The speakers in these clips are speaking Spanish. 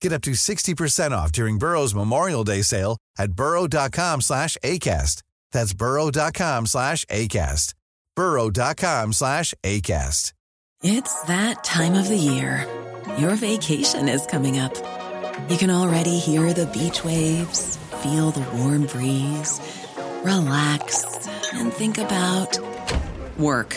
Get up to 60% off during Burrow's Memorial Day sale at burrow.com slash ACAST. That's burrow.com slash ACAST. burrow.com slash ACAST. It's that time of the year. Your vacation is coming up. You can already hear the beach waves, feel the warm breeze, relax, and think about work.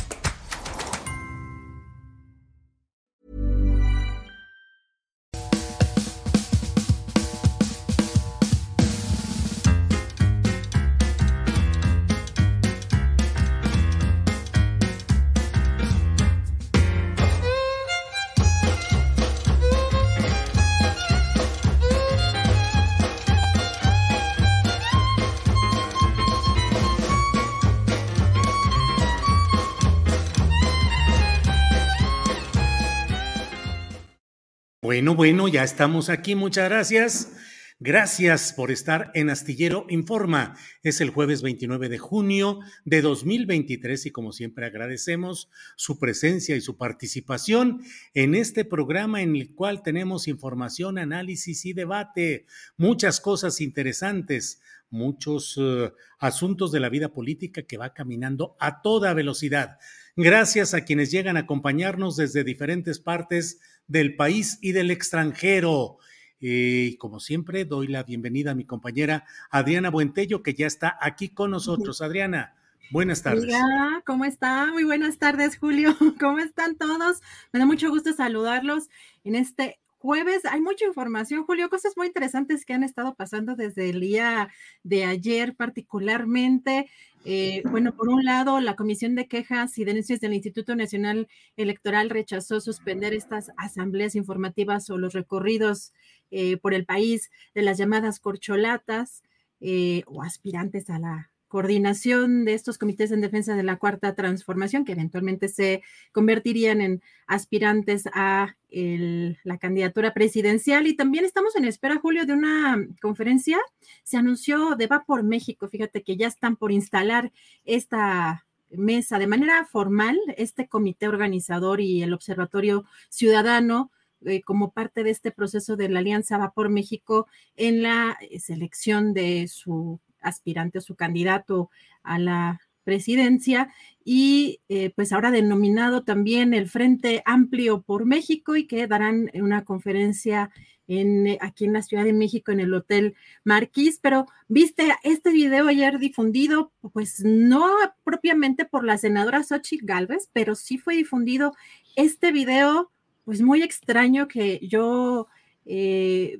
Bueno, bueno, ya estamos aquí. Muchas gracias. Gracias por estar en Astillero Informa. Es el jueves 29 de junio de 2023 y como siempre agradecemos su presencia y su participación en este programa en el cual tenemos información, análisis y debate. Muchas cosas interesantes, muchos uh, asuntos de la vida política que va caminando a toda velocidad. Gracias a quienes llegan a acompañarnos desde diferentes partes del país y del extranjero. Y como siempre, doy la bienvenida a mi compañera Adriana Buentello, que ya está aquí con nosotros. Adriana, buenas tardes. Hola, ¿cómo está? Muy buenas tardes, Julio. ¿Cómo están todos? Me da mucho gusto saludarlos en este jueves. Hay mucha información, Julio, cosas muy interesantes que han estado pasando desde el día de ayer particularmente. Eh, bueno, por un lado, la Comisión de Quejas y Denuncias del Instituto Nacional Electoral rechazó suspender estas asambleas informativas o los recorridos eh, por el país de las llamadas corcholatas eh, o aspirantes a la coordinación de estos comités en defensa de la cuarta transformación, que eventualmente se convertirían en aspirantes a la candidatura presidencial. Y también estamos en espera, Julio, de una conferencia. Se anunció de Va por México. Fíjate que ya están por instalar esta mesa de manera formal, este comité organizador y el Observatorio Ciudadano. Eh, como parte de este proceso de la Alianza Va por México en la selección de su aspirante o su candidato a la presidencia. Y eh, pues ahora denominado también el Frente Amplio por México y que darán una conferencia en, eh, aquí en la Ciudad de México en el Hotel Marquís, pero viste este video ayer difundido, pues no propiamente por la senadora Xochitl Galvez, pero sí fue difundido este video, pues muy extraño que yo eh,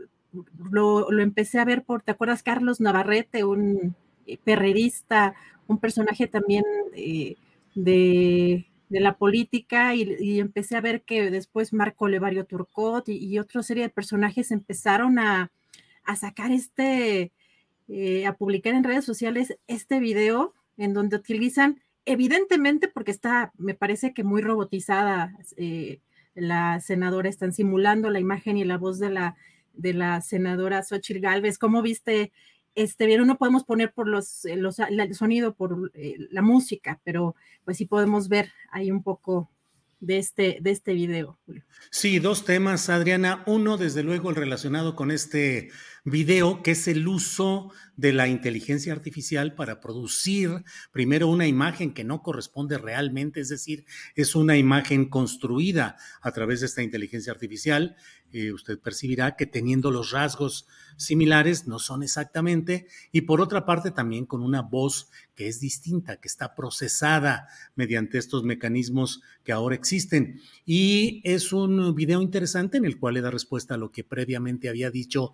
lo, empecé a ver por, ¿te acuerdas? Carlos Navarrete, un eh, perrerista, un personaje también eh, de, la política, y, empecé a ver que después Marco Levario Turcot y, otra serie de personajes empezaron a, sacar este, eh, a publicar en redes sociales este video en donde utilizan, evidentemente, porque está, me parece que muy robotizada, la senadora están simulando la imagen y la voz de la de la senadora Xochitl Galvez. ¿Cómo viste este bien? No podemos poner por los, eh, los el sonido, por eh, la música, pero pues sí podemos ver ahí un poco de este, de este video. Sí, dos temas, Adriana. Uno, desde luego, el relacionado con este video, que es el uso de la inteligencia artificial para producir primero una imagen que no corresponde realmente, es decir, es una imagen construida a través de esta inteligencia artificial. eh, usted percibirá que teniendo los rasgos similares, no son exactamente, y por otra parte también con una voz que es distinta, que está procesada mediante estos mecanismos que ahora existen. Y es un video interesante en el cual le da respuesta a lo que previamente había dicho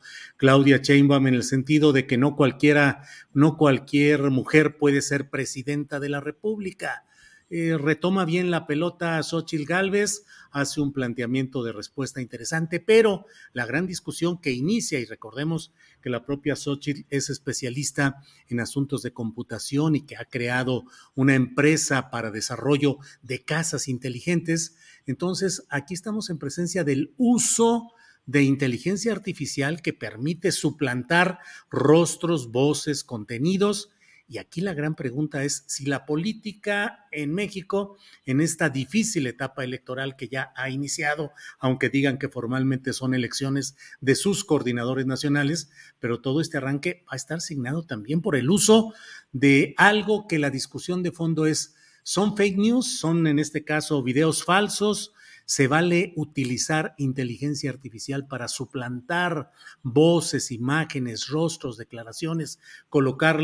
Claudia Sheinbaum en el sentido de que no cualquiera, no cualquier mujer puede ser presidenta de la República. Eh, retoma bien la pelota a Xochitl Galvez, hace un planteamiento de respuesta interesante, pero la gran discusión que inicia, y recordemos que la propia Xochitl es especialista en asuntos de computación y que ha creado una empresa para desarrollo de casas inteligentes, entonces aquí estamos en presencia del uso de inteligencia artificial que permite suplantar rostros, voces, contenidos y aquí la gran pregunta es si la política en México, en esta difícil etapa electoral que ya ha iniciado, aunque digan que formalmente son elecciones de sus coordinadores nacionales, pero todo este arranque va a estar signado también por el uso de algo que la discusión de fondo es, ¿son fake news? ¿Son en este caso videos falsos? Se vale utilizar inteligencia artificial para suplantar voces, imágenes, rostros, declaraciones, colocar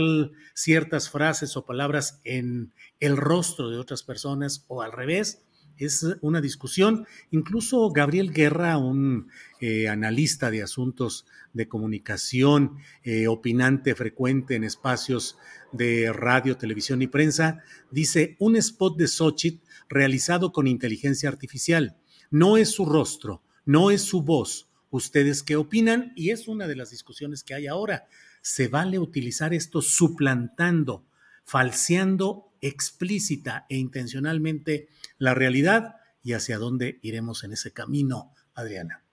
ciertas frases o palabras en el rostro de otras personas o al revés. Es una discusión. Incluso Gabriel Guerra, un eh, analista de asuntos de comunicación, eh, opinante frecuente en espacios de radio, televisión y prensa, dice un spot de Xochitl realizado con inteligencia artificial. No es su rostro, no es su voz. ¿Ustedes qué opinan? Y es una de las discusiones que hay ahora. ¿Se vale utilizar esto suplantando, falseando explícita e intencionalmente la realidad? ¿Y hacia dónde iremos en ese camino, Adriana?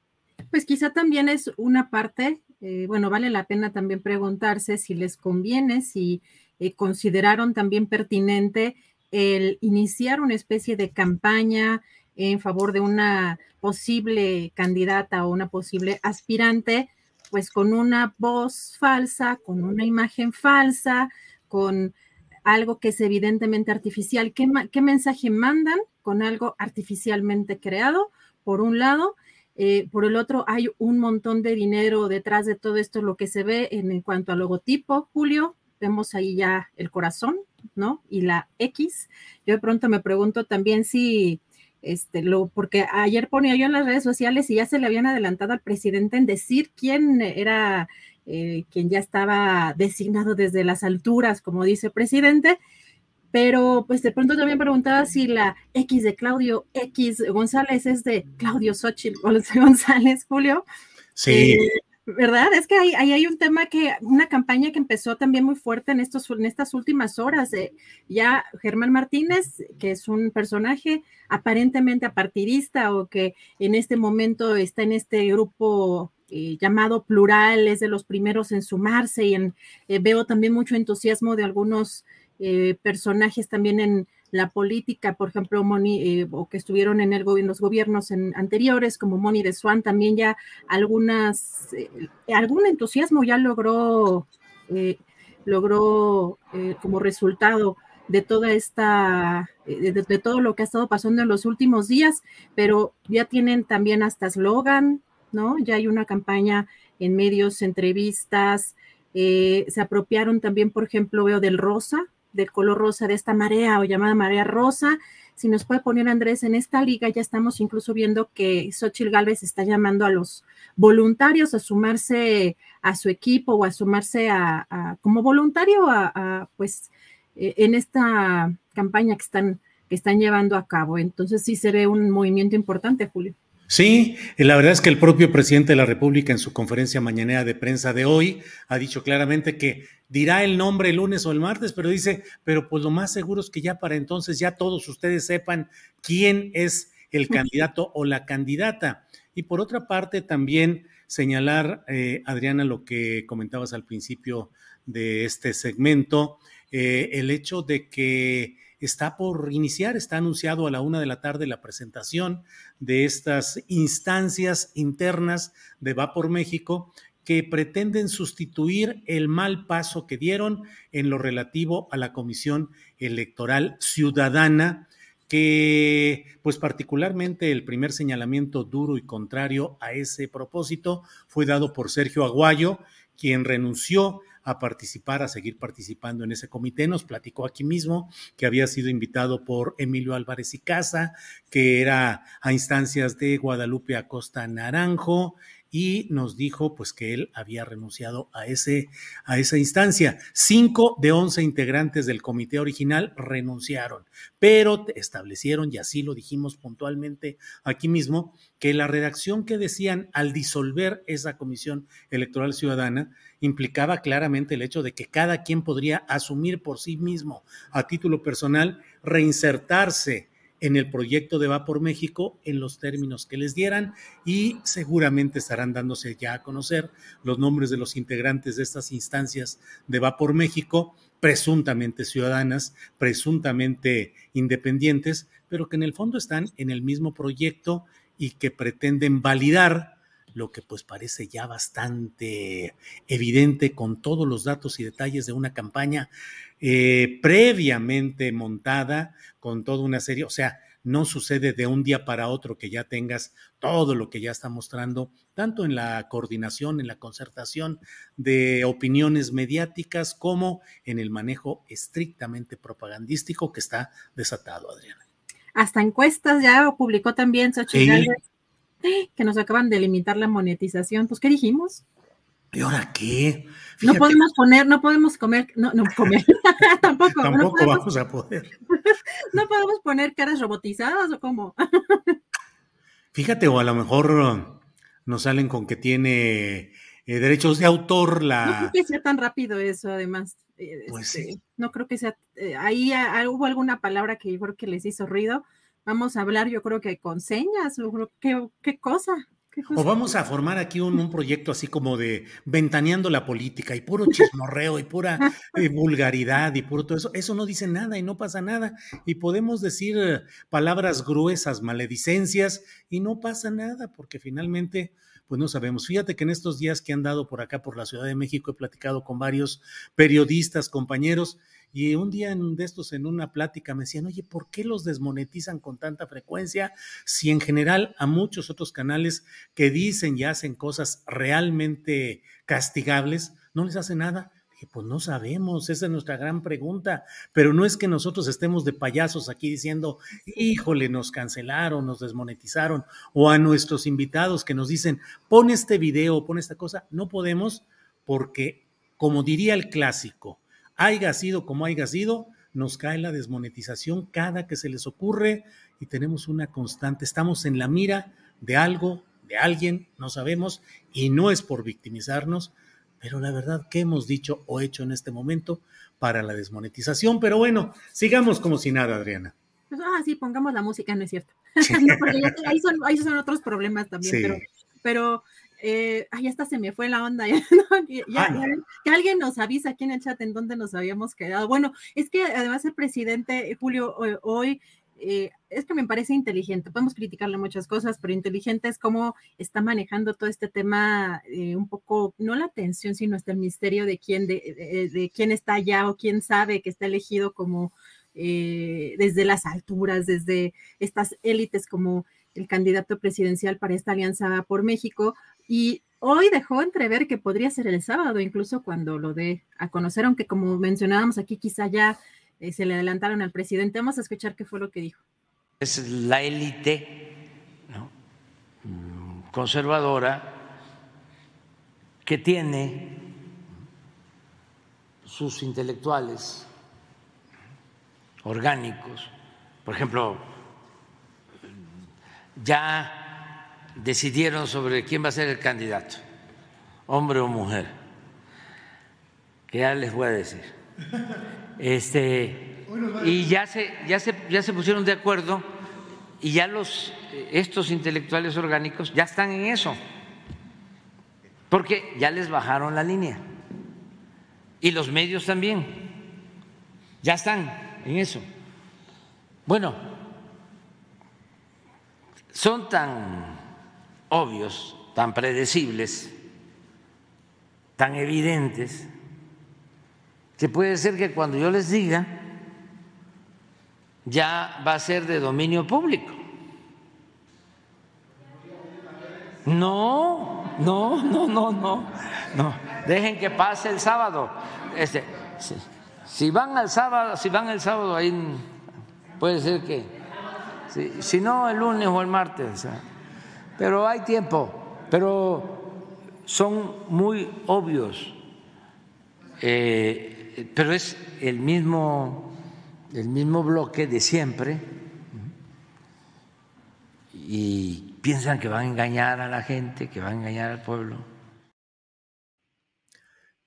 Pues quizá también es una parte, eh, bueno, vale la pena también preguntarse si les conviene, si eh, consideraron también pertinente el iniciar una especie de campaña en favor de una posible candidata o una posible aspirante, pues con una voz falsa, con una imagen falsa, con algo que es evidentemente artificial. ¿Qué, mensaje mandan con algo artificialmente creado? Por un lado, eh, por el otro, hay un montón de dinero detrás de todo esto, lo que se ve en, en, cuanto al logotipo, Julio, vemos ahí ya el corazón, ¿no? Y la X. Yo de pronto me pregunto también si este, lo, porque ayer ponía yo en las redes sociales y ya se le habían adelantado al presidente en decir quién era eh, quien ya estaba designado desde las alturas, como dice el presidente, pero pues de pronto también preguntaba si la X de Claudio X González es de Claudio Xochitl González, Julio. Sí. Eh, ¿Verdad? Es que ahí, hay un tema que, una campaña que empezó también muy fuerte en, estos, en estas últimas horas. ya Germán Martínez, que es un personaje aparentemente apartidista o que en este momento está en este grupo eh, llamado plural, es de los primeros en sumarse y en, eh, veo también mucho entusiasmo de algunos eh, personajes también en la política, por ejemplo, Moni, o que estuvieron en, el, en los gobiernos anteriores, como Moni de Swan, también ya algunas, algún entusiasmo ya logró, logró como resultado de toda esta, de, todo lo que ha estado pasando en los últimos días, pero ya tienen también hasta eslogan, ¿no? Ya hay una campaña en medios, entrevistas, eh, se apropiaron también, por ejemplo, veo del rosa, del color rosa, de esta marea o llamada marea rosa. Si nos puede poner Andrés en esta liga, ya estamos incluso viendo que Xochitl Galvez está llamando a los voluntarios a sumarse a su equipo o a sumarse a, como voluntario a, pues eh, en esta campaña que están, que están llevando a cabo. Entonces sí se ve un movimiento importante, Julio. Sí, la verdad es que el propio presidente de la República en su conferencia mañanera de prensa de hoy ha dicho claramente que dirá el nombre el lunes o el martes, pero dice, pero pues lo más seguro es que ya para entonces ya todos ustedes sepan quién es el candidato o la candidata. Y por otra parte también señalar, eh, Adriana, lo que comentabas al principio de este segmento, eh, el hecho de que está por iniciar, está anunciado a la una de la tarde la presentación de estas instancias internas de Va por México que pretenden sustituir el mal paso que dieron en lo relativo a la Comisión Electoral Ciudadana, que pues particularmente el primer señalamiento duro y contrario a ese propósito fue dado por Sergio Aguayo, quien renunció a participar, a seguir participando en ese comité. Nos platicó aquí mismo que había sido invitado por Emilio Álvarez y Casa, que era a instancias de Guadalupe Acosta Naranjo y nos dijo pues que él había renunciado a, ese, a esa instancia. Cinco de once integrantes del comité original renunciaron, pero establecieron, y así lo dijimos puntualmente aquí mismo, que la redacción que decían al disolver esa comisión electoral ciudadana implicaba claramente el hecho de que cada quien podría asumir por sí mismo a título personal reinsertarse en el proyecto de Va por México en los términos que les dieran y seguramente estarán dándose ya a conocer los nombres de los integrantes de estas instancias de Va por México, presuntamente ciudadanas, presuntamente independientes, pero que en el fondo están en el mismo proyecto y que pretenden validar lo que pues parece ya bastante evidente con todos los datos y detalles de una campaña eh, previamente montada con toda una serie, o sea, no sucede de un día para otro que ya tengas todo lo que ya está mostrando, tanto en la coordinación, en la concertación de opiniones mediáticas, como en el manejo estrictamente propagandístico que está desatado, Adriana. Hasta encuestas ya publicó también Xochitl que nos acaban de limitar la monetización. Pues, ¿qué dijimos? ¿Y ahora qué? no podemos poner, no podemos comer, no, no comer, tampoco. Tampoco vamos a poder. no podemos poner caras robotizadas o cómo. Fíjate, o a lo mejor nos salen con que tiene eh, derechos de autor la. No creo que sea tan rápido eso, además. Eh, pues este, sí. No creo que sea. Eh, ahí hubo alguna palabra que yo creo que les hizo ruido. Vamos a hablar, yo creo que con señas, ¿qué, qué cosa? O vamos a formar aquí un, proyecto así como de ventaneando la política y puro chismorreo y pura eh, vulgaridad y puro todo eso. Eso no dice nada y no pasa nada. Y podemos decir eh, palabras gruesas, maledicencias y no pasa nada porque finalmente pues no sabemos. Fíjate que en estos días que han dado por acá, por la Ciudad de México, he platicado con varios periodistas, compañeros, y un día de estos, en una plática, me decían, oye, ¿por qué los desmonetizan con tanta frecuencia si en general a muchos otros canales que dicen y hacen cosas realmente castigables, no les hace nada? Pues no sabemos, esa es nuestra gran pregunta, pero no es que nosotros estemos de payasos aquí diciendo, híjole, nos cancelaron, nos desmonetizaron, o a nuestros invitados que nos dicen, pon este video, pon esta cosa, no podemos porque, como diría el clásico, haya sido como haya sido, nos cae la desmonetización cada que se les ocurre y tenemos una constante, estamos en la mira de algo, de alguien, no sabemos, y no es por victimizarnos, pero la verdad, ¿qué hemos dicho o hecho en este momento para la desmonetización? Pero bueno, sigamos como si nada, Adriana. Pues, ah, sí, pongamos la música, no es cierto. no, porque ahí, son, ahí, son, otros problemas también, pero, pero eh, ay, hasta se me fue la onda. Ya, que alguien nos avisa aquí en el chat en dónde nos habíamos quedado. Bueno, es que además el presidente Julio hoy, eh, es que me parece inteligente. Podemos criticarle muchas cosas, pero inteligente es cómo está manejando todo este tema, eh, un poco, no la tensión, sino hasta el misterio de quién, de, de, quién está allá o quién sabe que está elegido como desde las alturas, desde estas élites como el candidato presidencial para esta alianza por México, y hoy dejó entrever que podría ser el sábado, incluso cuando lo dé a conocer, aunque como mencionábamos aquí, quizá ya eh, se le adelantaron al presidente. Vamos a escuchar qué fue lo que dijo. Es la élite mm, conservadora que tiene sus intelectuales orgánicos, por ejemplo, ya decidieron sobre quién va a ser el candidato, hombre o mujer, que ya les voy a decir. Este, y ya se, ya se, ya se pusieron de acuerdo y ya los, estos intelectuales orgánicos ya están en eso, porque ya les bajaron la línea. Y los medios también, ya están en eso. Bueno, son tan obvios, tan predecibles, tan evidentes, que puede ser que cuando yo les diga ya va a ser de dominio público. No, no, no, no, no, no. Dejen que pase el sábado. Este, si, van al sábado, si van el sábado ahí puede ser que, si, no el lunes o el martes, pero hay tiempo, pero son muy obvios, eh, pero es el mismo, el mismo bloque de siempre. Y piensan que van a engañar a la gente, que van a engañar al pueblo.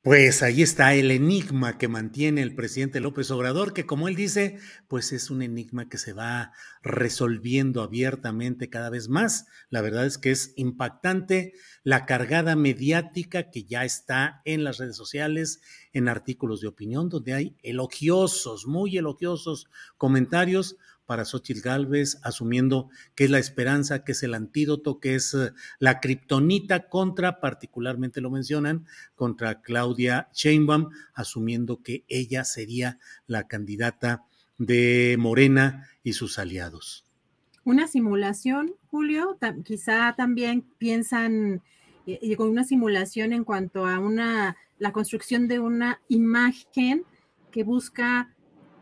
Pues ahí está el enigma que mantiene el presidente López Obrador, que como él dice, pues es un enigma que se va resolviendo abiertamente cada vez más. La verdad es que es impactante la cargada mediática que ya está en las redes sociales, en artículos de opinión, donde hay elogiosos, muy elogiosos comentarios para Xochitl Galvez, asumiendo que es la esperanza, que es el antídoto, que es eh, la kriptonita contra, particularmente lo mencionan, contra Claudia Sheinbaum, asumiendo que ella sería la candidata de Morena y sus aliados. Una simulación, Julio, quizá también piensan eh, con una simulación en cuanto a una la construcción de una imagen que busca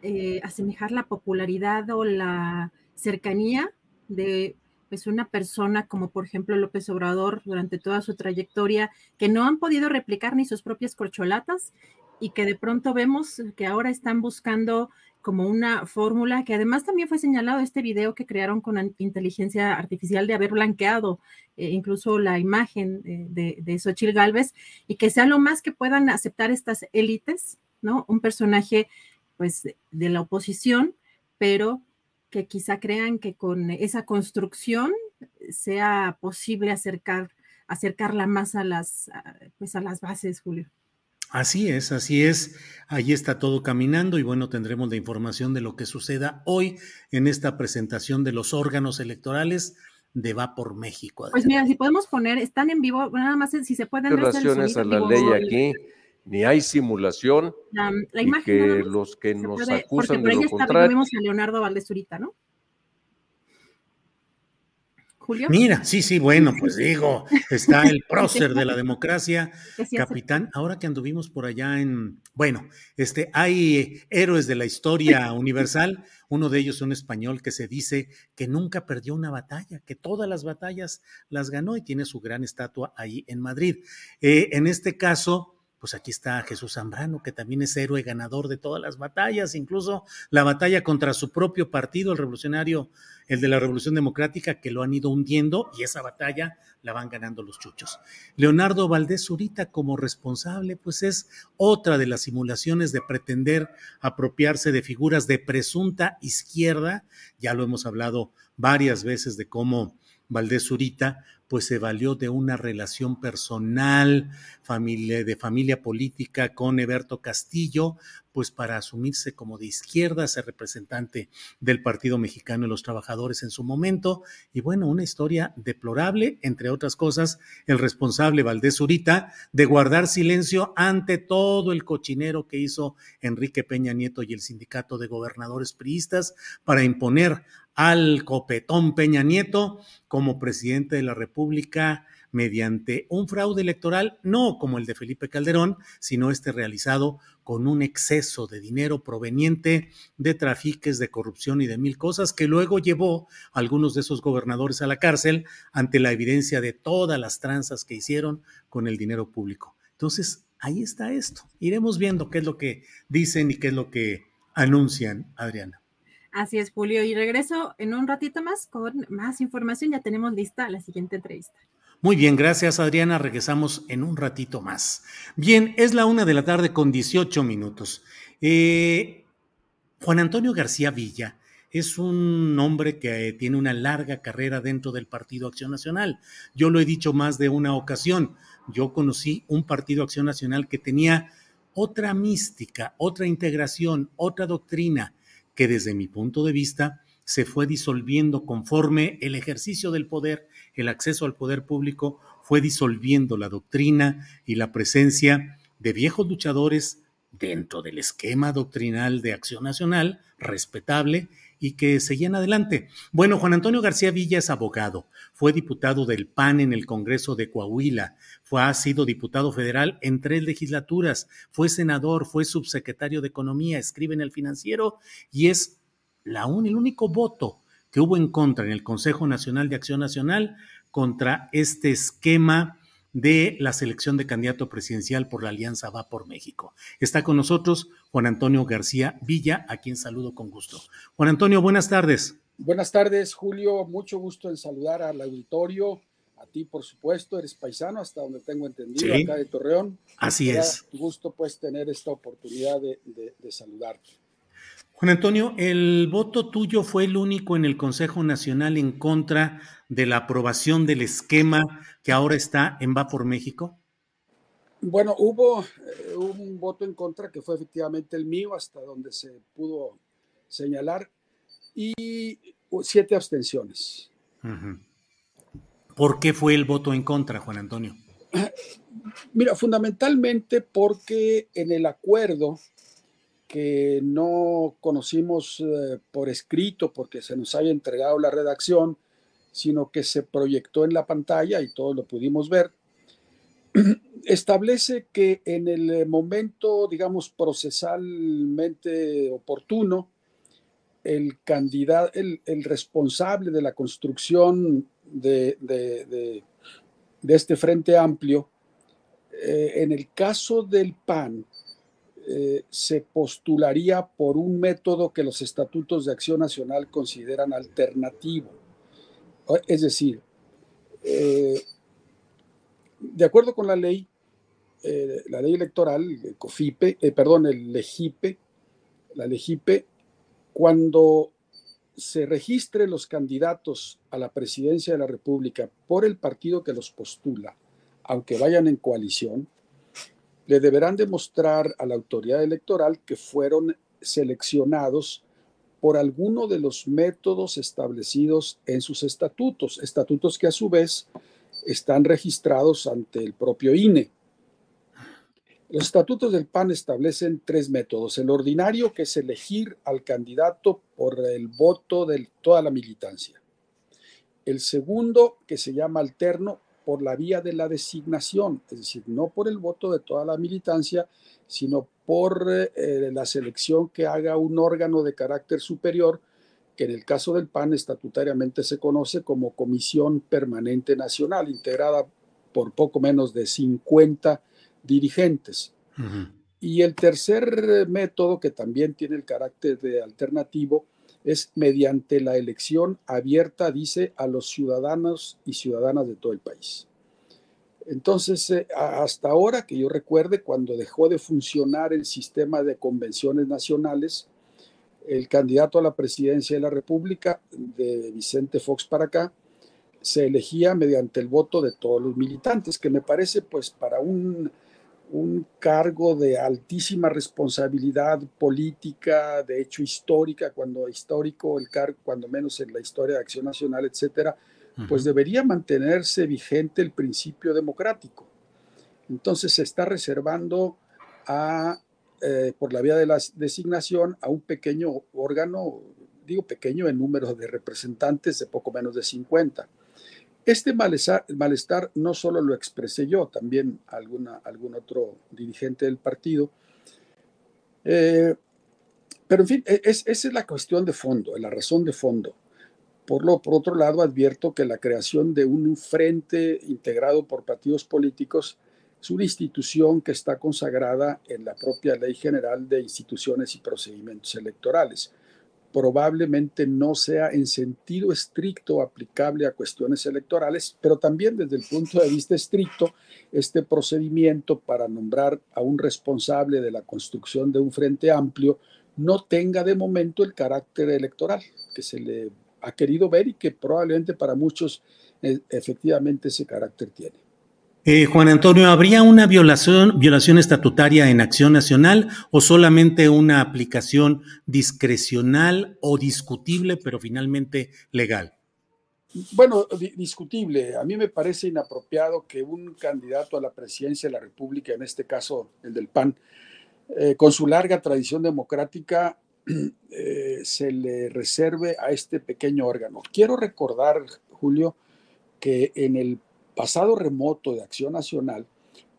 eh, asemejar la popularidad o la cercanía de pues una persona como por ejemplo López Obrador durante toda su trayectoria que no han podido replicar ni sus propias corcholatas y que de pronto vemos que ahora están buscando como una fórmula que además también fue señalado este video que crearon con inteligencia artificial de haber blanqueado eh, incluso la imagen de, de Xochitl Galvez y que sea lo más que puedan aceptar estas élites, ¿no? Un personaje pues de la oposición, pero que quizá crean que con esa construcción sea posible acercar, acercarla más a las, pues a las bases, Julio. Así es, así es. Ahí está todo caminando y bueno, tendremos la información de lo que suceda hoy en esta presentación de los órganos electorales de Va por México. Pues mira, si podemos poner, están en vivo, nada más si se pueden... Relaciones a la ley aquí ni hay simulación, la, y que los que nos acusan de lo contrario. Vemos a Leonardo Valdezurita, ¿no? Julio. Mira, sí, sí, bueno, pues digo, está el prócer de la democracia, capitán. Ahora que anduvimos por allá en, bueno, este, hay héroes de la historia universal. Uno de ellos, un español que se dice que nunca perdió una batalla, que todas las batallas las ganó y tiene su gran estatua ahí en Madrid. Eh, en este caso, pues aquí está Jesús Zambrano, que también es héroe ganador de todas las batallas, incluso la batalla contra su propio partido, el revolucionario, el de la Revolución Democrática, que lo han ido hundiendo y esa batalla la van ganando los chuchos. Leonardo Valdés Zurita como responsable, pues es otra de las simulaciones de pretender apropiarse de figuras de presunta izquierda, ya lo hemos hablado varias veces de cómo Valdés Zurita pues se valió de una relación personal, de familia política con Eberto Castillo, pues para asumirse como de izquierda, ser representante del Partido Mexicano de los Trabajadores en su momento. Y bueno, una historia deplorable, entre otras cosas, el responsable Valdés Zurita de guardar silencio ante todo el cochinero que hizo Enrique Peña Nieto y el sindicato de gobernadores priistas para imponer al copetón Peña Nieto como presidente de la República mediante un fraude electoral, no como el de Felipe Calderón, sino este realizado con un exceso de dinero proveniente de trafiques, de corrupción y de mil cosas que luego llevó a algunos de esos gobernadores a la cárcel ante la evidencia de todas las tranzas que hicieron con el dinero público. Entonces, ahí está esto. Iremos viendo qué es lo que dicen y qué es lo que anuncian, Adriana. Así es, Julio. Y regreso en un ratito más con más información. Ya tenemos lista la siguiente entrevista. Muy bien, gracias Adriana. Regresamos en un ratito más. Bien, es la una de la tarde con 18 minutos. Eh, Juan Antonio García Villa es un hombre que tiene una larga carrera dentro del Partido Acción Nacional. Yo lo he dicho más de una ocasión. Yo conocí un Partido Acción Nacional que tenía otra mística, otra integración, otra doctrina que desde mi punto de vista se fue disolviendo conforme el ejercicio del poder, el acceso al poder público, fue disolviendo la doctrina y la presencia de viejos luchadores dentro del esquema doctrinal de acción nacional, respetable, y que seguían adelante. Bueno, Juan Antonio García Villa es abogado, fue diputado del PAN en el Congreso de Coahuila, fue, ha sido diputado federal en tres legislaturas, fue senador, fue subsecretario de Economía, escribe en el financiero y es la el único voto que hubo en contra en el Consejo Nacional de Acción Nacional contra este esquema de la selección de candidato presidencial por la Alianza Va por México. Está con nosotros Juan Antonio García Villa, a quien saludo con gusto. Juan Antonio, buenas tardes. Buenas tardes, Julio. Mucho gusto en saludar al auditorio. A ti, por supuesto, eres paisano, hasta donde tengo entendido, acá de Torreón. Así es. Gusto, pues, tener esta oportunidad de, de saludarte. Juan Antonio, el voto tuyo fue el único en el Consejo Nacional en contra de la aprobación del esquema que ahora está en Va por México. Bueno, hubo eh, un voto en contra que fue efectivamente el mío, hasta donde se pudo señalar, y siete abstenciones. ¿Por qué fue el voto en contra, Juan Antonio? Mira, fundamentalmente porque en el acuerdo que no conocimos eh, por escrito porque se nos haya entregado la redacción, sino que se proyectó en la pantalla y todos lo pudimos ver, establece que en el momento, digamos, procesalmente oportuno, el el, responsable de la construcción de, de, este frente amplio, eh, en el caso del PAN, eh, se postularía por un método que los estatutos de acción nacional consideran alternativo. Es decir, eh, de acuerdo con la ley, eh, la ley electoral, el COFIPE, perdón, el LEGIPE, la LEGIPE, cuando se registren los candidatos a la presidencia de la República por el partido que los postula, aunque vayan en coalición, le deberán demostrar a la autoridad electoral que fueron seleccionados por alguno de los métodos establecidos en sus estatutos, estatutos que a su vez están registrados ante el propio INE. Los estatutos del PAN establecen tres métodos. El ordinario, que es elegir al candidato por el voto de toda la militancia. El segundo, que se llama alterno, por la vía de la designación, es decir, no por el voto de toda la militancia, sino por eh, la selección que haga un órgano de carácter superior, que en el caso del PAN estatutariamente se conoce como Comisión Permanente Nacional, integrada por poco menos de 50 dirigentes. Y el tercer método, que también tiene el carácter de alternativo, es mediante la elección abierta, dice, a los ciudadanos y ciudadanas de todo el país. Entonces, eh, hasta ahora que yo recuerde, cuando dejó de funcionar el sistema de convenciones nacionales, el candidato a la presidencia de la República, de Vicente Fox para acá, se elegía mediante el voto de todos los militantes, que me parece, pues, para un un cargo de altísima responsabilidad política, de hecho histórica, cuando histórico el cargo, cuando menos en la historia de Acción Nacional, etcétera, pues debería mantenerse vigente el principio democrático. Entonces se está reservando a, eh, por la vía de la designación a un pequeño órgano, digo pequeño en número de representantes de poco menos de 50 este malestar, no solo lo expresé yo, también alguna, algún otro dirigente del partido. Eh, pero en fin, e, esa es la cuestión de fondo, la razón de fondo. Por, lo, por otro lado, advierto que la creación de un frente integrado por partidos políticos es una institución que está consagrada en la propia Ley General de Instituciones y Procedimientos Electorales probablemente no sea en sentido estricto aplicable a cuestiones electorales, pero también desde el punto de vista estricto, este procedimiento para nombrar a un responsable de la construcción de un frente amplio no tenga de momento el carácter electoral que se le ha querido ver y que probablemente para muchos eh, efectivamente ese carácter tiene. Eh, Juan Antonio, ¿habría una violación, violación estatutaria en Acción Nacional o solamente una aplicación discrecional o discutible, pero finalmente legal? Bueno, discutible. A mí me parece inapropiado que un candidato a la presidencia de la República, en este caso el del PAN, eh, con su larga tradición democrática, eh, se le reserve a este pequeño órgano. Quiero recordar, Julio, que en el pasado remoto de Acción Nacional,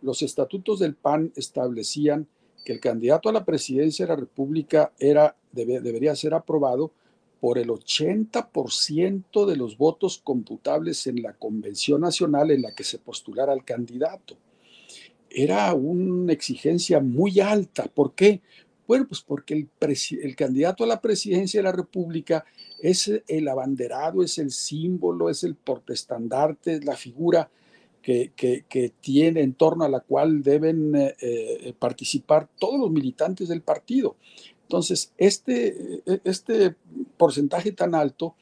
los estatutos del PAN establecían que el candidato a la presidencia de la República era, debería ser aprobado por el 80% de los votos computables en la Convención Nacional en la que se postulara el candidato. Era una exigencia muy alta. ¿Por qué? Bueno, pues porque el, candidato a la presidencia de la República es el abanderado, es el símbolo, es el portestandarte, es la figura que, tiene en torno a la cual deben eh, eh, participar todos los militantes del partido. Entonces, este, e, este porcentaje tan alto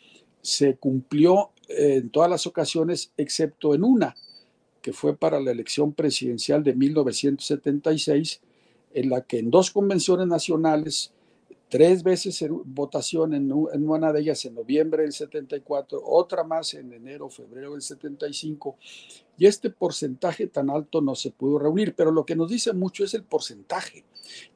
se cumplió en todas las ocasiones, excepto en una, que fue para la elección presidencial de 1976, en la que en dos convenciones nacionales tres veces votación en, una de ellas en noviembre del 74, otra más en enero, febrero del 75, y este porcentaje tan alto no se pudo reunir, pero lo que nos dice mucho es el porcentaje.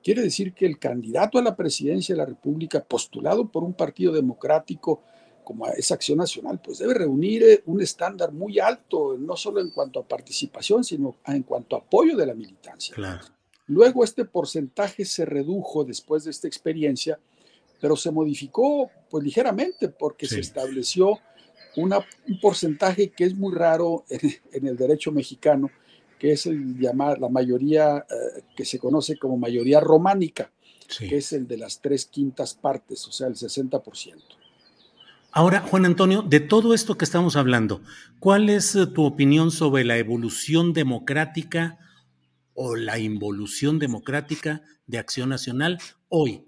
Quiere decir que el candidato a la presidencia de la República, postulado por un partido democrático como es Acción Nacional, pues debe reunir eh, un estándar muy alto, no solo en cuanto a participación, sino en cuanto a apoyo de la militancia. Claro. Luego este porcentaje se redujo después de esta experiencia, pero se modificó pues ligeramente porque se estableció una, un porcentaje que es muy raro en, el derecho mexicano, que es el llamar la mayoría eh, que se conoce como mayoría románica, que es el de las tres quintas partes, o sea, el 60%. Ahora, Juan Antonio, de todo esto que estamos hablando, ¿cuál es eh, tu opinión sobre la evolución democrática o la involución democrática de Acción Nacional hoy?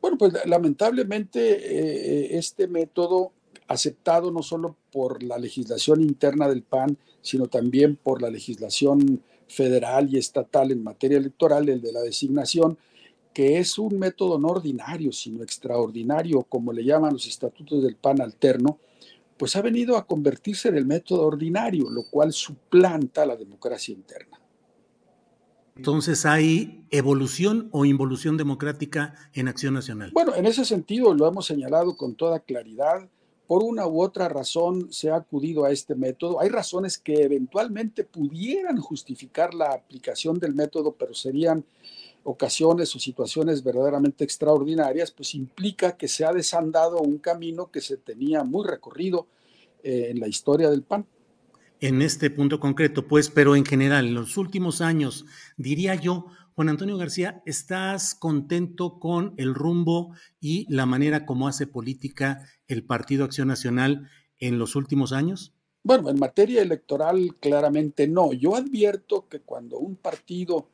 Bueno, pues lamentablemente eh, este método aceptado no solo por la legislación interna del PAN, sino también por la legislación federal y estatal en materia electoral, el de la designación, que es un método no ordinario, sino extraordinario, como le llaman los estatutos del PAN alterno, pues ha venido a convertirse en el método ordinario, lo cual suplanta la democracia interna. Entonces, ¿hay evolución o involución democrática en Acción Nacional? Bueno, en ese sentido lo hemos señalado con toda claridad. Por una u otra razón se ha acudido a este método. Hay razones que eventualmente pudieran justificar la aplicación del método, pero serían ocasiones o situaciones verdaderamente extraordinarias, pues implica que se ha desandado un camino que se tenía muy recorrido eh, en la historia del PAN en este punto concreto, pues, pero en general, en los últimos años, diría yo, Juan Antonio García, ¿estás contento con el rumbo y la manera como hace política el Partido Acción Nacional en los últimos años? Bueno, en materia electoral claramente no. Yo advierto que cuando un partido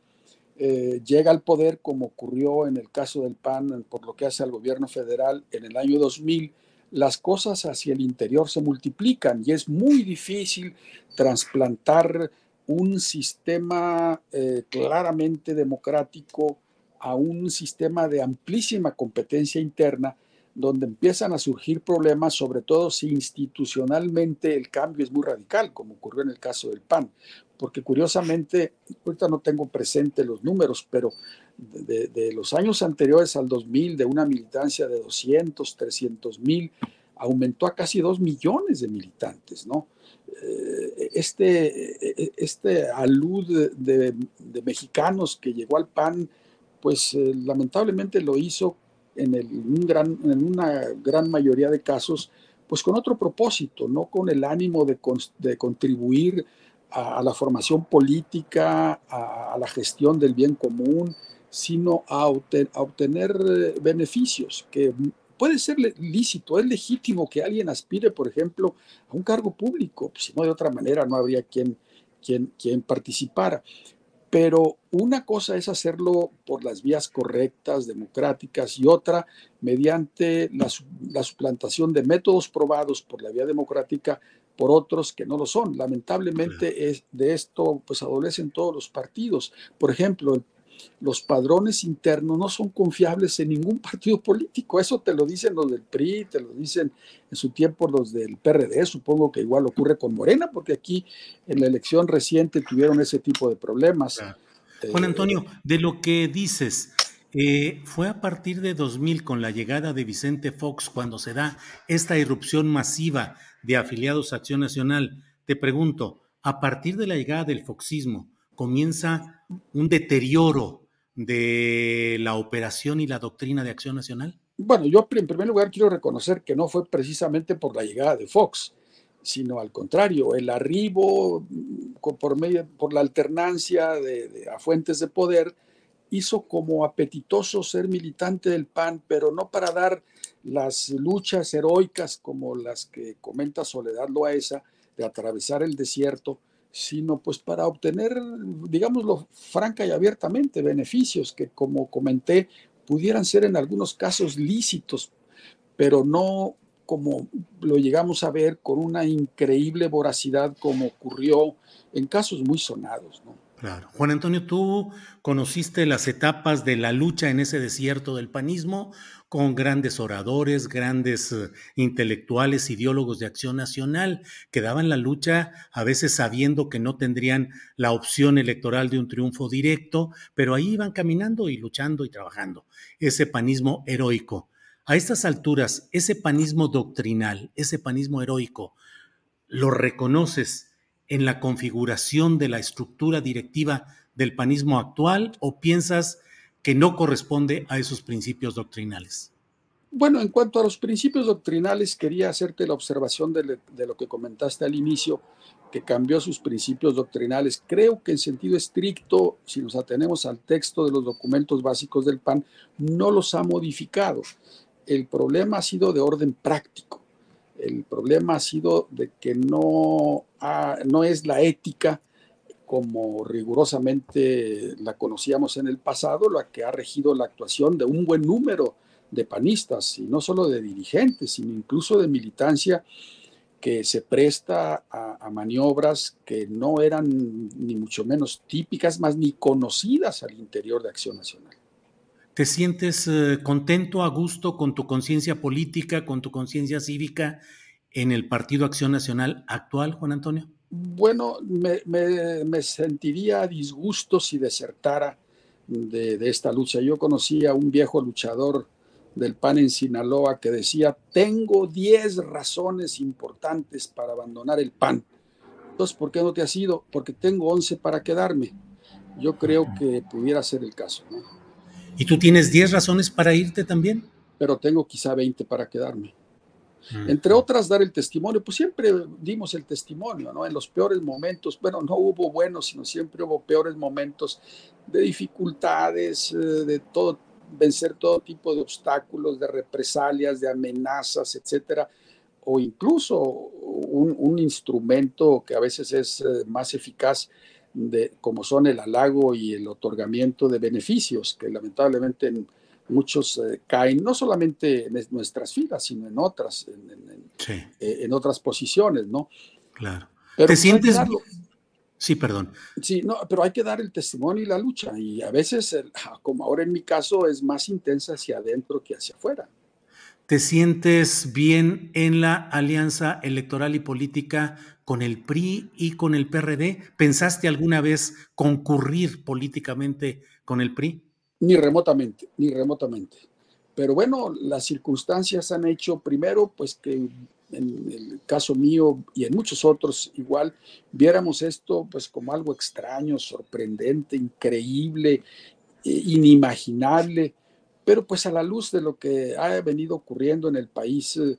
eh, llega al poder, como ocurrió en el caso del PAN, por lo que hace al gobierno federal en el año 2000, las cosas hacia el interior se multiplican y es muy difícil trasplantar un sistema eh, claramente democrático a un sistema de amplísima competencia interna donde empiezan a surgir problemas, sobre todo si institucionalmente el cambio es muy radical, como ocurrió en el caso del PAN, porque curiosamente, ahorita no tengo presente los números, pero de, los años anteriores al 2000, de una militancia de 200, 300 mil, aumentó a casi 2 millones de militantes, ¿no? Eh, este, este alud de, mexicanos que llegó al PAN, pues eh, lamentablemente lo hizo en, el, gran, en una gran mayoría de casos, pues con otro propósito, no con el ánimo de contribuir a, la formación política, a, la gestión del bien común, sino a, obtener eh, beneficios, que puede ser lícito, es legítimo que alguien aspire, por ejemplo, a un cargo público, si no de otra manera no habría quien, quien, quien participara. Pero una cosa es hacerlo por las vías correctas, democráticas, y otra mediante la, la suplantación de métodos probados por la vía democrática por otros que no lo son. Lamentablemente es, de esto pues adolecen todos los partidos. Por ejemplo, los padrones internos no son confiables en ningún partido político. Eso te lo dicen los del PRI, te lo dicen en su tiempo los del PRD. Supongo que igual ocurre con Morena, porque aquí en la elección reciente tuvieron ese tipo de problemas. Juan Antonio, de lo que dices, Eh, fue a partir de 2000 con la llegada de Vicente Fox cuando se da esta irrupción masiva de afiliados a Acción Nacional. Te pregunto, a partir de la llegada del foxismo, ¿comienza un deterioro de la operación y la doctrina de Acción Nacional? Bueno, yo en primer lugar quiero reconocer que no fue precisamente por la llegada de Fox, sino al contrario, el arribo mm, por, medio, por la alternancia de, a fuentes de poder hizo como apetitoso ser militante del PAN, pero no para dar las luchas heroicas como las que comenta Soledad Loaesa de atravesar el desierto, sino pues para obtener, digámoslo franca y abiertamente, beneficios que como comenté pudieran ser en algunos casos lícitos, pero no como lo llegamos a ver con una increíble voracidad como ocurrió en casos muy sonados. ¿no? Claro. Juan Antonio, tú conociste las etapas de la lucha en ese desierto del panismo con grandes oradores, grandes eh, intelectuales, ideólogos de acción nacional, que daban la lucha a veces sabiendo que no tendrían la opción electoral de un triunfo directo, pero ahí iban caminando y luchando y trabajando. Ese panismo heroico. A estas alturas, ese panismo doctrinal, ese panismo heroico, ¿lo reconoces en la configuración de la estructura directiva del panismo actual o piensas que no corresponde a esos principios doctrinales? Bueno, en cuanto a los principios doctrinales, quería hacerte la observación de, lo que comentaste al inicio, que cambió sus principios doctrinales. Creo que en sentido estricto, si nos atenemos al texto de los documentos básicos del PAN, no los ha modificado el problema ha sido de orden práctico. El problema ha sido de que no, no es la ética como rigurosamente la conocíamos en el pasado, la que ha regido la actuación de un buen número de panistas, y no solo de dirigentes, sino incluso de militancia que se presta a, a, maniobras que no eran ni mucho menos típicas, más ni conocidas al interior de Acción Nacional. ¿Te sientes eh, contento, a gusto con tu conciencia política, con tu conciencia cívica en el Partido Acción Nacional actual, Juan Antonio? Bueno, me, sentiría a disgusto si desertara de, de, esta lucha. Yo conocí a un viejo luchador del PAN en Sinaloa que decía, tengo 10 razones importantes para abandonar el PAN. Entonces, ¿por qué no te has ido? Porque tengo 11 para quedarme. Yo creo que pudiera ser el caso. ¿no? ¿Y tú tienes 10 razones para irte también? Pero tengo quizá 20 para quedarme. Mm. Entre otras, dar el testimonio, pues siempre dimos el testimonio, ¿no? En los peores momentos, bueno, no hubo buenos, sino siempre hubo peores momentos de dificultades, eh, de todo, vencer todo tipo de obstáculos, de represalias, de amenazas, etcétera, o incluso un, un instrumento que a veces es eh, más eficaz de, como son el halago y el otorgamiento de beneficios, que lamentablemente muchos eh, caen, no solamente en nuestras filas, sino en otras, en, eh, otras posiciones, ¿no? Claro. Pero ¿Te sientes... Sí, perdón. Sí, no, pero hay que dar el testimonio y la lucha, y a veces, como ahora en mi caso, es más intensa hacia adentro que hacia afuera. ¿Te sientes bien en la alianza electoral y política con el PRI y con el PRD? ¿Pensaste alguna vez concurrir políticamente con el PRI? Ni remotamente, ni remotamente. Pero bueno, las circunstancias han hecho primero, pues que en el caso mío y en muchos otros igual, viéramos esto pues como algo extraño, sorprendente, increíble, inimaginable pero pues a la luz de lo que ha venido ocurriendo en el país, eh,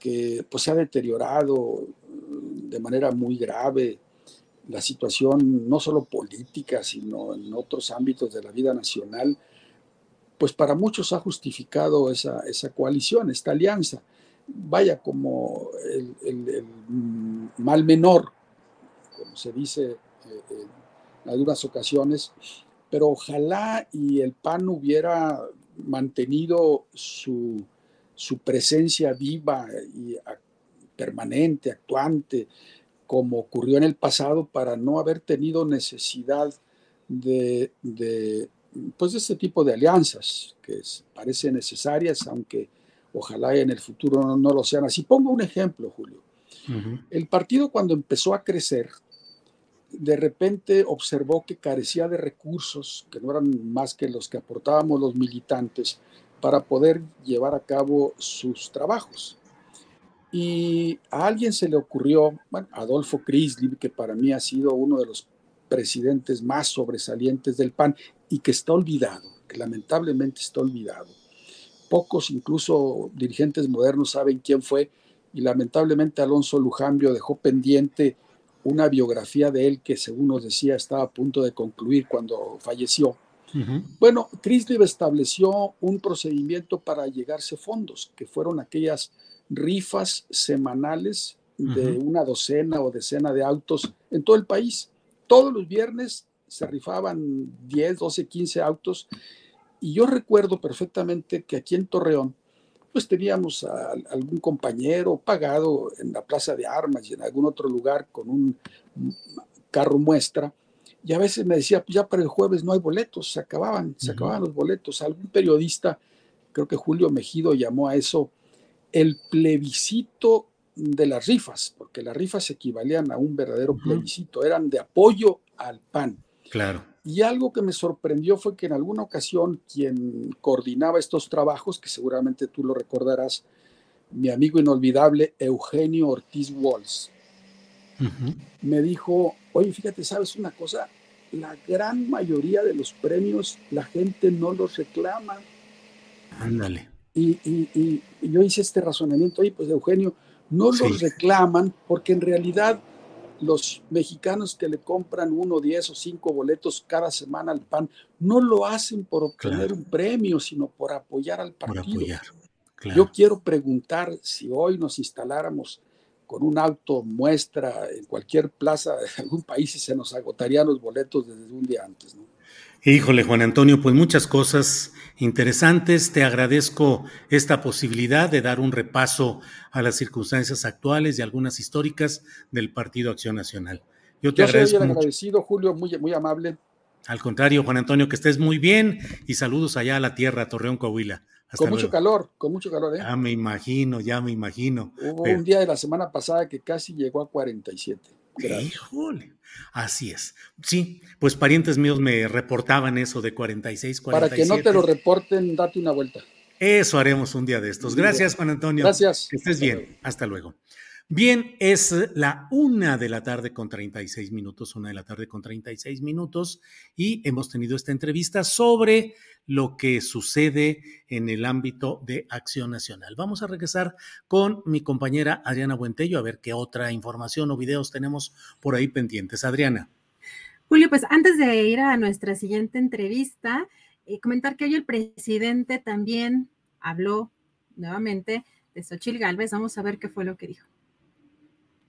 que pues se ha deteriorado de manera muy grave la situación no solo política, sino en otros ámbitos de la vida nacional, pues para muchos ha justificado esa, esa coalición, esta alianza. Vaya como el, mal menor, como se dice eh, en algunas ocasiones, pero ojalá y el PAN hubiera mantenido su, presencia viva y permanente, actuante, como ocurrió en el pasado, para no haber tenido necesidad de, pues de este tipo de alianzas que parecen necesarias, aunque ojalá en el futuro no, lo sean así. Pongo un ejemplo, Julio. El partido cuando empezó a crecer, de repente observó que carecía de recursos, que no eran más que los que aportábamos los militantes, para poder llevar a cabo sus trabajos. Y a alguien se le ocurrió, bueno, Adolfo Crislip, que para mí ha sido uno de los presidentes más sobresalientes del PAN y que está olvidado, que lamentablemente está olvidado. Pocos, incluso dirigentes modernos, saben quién fue y lamentablemente Alonso Lujambio dejó pendiente una biografía de él que, según nos decía, estaba a punto de concluir cuando falleció. Bueno, Crislip estableció un procedimiento para llegarse fondos, que fueron aquellas rifas semanales de una docena o decena de autos en todo el país. Todos los viernes se rifaban 10, 12, 15 autos. Y yo recuerdo perfectamente que aquí en Torreón, pues teníamos a, algún compañero pagado en la Plaza de Armas y en algún otro lugar con un carro muestra. Y a veces me decía, ya para el jueves no hay boletos, se acababan, se acababan los boletos. Algún periodista, creo que Julio Mejido llamó a eso el plebiscito de las rifas, porque las rifas equivalían a un verdadero plebiscito, eran de apoyo al PAN. Claro. Y algo que me sorprendió fue que en alguna ocasión quien coordinaba estos trabajos, que seguramente tú lo recordarás, mi amigo inolvidable Eugenio Ortiz Walls, me dijo, oye, fíjate, ¿sabes una cosa? La gran mayoría de los premios la gente no los reclama. Ándale. Y, y, yo hice este razonamiento, oye, pues Eugenio, no los reclaman porque en realidad los mexicanos que le compran uno, diez o cinco boletos cada semana al PAN no lo hacen por obtener un premio, sino por apoyar al partido. Yo quiero preguntar si hoy nos instaláramos con un auto muestra en cualquier plaza de algún país y se nos agotarían los boletos desde un día antes. ¿no? Híjole, Juan Antonio, pues muchas cosas interesantes. Te agradezco esta posibilidad de dar un repaso a las circunstancias actuales y algunas históricas del Partido Acción Nacional. Yo te agradezco. Soy agradecido, Julio, muy, muy amable. Al contrario, Juan Antonio, que estés muy bien y saludos allá a la tierra, Torreón, Coahuila. con mucho calor, con mucho calor, ¿eh? Ya me imagino, ya me imagino. Hubo un día de la semana pasada que casi llegó a 47. Híjole. Así es. Sí, pues parientes míos me reportaban eso de 46, 47. Para que no te lo reporten, date una vuelta. Eso haremos un día de estos. Gracias, Juan Antonio. Gracias. Que estés bien. Hasta luego. Bien, es la una de la tarde con 36 minutos, una de la tarde con 36 minutos, y hemos tenido esta entrevista sobre lo que sucede en el ámbito de Acción Nacional. Vamos a regresar con mi compañera Adriana Buentello a ver qué otra información o videos tenemos por ahí pendientes. Adriana. Julio, pues antes de ir a nuestra siguiente entrevista, eh, comentar que hoy el presidente también habló nuevamente de Xochil Gálvez. Vamos a ver qué fue lo que dijo.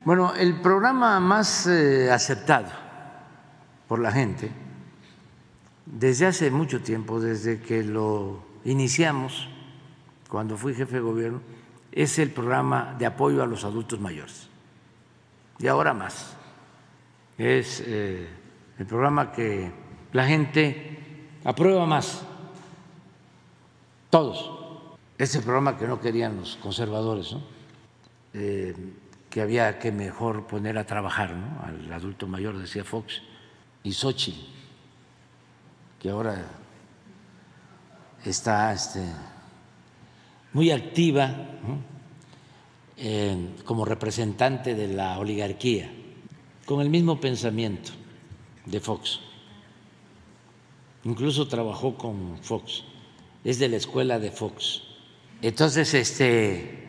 Bueno, el programa más eh, aceptado por la gente desde hace mucho tiempo, desde que lo iniciamos, cuando fui jefe de gobierno, es el programa de apoyo a los adultos mayores. Y ahora más. Es eh, el programa que la gente aprueba más. Todos. Es el programa que no querían los conservadores, ¿no? Eh, que había que mejor poner a trabajar ¿no? al adulto mayor, decía Fox, y Xochitl que ahora está este, muy activa como representante de la oligarquía, con el mismo pensamiento de Fox. Incluso trabajó con Fox, es de la escuela de Fox. Entonces, este,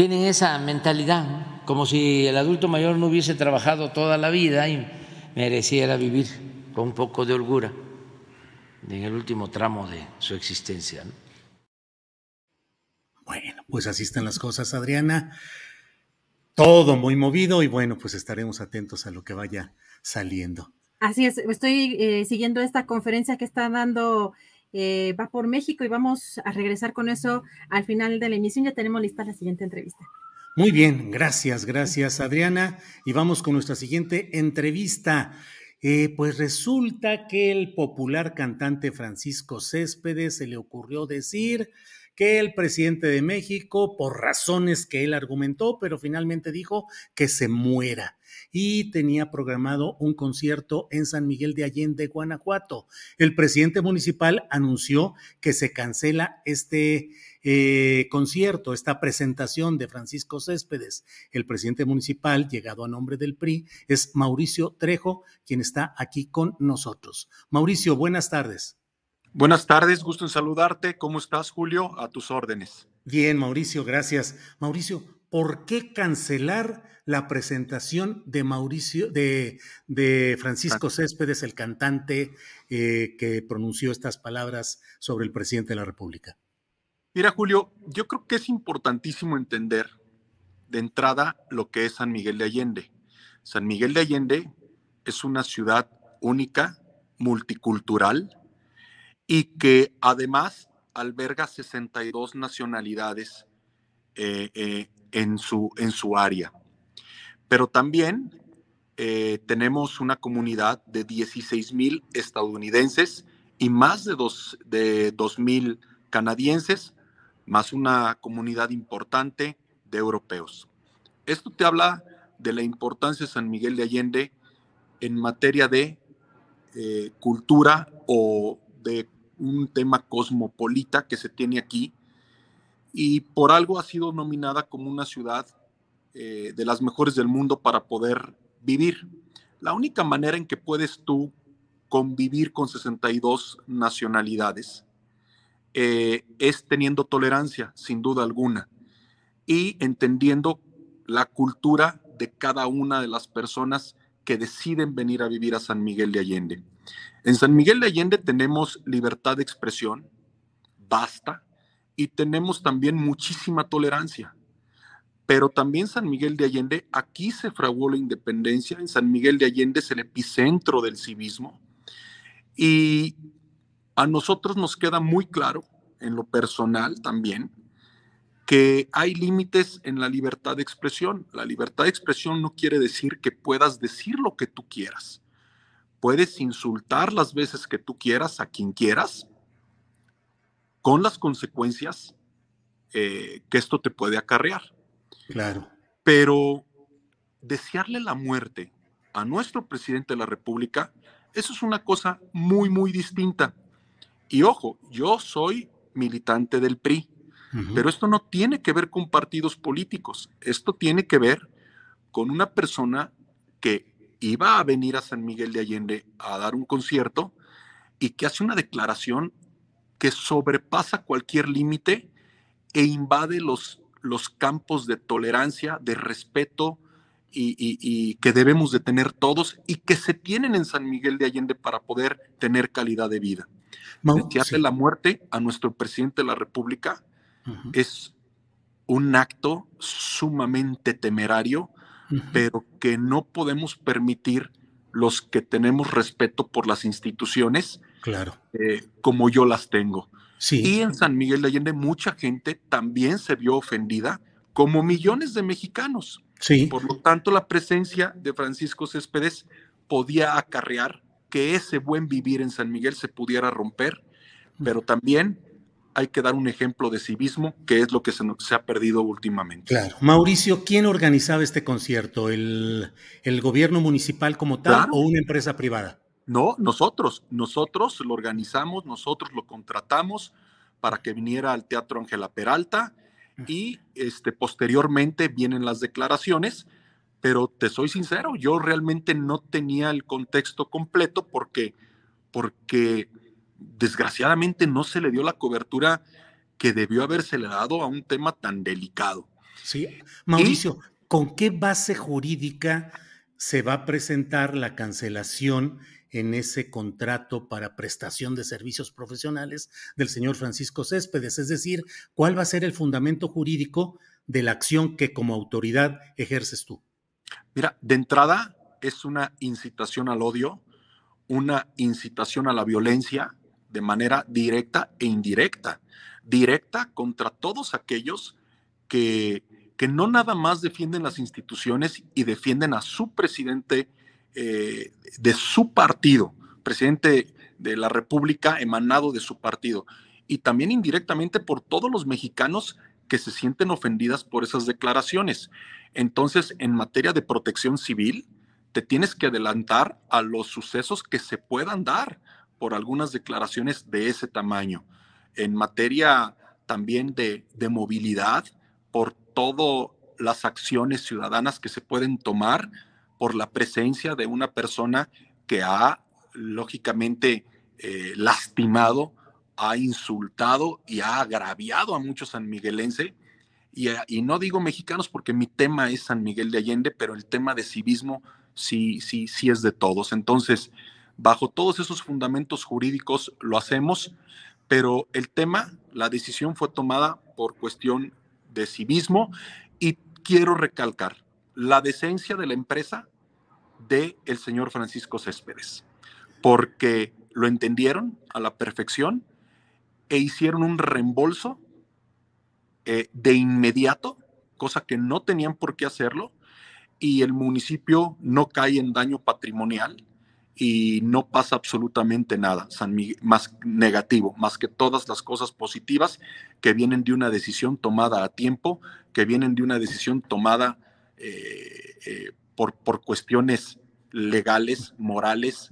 tienen esa mentalidad, como si el adulto mayor no hubiese trabajado toda la vida y mereciera vivir con un poco de holgura en el último tramo de su existencia. Bueno, pues así están las cosas, Adriana. Todo muy movido y bueno, pues estaremos atentos a lo que vaya saliendo. Así es, estoy eh, siguiendo esta conferencia que está dando eh, Va por México y vamos a regresar con eso al final de la emisión. Ya tenemos lista la siguiente entrevista. Muy bien, gracias, gracias Adriana. Y vamos con nuestra siguiente entrevista. Eh, pues resulta que el popular cantante Francisco Céspedes se le ocurrió decir que el presidente de México, por razones que él argumentó, pero finalmente dijo que se muera y tenía programado un concierto en San Miguel de Allende, Guanajuato. El presidente municipal anunció que se cancela este eh, concierto, esta presentación de Francisco Céspedes. El presidente municipal, llegado a nombre del PRI, es Mauricio Trejo, quien está aquí con nosotros. Mauricio, buenas tardes. Buenas tardes, gusto en saludarte. ¿Cómo estás, Julio? A tus órdenes. Bien, Mauricio, gracias. Mauricio, ¿por qué cancelar la presentación de Mauricio, de, de Francisco Céspedes, el cantante eh, que pronunció estas palabras sobre el presidente de la República? Mira, Julio, yo creo que es importantísimo entender de entrada lo que es San Miguel de Allende. San Miguel de Allende es una ciudad única, multicultural y que además alberga 62 nacionalidades eh, eh, en, su, en su área. Pero también eh, tenemos una comunidad de 16 mil estadounidenses y más de 2 de mil canadienses más una comunidad importante de europeos. Esto te habla de la importancia de San Miguel de Allende en materia de eh, cultura o de un tema cosmopolita que se tiene aquí y por algo ha sido nominada como una ciudad eh, de las mejores del mundo para poder vivir. La única manera en que puedes tú convivir con 62 nacionalidades eh, es teniendo tolerancia, sin duda alguna, y entendiendo la cultura de cada una de las personas que deciden venir a vivir a San Miguel de Allende. En San Miguel de Allende tenemos libertad de expresión, basta, y tenemos también muchísima tolerancia. Pero también San Miguel de Allende, aquí se fraguó la independencia, en San Miguel de Allende es el epicentro del civismo. Y a nosotros nos queda muy claro, en lo personal también, que hay límites en la libertad de expresión. La libertad de expresión no quiere decir que puedas decir lo que tú quieras. Puedes insultar las veces que tú quieras a quien quieras, con las consecuencias eh, que esto te puede acarrear. Claro. Pero desearle la muerte a nuestro presidente de la República, eso es una cosa muy, muy distinta. Y ojo, yo soy militante del PRI, pero esto no tiene que ver con partidos políticos, esto tiene que ver con una persona que iba a venir a San Miguel de Allende a dar un concierto y que hace una declaración que sobrepasa cualquier límite e invade los, los campos de tolerancia, de respeto y, que debemos de tener todos y que se tienen en San Miguel de Allende para poder tener calidad de vida. Desearle la muerte a nuestro presidente de la República es un acto sumamente temerario, pero que no podemos permitir los que tenemos respeto por las instituciones, claro. Eh, como yo las tengo. Y en San Miguel de Allende mucha gente también se vio ofendida, como millones de mexicanos. Sí. Por lo tanto, la presencia de Francisco Céspedes podía acarrear que ese buen vivir en San Miguel se pudiera romper, pero también hay que dar un ejemplo de civismo, que es lo que se, se ha perdido últimamente. Claro. Mauricio, ¿quién organizaba este concierto? ¿El, el gobierno municipal como tal o una empresa privada? No, nosotros, nosotros lo organizamos, nosotros lo contratamos para que viniera al Teatro Ángela Peralta y este, posteriormente vienen las declaraciones pero te soy sincero, yo realmente no tenía el contexto completo porque, porque desgraciadamente no se le dio la cobertura que debió habérsele dado a un tema tan delicado. Sí, Mauricio, ¿con qué base jurídica se va a presentar la cancelación en ese contrato para prestación de servicios profesionales del señor Francisco Céspedes? Es decir, ¿cuál va a ser el fundamento jurídico de la acción que como autoridad ejerces tú? Mira, de entrada es una incitación al odio, una incitación a la violencia de manera directa e indirecta. Directa contra todos aquellos que, que no nada más defienden las instituciones y defienden a su presidente eh, de su partido, presidente de la República emanado de su partido. y también indirectamente por todos los mexicanos que se sienten ofendidas por esas declaraciones. Entonces, en materia de protección civil, te tienes que adelantar a los sucesos que se puedan dar por algunas declaraciones de ese tamaño. En materia también de, movilidad, por todas las acciones ciudadanas que se pueden tomar, por la presencia de una persona que ha, lógicamente, eh, lastimado, ha insultado y ha agraviado a muchos sanmiguelenses. Y, y no digo mexicanos porque mi tema es San Miguel de Allende, pero el tema de civismo sí, sí, sí es de todos. Entonces, bajo todos esos fundamentos jurídicos lo hacemos, pero el tema, la decisión fue tomada por cuestión de civismo y quiero recalcar la decencia de la empresa de el señor Francisco Céspedes, porque lo entendieron a la perfección e hicieron un reembolso eh, de inmediato, cosa que no tenían por qué hacerlo, y el municipio no cae en daño patrimonial y no pasa absolutamente nada San más negativo, más que todas las cosas positivas que vienen de una decisión tomada a tiempo, que vienen de una decisión tomada eh, eh, por, por, cuestiones legales, morales,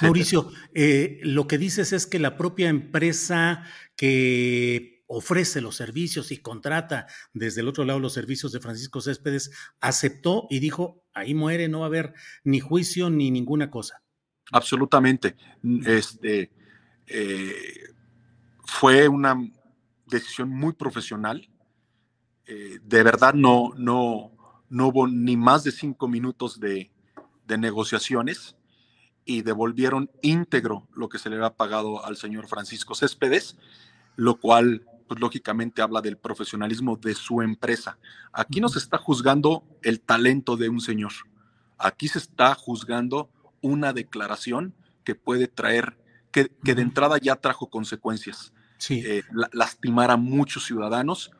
Mauricio, eh, lo que dices es que la propia empresa que ofrece los servicios y contrata desde el otro lado los servicios de Francisco Céspedes aceptó y dijo, ahí muere, no va a haber ni juicio ni ninguna cosa. Absolutamente. Este, eh, fue una decisión muy profesional. Eh, de verdad no, no, no hubo ni más de cinco minutos de, de negociaciones y devolvieron íntegro lo que se le había pagado al señor Francisco Céspedes, lo cual, pues lógicamente habla del profesionalismo de su empresa. Aquí no se está juzgando el talento de un señor, aquí se está juzgando una declaración que puede traer, que, que de entrada ya trajo consecuencias, sí. Eh, lastimar a muchos ciudadanos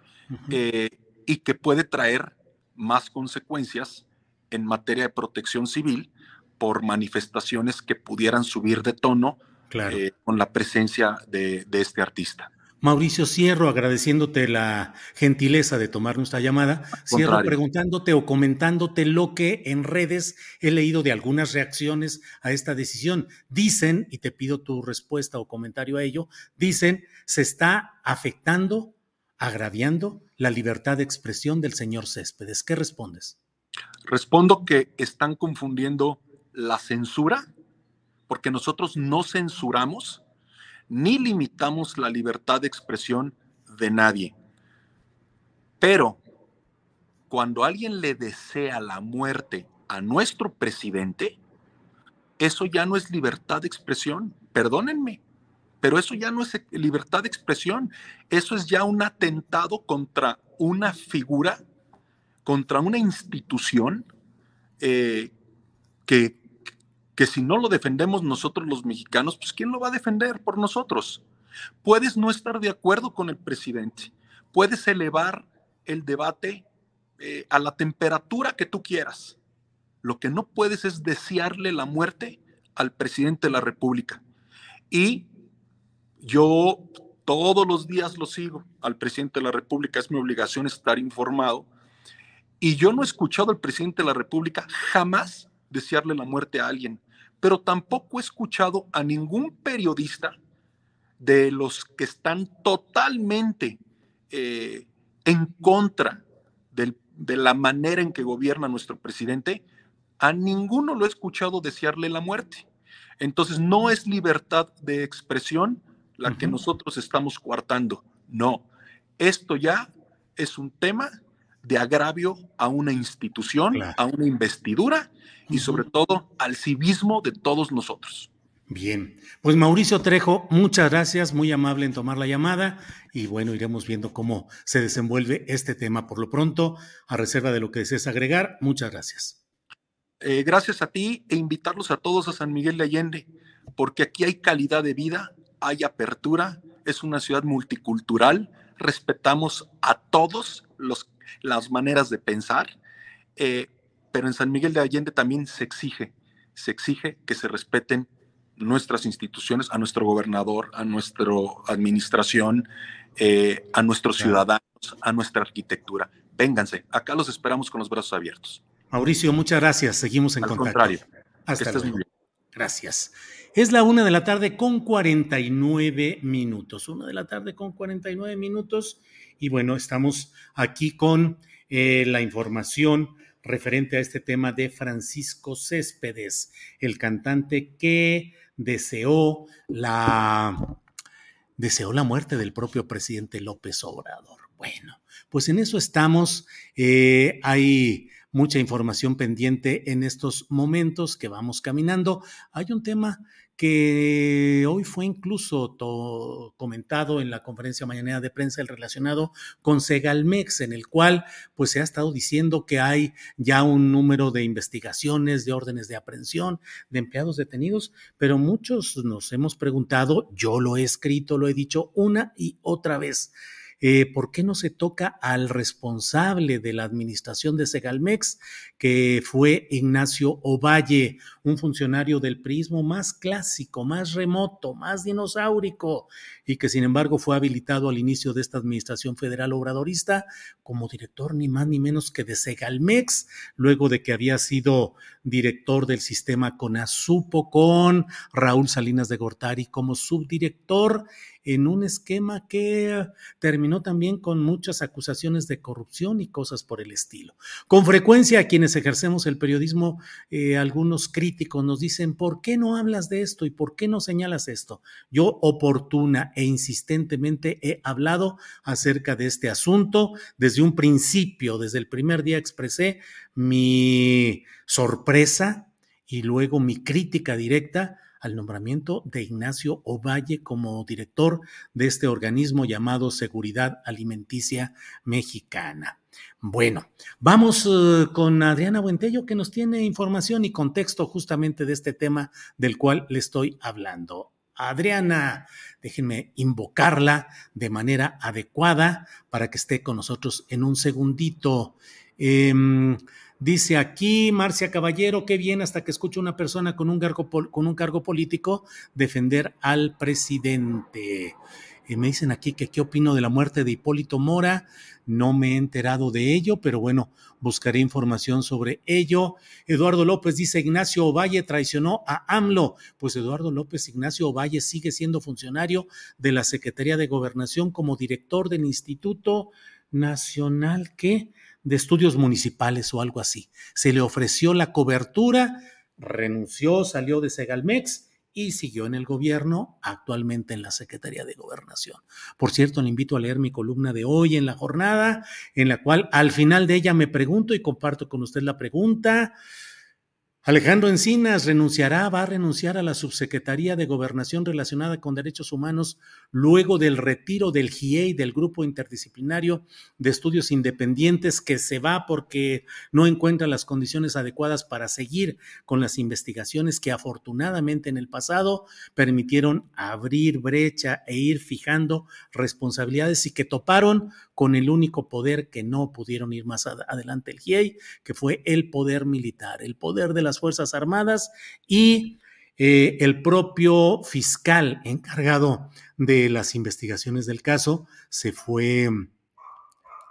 eh, y que puede traer más consecuencias en materia de protección civil por manifestaciones que pudieran subir de tono eh, con la presencia de, este artista. Mauricio, cierro agradeciéndote la gentileza de tomar nuestra llamada. Cierro preguntándote o comentándote lo que en redes he leído de algunas reacciones a esta decisión. Dicen, y te pido tu respuesta o comentario a ello, dicen, se está afectando, agraviando la libertad de expresión del señor Céspedes. ¿Qué respondes? Respondo que están confundiendo la censura, porque nosotros no censuramos ni limitamos la libertad de expresión de nadie. Pero cuando alguien le desea la muerte a nuestro presidente, eso ya no es libertad de expresión, perdónenme, pero eso ya no es libertad de expresión, eso es ya un atentado contra una figura, contra una institución eh, que, que si no lo defendemos nosotros los mexicanos, pues ¿quién lo va a defender por nosotros? Puedes no estar de acuerdo con el presidente, puedes elevar el debate eh, a la temperatura que tú quieras. Lo que no puedes es desearle la muerte al presidente de la República. Y yo todos los días lo sigo al presidente de la República, es mi obligación estar informado. Y yo no he escuchado al presidente de la República jamás desearle la muerte a alguien, pero tampoco he escuchado a ningún periodista de los que están totalmente eh, en contra de la manera en que gobierna nuestro presidente, a ninguno lo he escuchado desearle la muerte. Entonces no es libertad de expresión la que nosotros estamos coartando, no. Esto ya es un tema de agravio a una institución, a una investidura y sobre todo al civismo de todos nosotros. Bien, pues Mauricio Trejo, muchas gracias, muy amable en tomar la llamada y bueno, iremos viendo cómo se desenvuelve este tema. Por lo pronto, a reserva de lo que desees agregar, muchas gracias. Eh, gracias a ti e invitarlos a todos a San Miguel de Allende, porque aquí hay calidad de vida, hay apertura, es una ciudad multicultural, respetamos a todos los, las maneras de pensar. Eh, pero en San Miguel de Allende también se exige, se exige que se respeten nuestras instituciones, a nuestro gobernador, a nuestra administración, eh, a nuestros ciudadanos, a nuestra arquitectura. Vénganse, acá los esperamos con los brazos abiertos. Mauricio, muchas gracias. Seguimos en Al contacto. contrario. Hasta luego. Gracias. Es la una de la tarde con 49 minutos. Una de la tarde con 49 minutos. Y bueno, estamos aquí con eh, la información referente a este tema de Francisco Céspedes, el cantante que deseó la deseó la muerte del propio presidente López Obrador. Bueno, pues en eso estamos. Eh, hay mucha información pendiente en estos momentos que vamos caminando. Hay un tema que hoy fue incluso comentado en la conferencia mañanera de prensa el relacionado con Segalmex, en el cual pues se ha estado diciendo que hay ya un número de investigaciones, de órdenes de aprehensión, de empleados detenidos, pero muchos nos hemos preguntado, yo lo he escrito, lo he dicho una y otra vez. Eh, ¿por qué no se toca al responsable de la administración de Segalmex, que fue Ignacio Ovalle, un funcionario del prismo más clásico, más remoto, más dinosaurico, y que sin embargo fue habilitado al inicio de esta administración federal obradorista como director ni más ni menos que de Segalmex, luego de que había sido director del sistema CONASUPO con Raúl Salinas de Gortari como subdirector en un esquema que terminó también con muchas acusaciones de corrupción y cosas por el estilo. Con frecuencia quienes ejercemos el periodismo, eh, algunos críticos nos dicen, ¿por qué no hablas de esto y por qué no señalas esto? Yo oportuna e insistentemente he hablado acerca de este asunto. Desde un principio, desde el primer día expresé mi sorpresa y luego mi crítica directa al nombramiento de Ignacio Ovalle como director de este organismo llamado Seguridad Alimenticia Mexicana. Bueno, vamos uh, con Adriana Buentello que nos tiene información y contexto justamente de este tema del cual le estoy hablando. Adriana, déjenme invocarla de manera adecuada para que esté con nosotros en un segundito. Eh, Dice aquí Marcia Caballero, qué bien hasta que escucho una persona con un cargo, con un cargo político defender al presidente. Y me dicen aquí que qué opino de la muerte de Hipólito Mora. No me he enterado de ello, pero bueno, buscaré información sobre ello. Eduardo López dice, Ignacio Ovalle traicionó a AMLO. Pues Eduardo López Ignacio Ovalle sigue siendo funcionario de la Secretaría de Gobernación como director del Instituto Nacional, ¿qué? De estudios municipales o algo así. Se le ofreció la cobertura, renunció, salió de Segalmex y siguió en el gobierno, actualmente en la Secretaría de Gobernación. Por cierto, le invito a leer mi columna de hoy en la jornada, en la cual al final de ella me pregunto y comparto con usted la pregunta. Alejandro Encinas renunciará, va a renunciar a la subsecretaría de gobernación relacionada con derechos humanos luego del retiro del GIEI, del Grupo Interdisciplinario de Estudios Independientes, que se va porque no encuentra las condiciones adecuadas para seguir con las investigaciones que afortunadamente en el pasado permitieron abrir brecha e ir fijando responsabilidades y que toparon con el único poder que no pudieron ir más adelante el GIEI, que fue el poder militar, el poder de Fuerzas Armadas y eh, el propio fiscal encargado de las investigaciones del caso se fue,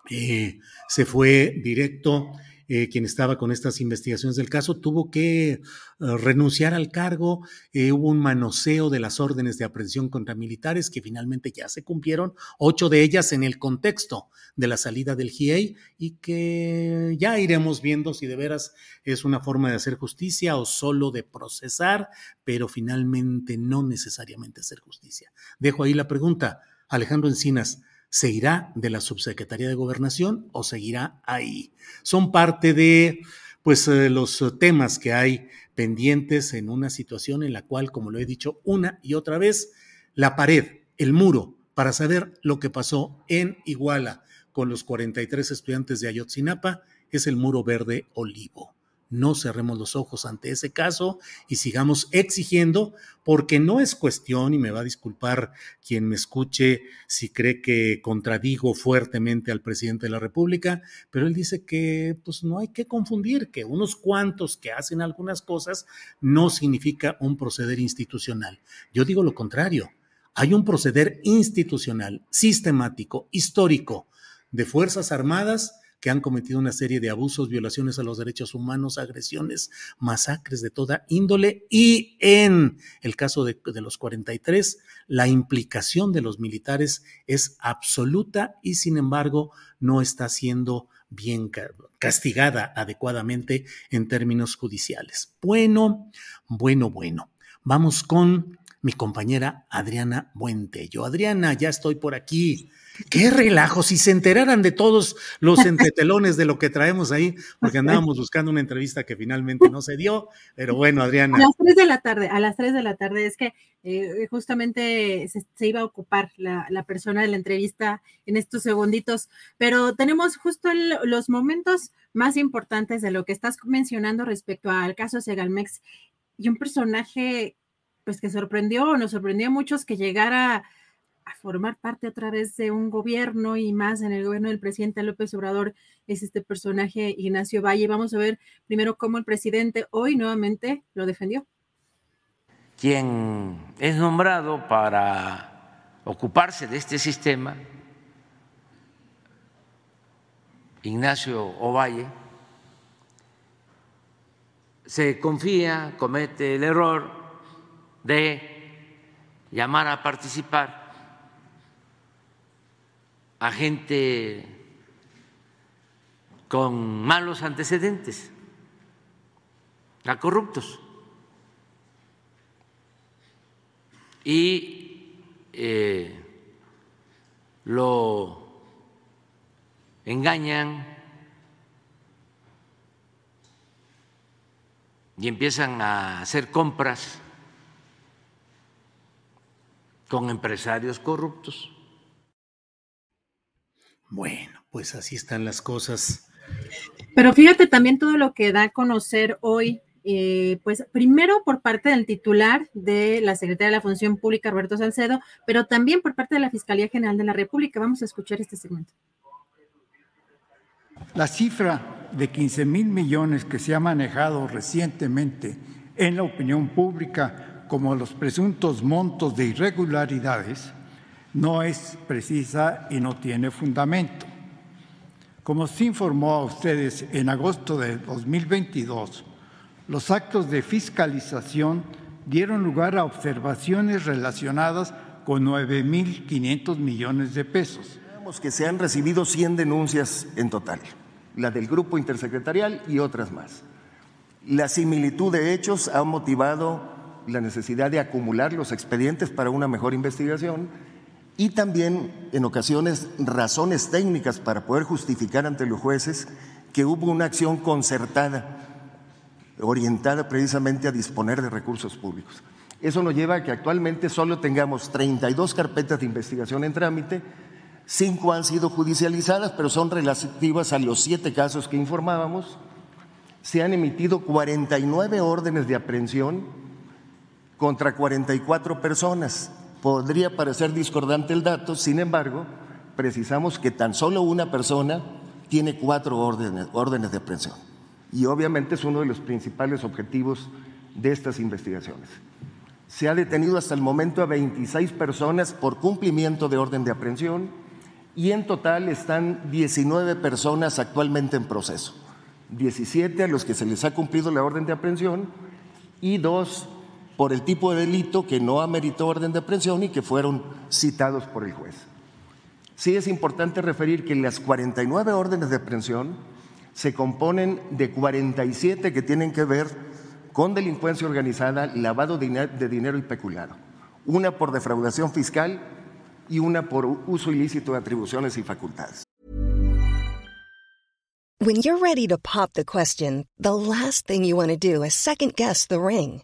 eh, se fue directo eh, quien estaba con estas investigaciones del caso, tuvo que eh, renunciar al cargo. Eh, hubo un manoseo de las órdenes de aprehensión contra militares que finalmente ya se cumplieron, ocho de ellas en el contexto de la salida del GIEI y que ya iremos viendo si de veras es una forma de hacer justicia o solo de procesar, pero finalmente no necesariamente hacer justicia. Dejo ahí la pregunta. Alejandro Encinas, ¿Se irá de la subsecretaría de gobernación o seguirá ahí? Son parte de pues eh, los temas que hay pendientes en una situación en la cual, como lo he dicho una y otra vez, la pared, el muro, para saber lo que pasó en Iguala con los 43 estudiantes de Ayotzinapa, es el muro verde olivo. No cerremos los ojos ante ese caso y sigamos exigiendo, porque no es cuestión, y me va a disculpar quien me escuche si cree que contradigo fuertemente al presidente de la República, pero él dice que pues no hay que confundir que unos cuantos que hacen algunas cosas no significa un proceder institucional. Yo digo lo contrario. Hay un proceder institucional, sistemático, histórico, de Fuerzas Armadas que han cometido una serie de abusos, violaciones a los derechos humanos, agresiones, masacres de toda índole y en el caso de, los 43, la implicación de los militares es absoluta y sin embargo no está siendo bien castigada adecuadamente en términos judiciales. Bueno, bueno, bueno. Vamos con mi compañera Adriana Buentello. Adriana, ya estoy por aquí. Qué relajo, si se enteraran de todos los entretelones de lo que traemos ahí, porque andábamos buscando una entrevista que finalmente no se dio, pero bueno, Adriana. A las tres de la tarde, a las tres de la tarde, es que eh, justamente se, iba a ocupar la, persona de la entrevista en estos segunditos, pero tenemos justo los momentos más importantes de lo que estás mencionando respecto al caso Segalmex y un personaje pues que sorprendió, nos sorprendió a muchos que llegara a formar parte otra vez de un gobierno y más en el gobierno del presidente López Obrador es este personaje Ignacio Valle. Vamos a ver primero cómo el presidente hoy nuevamente lo defendió. Quien es nombrado para ocuparse de este sistema, Ignacio Ovalle, se confía, comete el error de llamar a participar a gente con malos antecedentes, a corruptos. Y eh, lo engañan y empiezan a hacer compras con empresarios corruptos. Bueno, pues así están las cosas. Pero fíjate también todo lo que da a conocer hoy, eh, pues primero por parte del titular de la Secretaría de la Función Pública, Roberto Salcedo, pero también por parte de la Fiscalía General de la República. Vamos a escuchar este segmento. La cifra de 15 mil millones que se ha manejado recientemente en la opinión pública como los presuntos montos de irregularidades no es precisa y no tiene fundamento. Como se informó a ustedes en agosto de 2022, los actos de fiscalización dieron lugar a observaciones relacionadas con 9.500 millones de pesos. que se han recibido 100 denuncias en total, la del grupo intersecretarial y otras más. La similitud de hechos ha motivado la necesidad de acumular los expedientes para una mejor investigación y también en ocasiones razones técnicas para poder justificar ante los jueces que hubo una acción concertada orientada precisamente a disponer de recursos públicos. Eso nos lleva a que actualmente solo tengamos 32 carpetas de investigación en trámite, cinco han sido judicializadas, pero son relativas a los siete casos que informábamos. Se han emitido 49 órdenes de aprehensión contra 44 personas. Podría parecer discordante el dato, sin embargo, precisamos que tan solo una persona tiene cuatro órdenes, de aprehensión. Y obviamente es uno de los principales objetivos de estas investigaciones. Se ha detenido hasta el momento a 26 personas por cumplimiento de orden de aprehensión y en total están 19 personas actualmente en proceso. 17 a los que se les ha cumplido la orden de aprehensión y dos por el tipo de delito que no ameritó orden de aprehensión y que fueron citados por el juez. Sí es importante referir que las 49 órdenes de aprehensión se componen de 47 que tienen que ver con delincuencia organizada, lavado de dinero y peculado. Una por defraudación fiscal y una por uso ilícito de atribuciones y facultades. When you're ready to pop the question, the last thing you want to do is second guess the ring.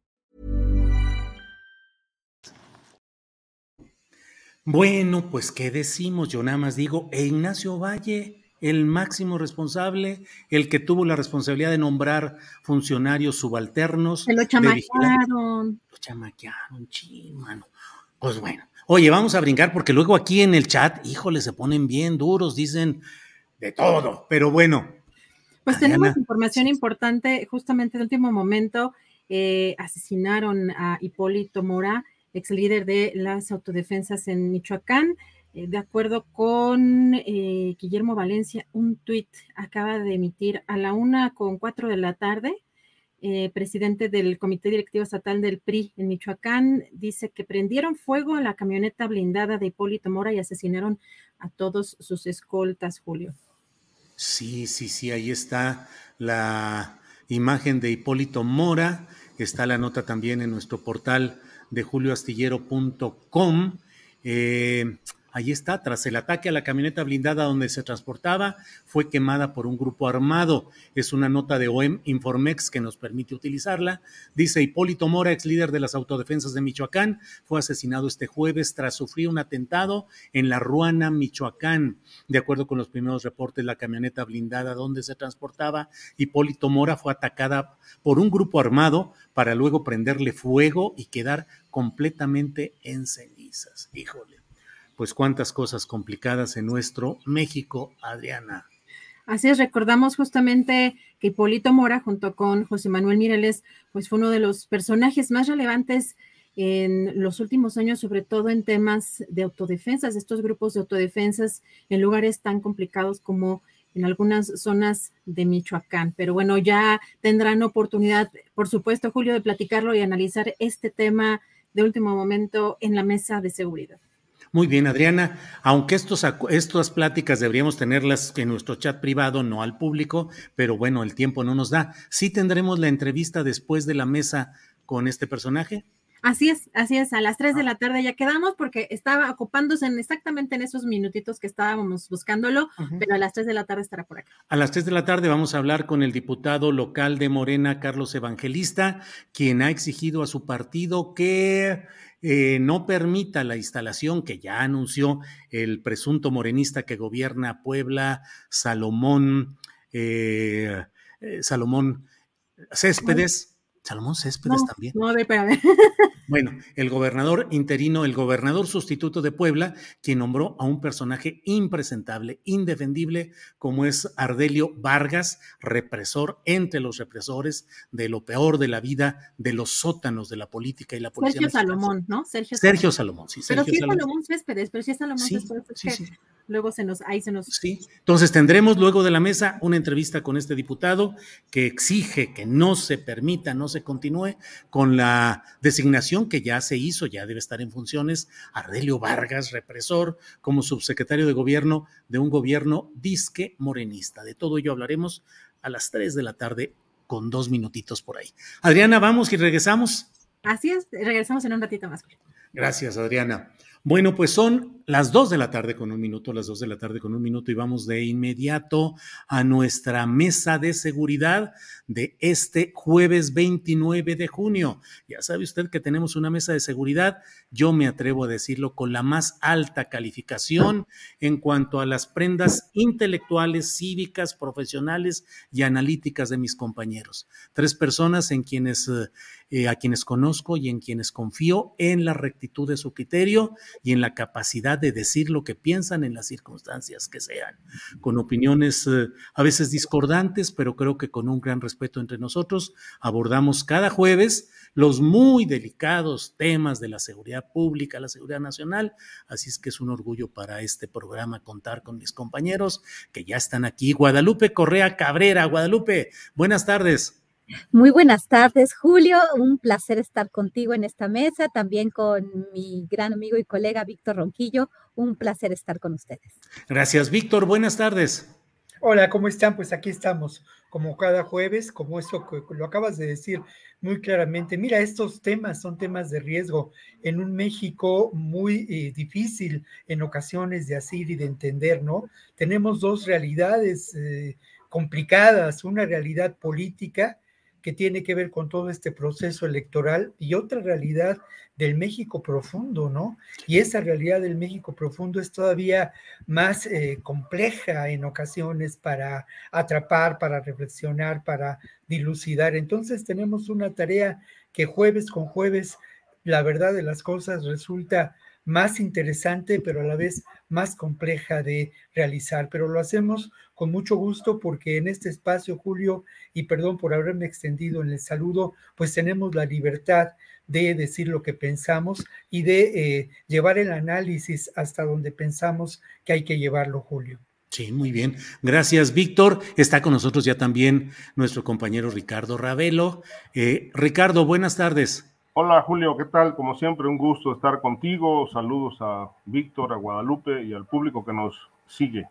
Bueno, pues qué decimos, yo nada más digo, e Ignacio Valle el máximo responsable, el que tuvo la responsabilidad de nombrar funcionarios subalternos. Se lo chamaquearon. Lo chamaquearon, mano. Pues bueno. Oye, vamos a brincar porque luego aquí en el chat, híjole, se ponen bien duros, dicen de todo, pero bueno. Pues tenemos información importante, justamente en el último momento eh, asesinaron a Hipólito Mora, ex líder de las autodefensas en Michoacán. Eh, de acuerdo con eh, Guillermo Valencia, un tuit acaba de emitir a la una con cuatro de la tarde. Eh, presidente del Comité Directivo Estatal del PRI en Michoacán, dice que prendieron fuego a la camioneta blindada de Hipólito Mora y asesinaron a todos sus escoltas, Julio. Sí, sí, sí, ahí está la imagen de Hipólito Mora, está la nota también en nuestro portal de julioastillero.com. Eh, Ahí está, tras el ataque a la camioneta blindada donde se transportaba, fue quemada por un grupo armado. Es una nota de OEM Informex que nos permite utilizarla. Dice Hipólito Mora, ex líder de las autodefensas de Michoacán, fue asesinado este jueves tras sufrir un atentado en la Ruana, Michoacán. De acuerdo con los primeros reportes, la camioneta blindada donde se transportaba Hipólito Mora fue atacada por un grupo armado para luego prenderle fuego y quedar completamente en cenizas. Híjole pues cuántas cosas complicadas en nuestro México, Adriana. Así es, recordamos justamente que Hipólito Mora, junto con José Manuel Mireles, pues fue uno de los personajes más relevantes en los últimos años, sobre todo en temas de autodefensas, de estos grupos de autodefensas en lugares tan complicados como en algunas zonas de Michoacán. Pero bueno, ya tendrán oportunidad, por supuesto, Julio, de platicarlo y analizar este tema de último momento en la mesa de seguridad. Muy bien, Adriana. Aunque estos, estas pláticas deberíamos tenerlas en nuestro chat privado, no al público, pero bueno, el tiempo no nos da. ¿Sí tendremos la entrevista después de la mesa con este personaje? Así es, así es, a las 3 de ah. la tarde ya quedamos porque estaba ocupándose en exactamente en esos minutitos que estábamos buscándolo, pero a las 3 de la tarde estará por acá. A las 3 de la tarde vamos a hablar con el diputado local de Morena, Carlos Evangelista, quien ha exigido a su partido que eh, no permita la instalación que ya anunció el presunto morenista que gobierna Puebla, Salomón, eh, eh, Salomón Céspedes. Salomón Céspedes también. No, a ver, espérame. Bueno, el gobernador interino, el gobernador sustituto de Puebla, quien nombró a un personaje impresentable, indefendible, como es Ardelio Vargas, represor entre los represores de lo peor de la vida, de los sótanos de la política y la policía. Sergio Salomón, ¿no? Sergio, Sergio Salomón. sí. Sergio pero sí es Salomón Céspedes, pero sí es Salomón Céspedes. Sí, sí luego se nos, ahí se nos... Sí, entonces tendremos luego de la mesa una entrevista con este diputado que exige que no se permita, no se continúe con la designación que ya se hizo, ya debe estar en funciones, Ardelio Vargas, represor, como subsecretario de gobierno de un gobierno disque morenista. De todo ello hablaremos a las 3 de la tarde con dos minutitos por ahí. Adriana, vamos y regresamos. Así es, regresamos en un ratito más. Gracias, Adriana. Bueno, pues son las dos de la tarde con un minuto, las dos de la tarde con un minuto y vamos de inmediato a nuestra mesa de seguridad de este jueves 29 de junio. Ya sabe usted que tenemos una mesa de seguridad, yo me atrevo a decirlo, con la más alta calificación en cuanto a las prendas intelectuales, cívicas, profesionales y analíticas de mis compañeros. Tres personas en quienes, eh, a quienes conozco y en quienes confío en la rectitud de su criterio y en la capacidad de decir lo que piensan en las circunstancias que sean, con opiniones eh, a veces discordantes, pero creo que con un gran respeto entre nosotros abordamos cada jueves los muy delicados temas de la seguridad pública, la seguridad nacional. Así es que es un orgullo para este programa contar con mis compañeros que ya están aquí. Guadalupe Correa Cabrera. Guadalupe, buenas tardes. Muy buenas tardes, Julio. Un placer estar contigo en esta mesa, también con mi gran amigo y colega Víctor Ronquillo. Un placer estar con ustedes. Gracias, Víctor. Buenas tardes. Hola, ¿cómo están? Pues aquí estamos, como cada jueves, como eso que lo acabas de decir muy claramente. Mira, estos temas son temas de riesgo en un México muy eh, difícil en ocasiones de asir y de entender, ¿no? Tenemos dos realidades eh, complicadas, una realidad política que tiene que ver con todo este proceso electoral y otra realidad del México profundo, ¿no? Y esa realidad del México profundo es todavía más eh, compleja en ocasiones para atrapar, para reflexionar, para dilucidar. Entonces tenemos una tarea que jueves con jueves, la verdad de las cosas resulta más interesante, pero a la vez más compleja de realizar. Pero lo hacemos con mucho gusto porque en este espacio, Julio, y perdón por haberme extendido en el saludo, pues tenemos la libertad de decir lo que pensamos y de eh, llevar el análisis hasta donde pensamos que hay que llevarlo, Julio. Sí, muy bien. Gracias, Víctor. Está con nosotros ya también nuestro compañero Ricardo Ravelo. Eh, Ricardo, buenas tardes. Hola Julio, ¿qué tal? Como siempre, un gusto estar contigo. Saludos a Víctor, a Guadalupe y al público que nos sigue.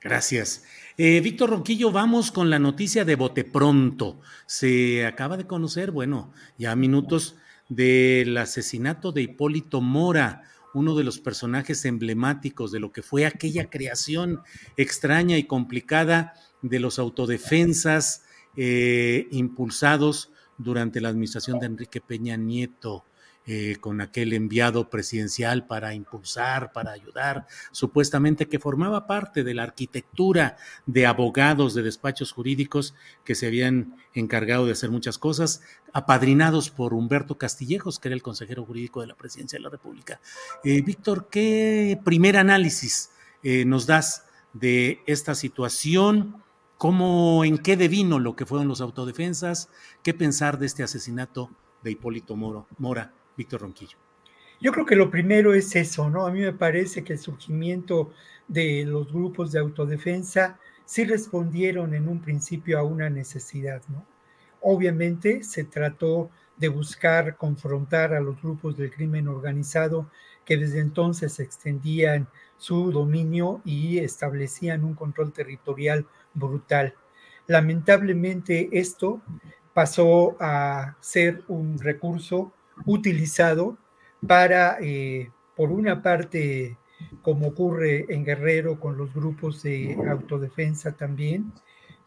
Gracias. Eh, Víctor Ronquillo, vamos con la noticia de Bote Pronto. Se acaba de conocer, bueno, ya minutos del asesinato de Hipólito Mora, uno de los personajes emblemáticos de lo que fue aquella creación extraña y complicada de los autodefensas eh, impulsados durante la administración de Enrique Peña Nieto. Eh, con aquel enviado presidencial para impulsar, para ayudar, supuestamente que formaba parte de la arquitectura de abogados de despachos jurídicos que se habían encargado de hacer muchas cosas, apadrinados por Humberto Castillejos, que era el consejero jurídico de la presidencia de la República. Eh, Víctor, ¿qué primer análisis eh, nos das de esta situación? ¿Cómo, en qué devino lo que fueron los autodefensas? ¿Qué pensar de este asesinato de Hipólito Moro, Mora, Víctor Ronquillo? Yo creo que lo primero es eso, ¿no? A mí me parece que el surgimiento de los grupos de autodefensa sí respondieron en un principio a una necesidad, ¿no? Obviamente se trató de buscar confrontar a los grupos del crimen organizado que desde entonces extendían su dominio y establecían un control territorial brutal. Lamentablemente esto pasó a ser un recurso utilizado para, eh, por una parte, como ocurre en Guerrero con los grupos de autodefensa también,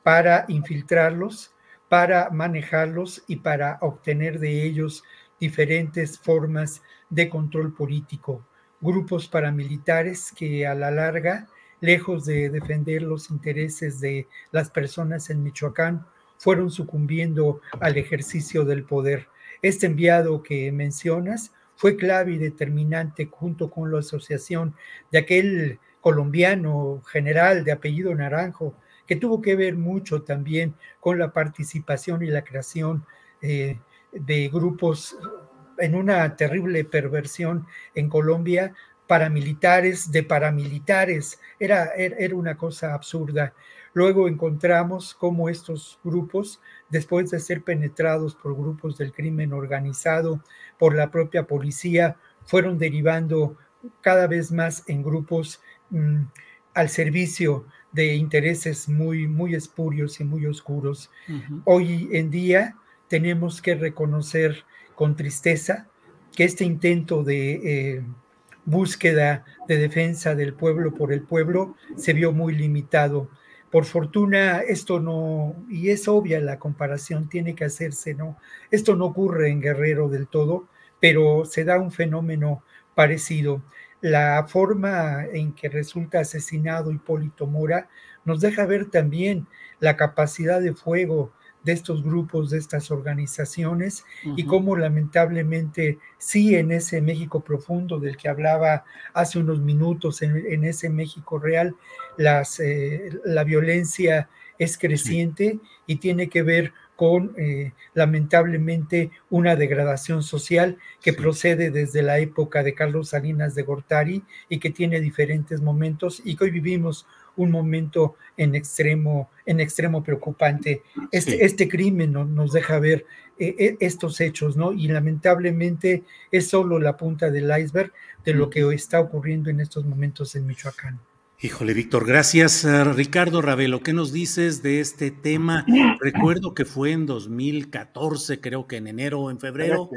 para infiltrarlos, para manejarlos y para obtener de ellos diferentes formas de control político. Grupos paramilitares que a la larga lejos de defender los intereses de las personas en Michoacán, fueron sucumbiendo al ejercicio del poder. Este enviado que mencionas fue clave y determinante junto con la asociación de aquel colombiano general de apellido Naranjo, que tuvo que ver mucho también con la participación y la creación eh, de grupos en una terrible perversión en Colombia paramilitares de paramilitares. Era, era una cosa absurda. Luego encontramos cómo estos grupos, después de ser penetrados por grupos del crimen organizado, por la propia policía, fueron derivando cada vez más en grupos mm, al servicio de intereses muy, muy espurios y muy oscuros. Hoy en día tenemos que reconocer con tristeza que este intento de eh, búsqueda de defensa del pueblo por el pueblo se vio muy limitado. Por fortuna, esto no, y es obvia la comparación, tiene que hacerse, ¿no? Esto no ocurre en Guerrero del todo, pero se da un fenómeno parecido. La forma en que resulta asesinado Hipólito Mora nos deja ver también la capacidad de fuego de estos grupos, de estas organizaciones y cómo lamentablemente sí en ese México profundo del que hablaba hace unos minutos, en, ese México real, las, eh, la violencia es creciente y tiene que ver con eh, lamentablemente una degradación social que procede desde la época de Carlos Salinas de Gortari y que tiene diferentes momentos y que hoy vivimos un momento en extremo, en extremo preocupante. Este, este crimen nos deja ver eh, eh, estos hechos, ¿no? Y lamentablemente es solo la punta del iceberg de lo que está ocurriendo en estos momentos en Michoacán. Híjole, Víctor, gracias. Eh, Ricardo Ravelo, ¿qué nos dices de este tema? Recuerdo que fue en 2014, creo que en enero o en febrero,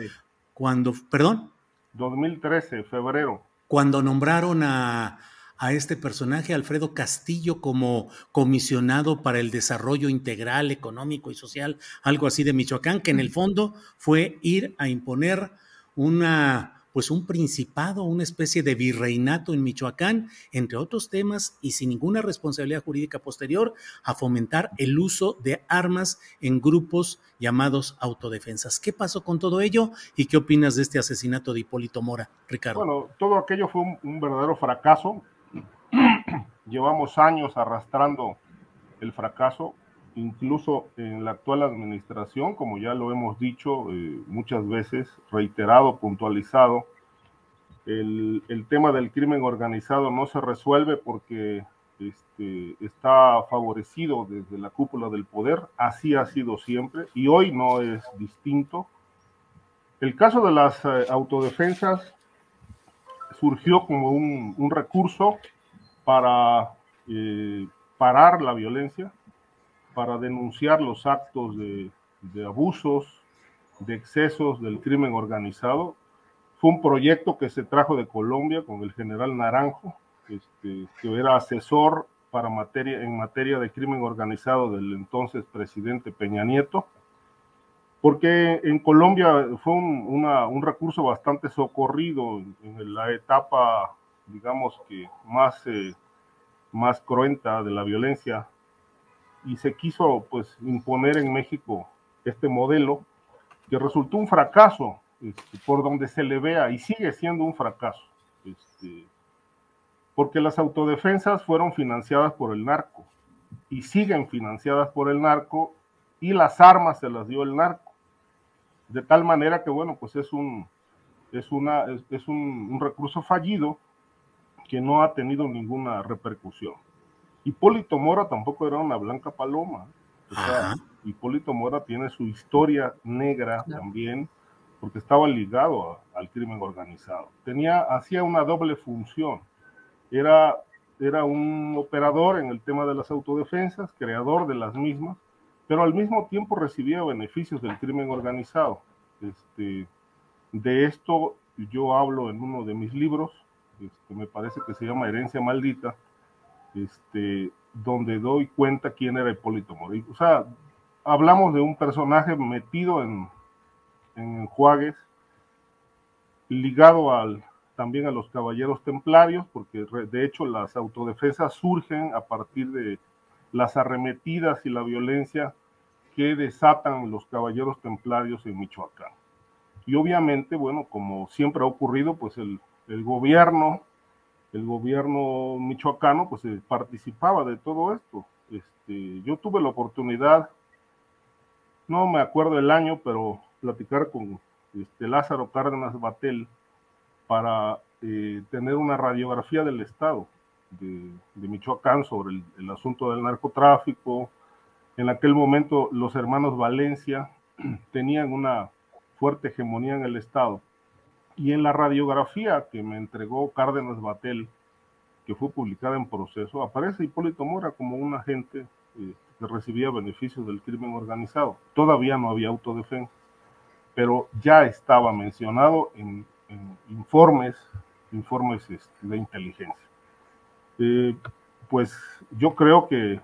cuando, perdón. 2013, febrero. Cuando nombraron a, a este personaje, Alfredo Castillo, como comisionado para el desarrollo integral, económico y social, algo así de Michoacán, que en el fondo fue ir a imponer una pues un principado, una especie de virreinato en Michoacán, entre otros temas, y sin ninguna responsabilidad jurídica posterior, a fomentar el uso de armas en grupos llamados autodefensas. ¿Qué pasó con todo ello y qué opinas de este asesinato de Hipólito Mora, Ricardo? Bueno, todo aquello fue un, verdadero fracaso. Llevamos años arrastrando el fracaso, incluso en la actual administración, como ya lo hemos dicho eh, muchas veces, reiterado, puntualizado, el, tema del crimen organizado no se resuelve porque este, está favorecido desde la cúpula del poder, así ha sido siempre y hoy no es distinto. El caso de las eh, autodefensas surgió como un, recurso para eh, parar la violencia, para denunciar los actos de, abusos, de excesos del crimen organizado. Fue un proyecto que se trajo de Colombia con el general Naranjo, este, que era asesor para materia, en materia de crimen organizado del entonces presidente Peña Nieto, porque en Colombia fue un, recurso bastante socorrido en, la etapa, digamos que más, eh, más cruenta de la violencia y se quiso pues imponer en México este modelo que resultó un fracaso este, por donde se le vea y sigue siendo un fracaso. Este, porque las autodefensas fueron financiadas por el narco y siguen financiadas por el narco y las armas se las dio el narco. De tal manera que, bueno, pues es un, es una, es un, un recurso fallido que no ha tenido ninguna repercusión. Hipólito Mora tampoco era una blanca paloma. Hipólito Mora tiene su historia negra también, porque estaba ligado al crimen organizado. Tenía, hacía una doble función. Era, era un operador en el tema de las autodefensas, creador de las mismas, pero al mismo tiempo recibía beneficios del crimen organizado. Este, de esto yo hablo en uno de mis libros, que este, me parece que se llama Herencia Maldita, este, donde doy cuenta quién era Hipólito Mora. O sea, hablamos de un personaje metido en, en Juárez, ligado al, también a los caballeros templarios, porque de hecho las autodefensas surgen a partir de las arremetidas y la violencia que desatan los caballeros templarios en Michoacán. Y obviamente, bueno, como siempre ha ocurrido, pues el gobierno el gobierno michoacano pues eh, participaba de todo esto. Este, yo tuve la oportunidad, no me acuerdo el año, pero platicar con este, Lázaro Cárdenas Batel para eh, tener una radiografía del Estado de, Michoacán sobre el, el, asunto del narcotráfico. En aquel momento los hermanos Valencia tenían una fuerte hegemonía en el Estado y en la radiografía que me entregó Cárdenas Batel, que fue publicada en proceso, aparece Hipólito Mora como un agente eh, que recibía beneficios del crimen organizado. Todavía no había autodefensa, pero ya estaba mencionado en, informes, informes este, de inteligencia. Eh, pues yo creo que,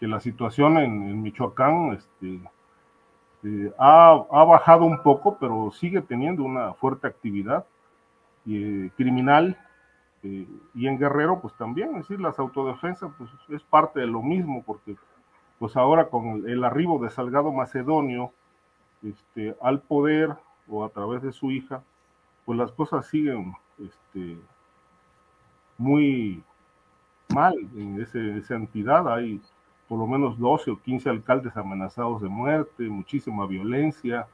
que la situación en, en Michoacán este, este, ha, bajado un poco, pero sigue teniendo una fuerte actividad eh, criminal. Eh, y en Guerrero, pues también, es decir, las autodefensas, pues es parte de lo mismo, porque pues ahora con el arribo de Salgado Macedonio este, al poder o a través de su hija, pues las cosas siguen este, muy mal en esa entidad. Por lo menos 12 o 15 alcaldes amenazados de muerte, muchísima violencia,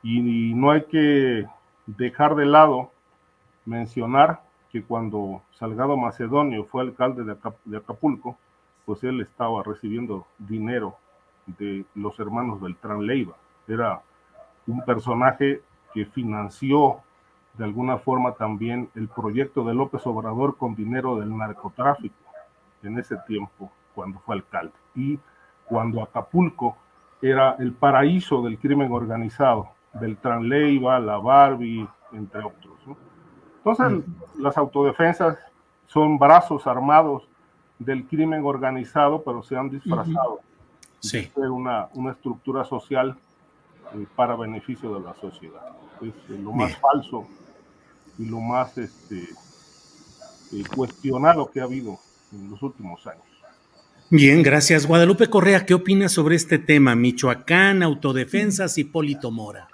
y, no hay que dejar de lado mencionar que cuando Salgado Macedonio fue alcalde de, Acapulco, pues él estaba recibiendo dinero de los hermanos Beltrán Leiva. Era un personaje que financió de alguna forma también el proyecto de López Obrador con dinero del narcotráfico en ese tiempo cuando fue alcalde y cuando Acapulco era el paraíso del crimen organizado, Beltrán Leiva, la Barbie, entre otros. Entonces, las autodefensas son brazos armados del crimen organizado, pero se han disfrazado de ser una, una estructura social eh, para beneficio de la sociedad. Es eh, lo más falso y lo más este, eh, cuestionado que ha habido en los últimos años. Bien, gracias. Guadalupe Correa, ¿qué opinas sobre este tema? Michoacán, autodefensas, Hipólito Mora.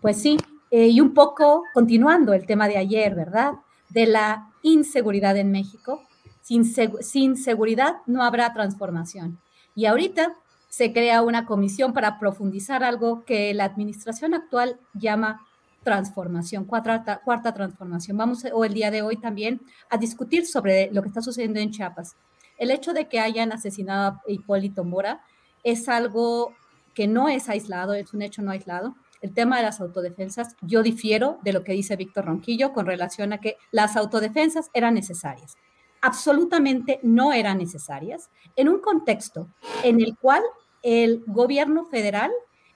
Pues sí, eh, y un poco continuando el tema de ayer, ¿verdad? De la inseguridad en México. Sin, sin seguridad no habrá transformación. Y ahorita se crea una comisión para profundizar algo que la administración actual llama transformación, cuarta, cuarta transformación. Vamos, o el día de hoy también, a discutir sobre lo que está sucediendo en Chiapas. El hecho de que hayan asesinado a Hipólito Mora es algo que no es aislado, es un hecho no aislado. El tema de las autodefensas, yo difiero de lo que dice Víctor Ronquillo con relación a que las autodefensas eran necesarias. Absolutamente no eran necesarias en un contexto en el cual el gobierno federal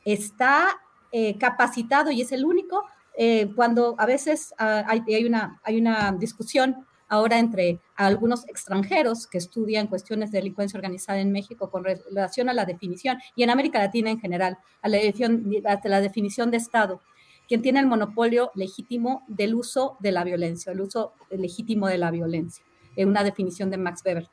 está eh, capacitado y es el único eh, cuando a veces ah, hay, una, hay una discusión ahora entre algunos extranjeros que estudian cuestiones de delincuencia organizada en México con relación a la definición y en América Latina en general, a la definición, la definición de Estado, quien tiene el monopolio legítimo del uso de la violencia, el uso legítimo de la violencia, en una definición de Max Weber.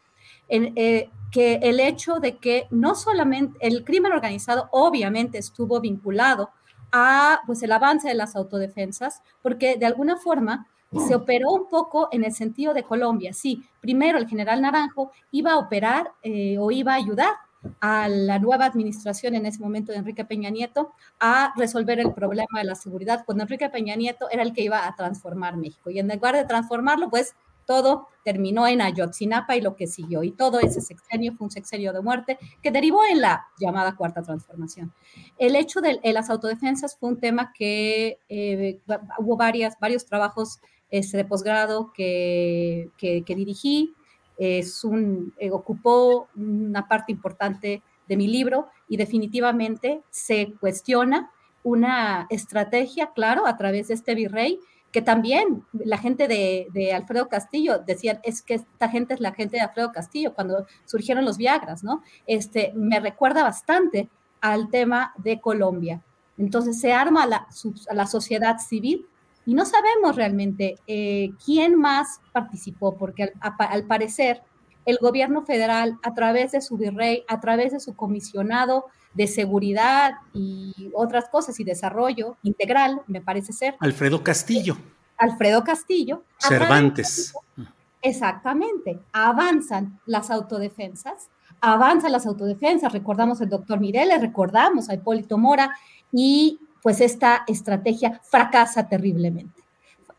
Eh, que el hecho de que no solamente el crimen organizado obviamente estuvo vinculado a pues el avance de las autodefensas, porque de alguna forma se operó un poco en el sentido de Colombia. Sí, primero el general Naranjo iba a operar eh, o iba a ayudar a la nueva administración en ese momento de Enrique Peña Nieto a resolver el problema de la seguridad, cuando Enrique Peña Nieto era el que iba a transformar México. Y en lugar de transformarlo, pues todo terminó en Ayotzinapa y lo que siguió. Y todo ese sexenio fue un sexenio de muerte que derivó en la llamada cuarta transformación. El hecho de, las autodefensas fue un tema que eh, hubo varias, varios trabajos este, de posgrado que, que, dirigí. Es un, eh, ocupó una parte importante de mi libro y definitivamente se cuestiona una estrategia, claro, a través de este virrey, que también la gente de, Alfredo Castillo decían, es que esta gente es la gente de Alfredo Castillo cuando surgieron los Viagras, ¿no? Este, me recuerda bastante al tema de Colombia. Entonces se arma la, la sociedad civil y no sabemos realmente eh, quién más participó, porque al, parecer el gobierno federal, a través de su virrey, a través de su comisionado de seguridad y otras cosas y desarrollo integral, me parece ser. Alfredo Castillo. Alfredo Castillo. Cervantes. exactamente. Avanzan las autodefensas, avanzan las autodefensas. Recordamos al doctor Mireles, recordamos a Hipólito Mora y pues esta estrategia fracasa terriblemente.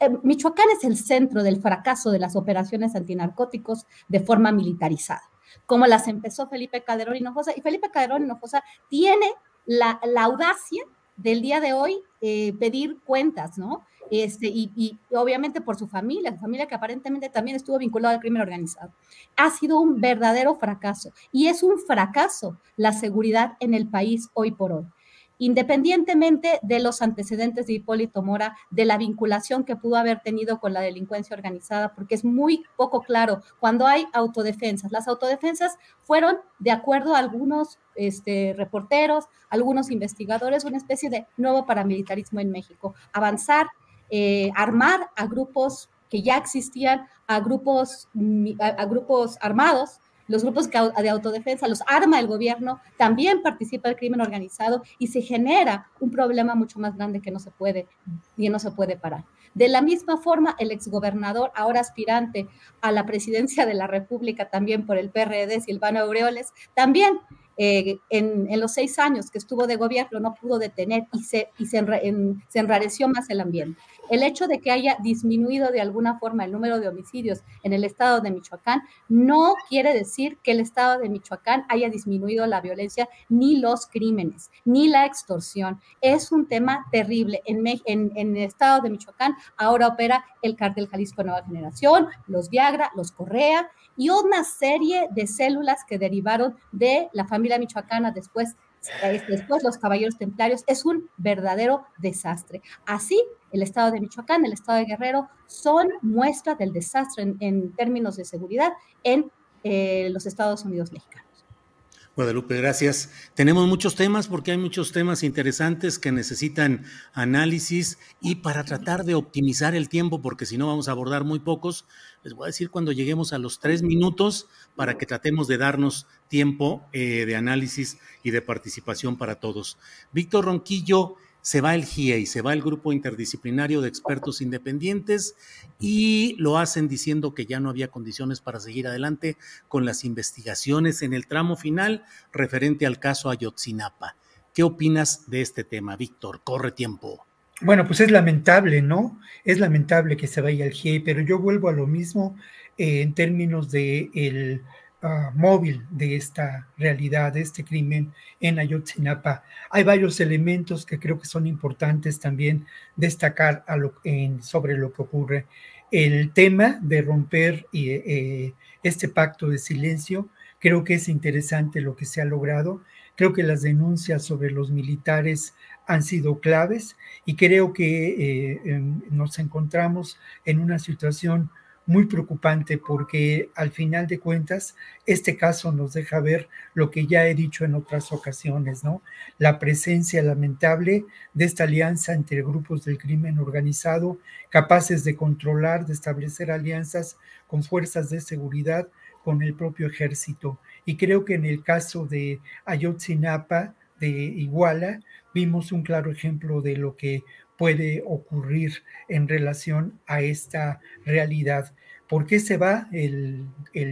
Eh, Michoacán es el centro del fracaso de las operaciones antinarcóticos de forma militarizada como las empezó Felipe Calderón Hinojosa. Y Felipe Calderón Hinojosa tiene la, audacia del día de hoy eh, pedir cuentas, ¿no? Este, y, obviamente por su familia, su familia que aparentemente también estuvo vinculada al crimen organizado. Ha sido un verdadero fracaso y es un fracaso la seguridad en el país hoy por hoy independientemente de los antecedentes de Hipólito Mora, de la vinculación que pudo haber tenido con la delincuencia organizada, porque es muy poco claro cuando hay autodefensas. Las autodefensas fueron, de acuerdo a algunos este, reporteros, algunos investigadores, una especie de nuevo paramilitarismo en México. Avanzar, eh, armar a grupos que ya existían, a grupos, a grupos armados los grupos de autodefensa los arma el gobierno, también participa el crimen organizado y se genera un problema mucho más grande que no se puede y no se puede parar. De la misma forma, el exgobernador, ahora aspirante a la presidencia de la República también por el PRD, Silvano Aureoles, también eh, en, los seis años que estuvo de gobierno no pudo detener y se, y se, se enrareció más el ambiente. El hecho de que haya disminuido de alguna forma el número de homicidios en el estado de Michoacán no quiere decir que el estado de Michoacán haya disminuido la violencia, ni los crímenes, ni la extorsión. Es un tema terrible. En, el estado de Michoacán ahora opera el cártel Jalisco Nueva Generación, los Viagra, los Correa y una serie de células que derivaron de la familia michoacana después después los caballeros templarios, es un verdadero desastre. Así, el estado de Michoacán, el estado de Guerrero, son muestra del desastre en, términos de seguridad en eh, los Estados Unidos mexicanos. Guadalupe, gracias. Tenemos muchos temas porque hay muchos temas interesantes que necesitan análisis y para tratar de optimizar el tiempo, porque si no vamos a abordar muy pocos, les voy a decir cuando lleguemos a los tres minutos para que tratemos de darnos tiempo eh, de análisis y de participación para todos. Víctor Ronquillo se va el GIEI, se va el grupo interdisciplinario de expertos independientes y lo hacen diciendo que ya no había condiciones para seguir adelante con las investigaciones en el tramo final referente al caso Ayotzinapa. ¿Qué opinas de este tema, Víctor? Corre tiempo. Bueno, pues es lamentable, ¿no? Es lamentable que se vaya el GIEI, pero yo vuelvo a lo mismo eh, en términos de el Ah, móvil de esta realidad, de este crimen en Ayotzinapa. Hay varios elementos que creo que son importantes también destacar sobre lo que ocurre. El tema de romper eh, este pacto de silencio, creo que es interesante lo que se ha logrado. Creo que las denuncias sobre los militares han sido claves y creo que eh, nos encontramos en una situación muy preocupante porque al final de cuentas este caso nos deja ver lo que ya he dicho en otras ocasiones, ¿no? La presencia lamentable de esta alianza entre grupos del crimen organizado capaces de controlar, de establecer alianzas con fuerzas de seguridad, con el propio ejército. Y creo que en el caso de Ayotzinapa, de Iguala, vimos un claro ejemplo de lo que puede ocurrir en relación a esta realidad. ¿Por qué se va el,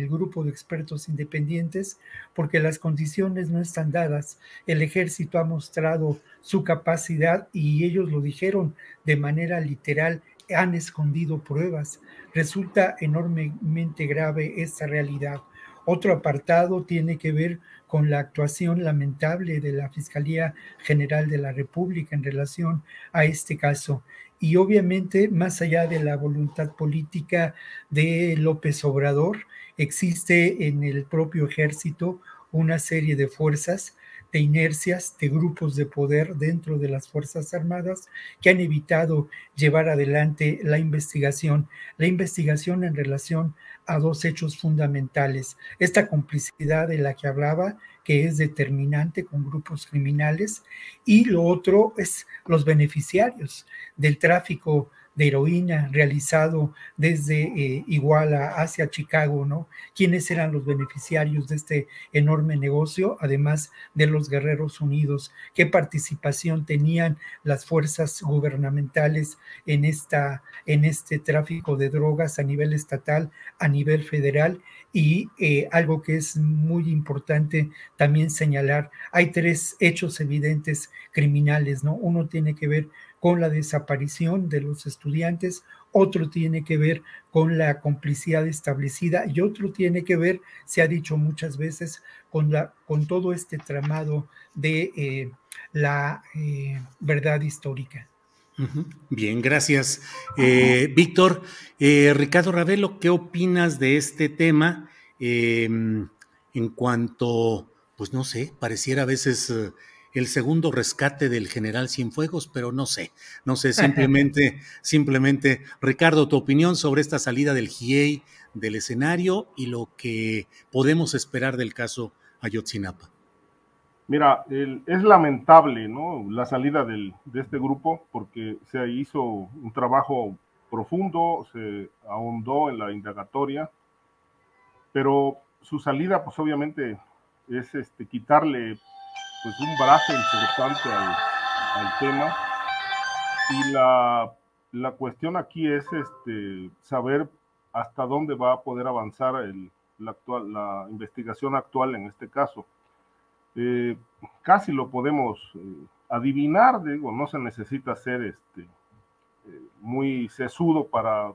grupo de expertos independientes? Porque las condiciones no están dadas. El ejército ha mostrado su capacidad y ellos lo dijeron de manera literal, han escondido pruebas. Resulta enormemente grave esta realidad. Otro apartado tiene que ver con la actuación lamentable de la Fiscalía General de la República en relación a este caso. Y obviamente, más allá de la voluntad política de López Obrador, existe en el propio ejército una serie de fuerzas de inercias, de grupos de poder dentro de las Fuerzas Armadas que han evitado llevar adelante la investigación, la investigación en relación a dos hechos fundamentales. Esta complicidad de la que hablaba, que es determinante con grupos criminales, y lo otro es los beneficiarios del tráfico de heroína realizado desde eh, Iguala hacia Chicago, ¿no? ¿Quiénes eran los beneficiarios de este enorme negocio, además de los Guerreros Unidos? ¿Qué participación tenían las fuerzas gubernamentales en, esta, en este tráfico de drogas a nivel estatal, a nivel federal? Y eh, algo que es muy importante también señalar, hay tres hechos evidentes criminales, ¿no? Uno tiene que ver con la desaparición de los estudiantes, otro tiene que ver con la complicidad establecida y otro tiene que ver, se ha dicho muchas veces, con, la, con todo este tramado de eh, la eh, verdad histórica. Bien, gracias. Eh, Víctor, Ricardo Ravelo, ¿qué opinas de este tema em, en cuanto, pues no sé, pareciera a veces el segundo rescate del general Cienfuegos, pero no sé, no sé, simplemente, simplemente, Ricardo, tu opinión sobre esta salida del GIEI del escenario y lo que podemos esperar del caso Ayotzinapa. Mira, es lamentable ¿no? la salida de este grupo porque se hizo un trabajo profundo, se ahondó en la indagatoria, pero su salida, pues obviamente es este, quitarle pues, un brazo importante al, al tema. Y la, la, cuestión aquí es este, saber hasta dónde va a poder avanzar el, la, actual, la investigación actual en este caso. Eh, casi lo podemos eh, adivinar, digo, no se necesita ser este, eh, muy sesudo para,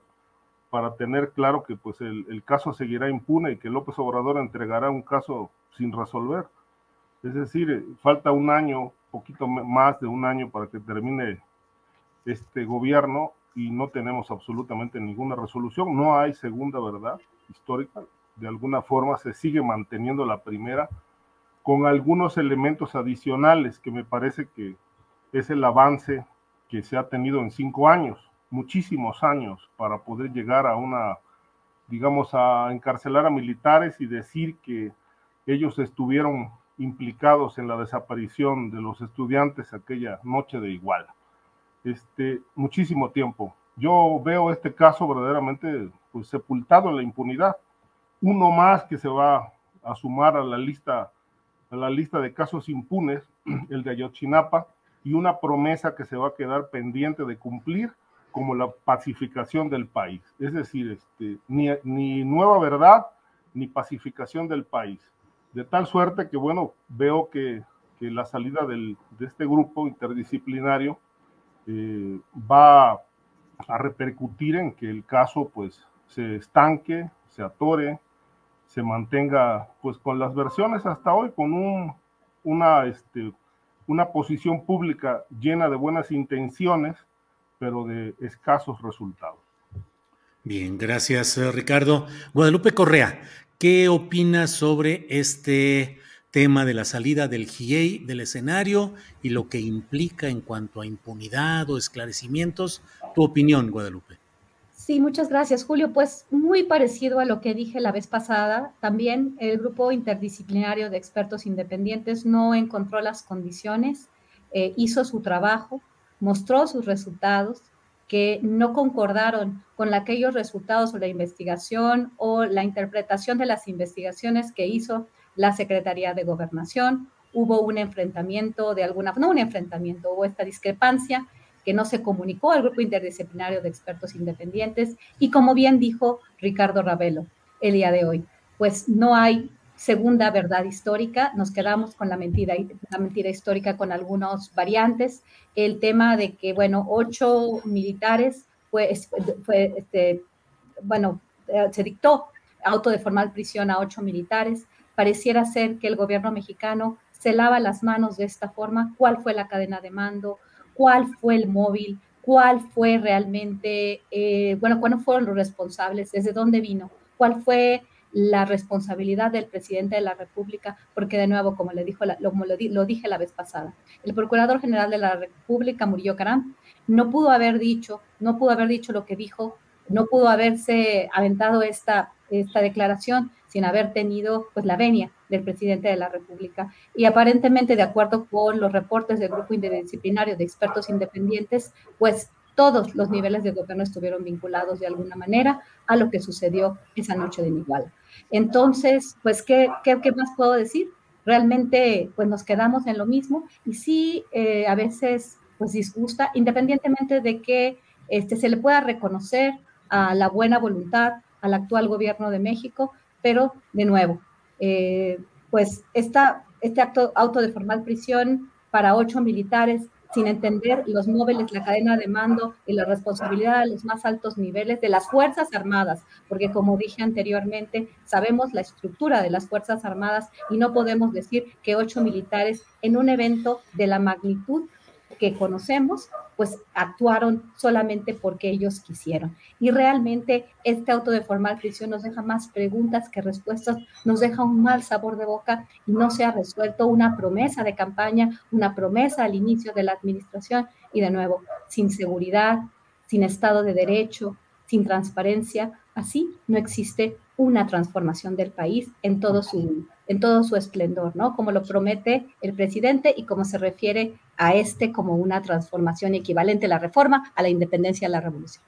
para tener claro que pues el, el, caso seguirá impune y que López Obrador entregará un caso sin resolver. Es decir, falta un año, poquito más de un año para que termine este gobierno y no tenemos absolutamente ninguna resolución. No hay segunda verdad histórica. De alguna forma se sigue manteniendo la primera con algunos elementos adicionales que me parece que es el avance que se ha tenido en cinco años, muchísimos años, para poder llegar a una, digamos, a encarcelar a militares y decir que ellos estuvieron implicados en la desaparición de los estudiantes aquella noche de igual. Este, muchísimo tiempo. Yo veo este caso verdaderamente pues, sepultado en la impunidad. Uno más que se va a sumar a la lista, a la lista de casos impunes, el de Ayotzinapa, y una promesa que se va a quedar pendiente de cumplir como la pacificación del país. Es decir, este, ni, ni nueva verdad ni pacificación del país. De tal suerte que, bueno, veo que, que la salida del, de este grupo interdisciplinario eh, va a repercutir en que el caso pues se estanque, se atore, se mantenga pues con las versiones hasta hoy, con un, una, este, una posición pública llena de buenas intenciones, pero de escasos resultados. Bien, gracias Ricardo. Guadalupe Correa, ¿qué opinas sobre este tema de la salida del GIEI del escenario y lo que implica en cuanto a impunidad o esclarecimientos? Tu opinión, Guadalupe. Sí, muchas gracias, Julio. Pues muy parecido a lo que dije la vez pasada, también el grupo interdisciplinario de expertos independientes no encontró las condiciones, eh, hizo su trabajo, mostró sus resultados que no concordaron con aquellos resultados o la investigación o la interpretación de las investigaciones que hizo la Secretaría de Gobernación. Hubo un enfrentamiento de alguna, no un enfrentamiento, hubo esta discrepancia que no se comunicó al grupo interdisciplinario de expertos independientes y como bien dijo Ricardo Ravelo el día de hoy, pues no hay segunda verdad histórica, nos quedamos con la mentira, la mentira histórica con algunas variantes, el tema de que, bueno, ocho militares, pues, fue, este, bueno, eh, se dictó auto de formal prisión a ocho militares, pareciera ser que el gobierno mexicano se lava las manos de esta forma, cuál fue la cadena de mando, cuál fue el móvil, cuál fue realmente, eh, bueno, cuáles fueron los responsables, desde dónde vino, cuál fue la responsabilidad del presidente de la República, porque de nuevo, como, le dijo lo, lo, dije la vez pasada, el Procurador General de la República, Murillo Caram, no pudo haber dicho, no pudo haber dicho lo que dijo, no pudo haberse aventado esta, esta declaración sin haber tenido pues la venia del presidente de la República. Y aparentemente, de acuerdo con los reportes del grupo interdisciplinario de expertos independientes, pues todos los niveles de gobierno estuvieron vinculados de alguna manera a lo que sucedió esa noche de Iguala. Entonces, pues, ¿qué, qué, qué más puedo decir? Realmente, pues nos quedamos en lo mismo y sí, eh, a veces, pues disgusta, independientemente de que este, se le pueda reconocer a la buena voluntad al actual gobierno de México, pero de nuevo, eh, pues esta, este acto, auto de formal prisión para ocho militares sin entender los móviles, la cadena de mando y la responsabilidad a los más altos niveles de las Fuerzas Armadas, porque como dije anteriormente, sabemos la estructura de las Fuerzas Armadas y no podemos decir que ocho militares en un evento de la magnitud que conocemos, pues actuaron solamente porque ellos quisieron. Y realmente este auto de formal prisión nos deja más preguntas que respuestas, nos deja un mal sabor de boca y no se ha resuelto una promesa de campaña, una promesa al inicio de la administración y de nuevo, sin seguridad, sin Estado de Derecho, sin transparencia, así no existe una transformación del país en todo su, en todo su esplendor, ¿no? Como lo promete el presidente y como se refiere a este como una transformación equivalente a la reforma, a la independencia, a la revolución.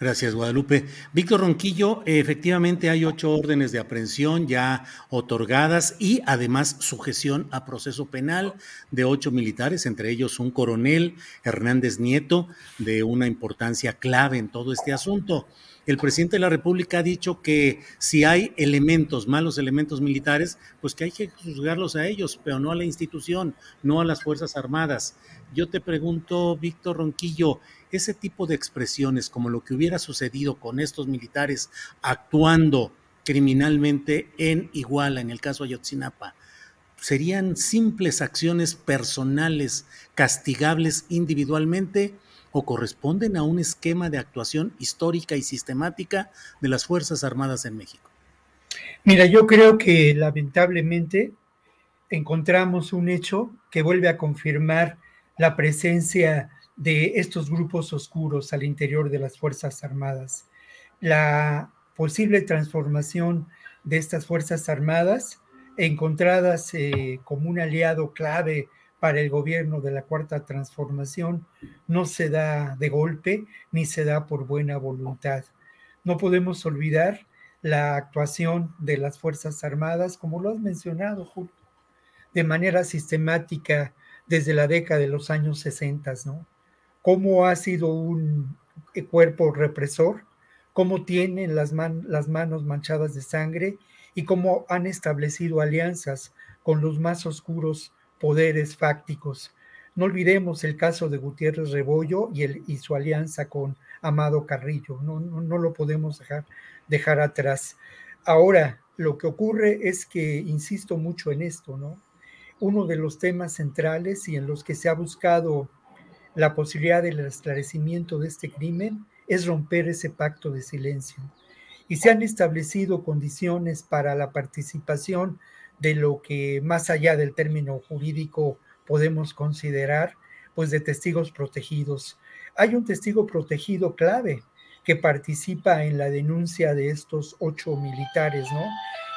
Gracias, Guadalupe. Víctor Ronquillo, efectivamente hay ocho órdenes de aprehensión ya otorgadas y además sujeción a proceso penal de ocho militares, entre ellos un coronel Hernández Nieto, de una importancia clave en todo este asunto. El presidente de la República ha dicho que si hay elementos, malos elementos militares, pues que hay que juzgarlos a ellos, pero no a la institución, no a las Fuerzas Armadas. Yo te pregunto, Víctor Ronquillo, ese tipo de expresiones, como lo que hubiera sucedido con estos militares actuando criminalmente en Iguala, en el caso Ayotzinapa, ¿serían simples acciones personales castigables individualmente o corresponden a un esquema de actuación histórica y sistemática de las Fuerzas Armadas en México? Mira, yo creo que lamentablemente encontramos un hecho que vuelve a confirmar la presencia de estos grupos oscuros al interior de las Fuerzas Armadas. La posible transformación de estas Fuerzas Armadas, encontradas eh, como un aliado clave para el gobierno de la Cuarta Transformación, no se da de golpe ni se da por buena voluntad. No podemos olvidar la actuación de las Fuerzas Armadas, como lo has mencionado, Julio, de manera sistemática desde la década de los años 60, ¿no? Cómo ha sido un cuerpo represor, cómo tienen las, las manos manchadas de sangre y cómo han establecido alianzas con los más oscuros poderes fácticos. No olvidemos el caso de Gutiérrez Rebollo y, el, y su alianza con Amado Carrillo. No, no, lo podemos dejar, dejar atrás. Ahora, lo que ocurre es que, insisto mucho en esto, ¿no? uno de los temas centrales y en los que se ha buscado la posibilidad del esclarecimiento de este crimen es romper ese pacto de silencio. Y se han establecido condiciones para la participación de lo que más allá del término jurídico podemos considerar, pues de testigos protegidos. Hay un testigo protegido clave que participa en la denuncia de estos ocho militares, ¿no?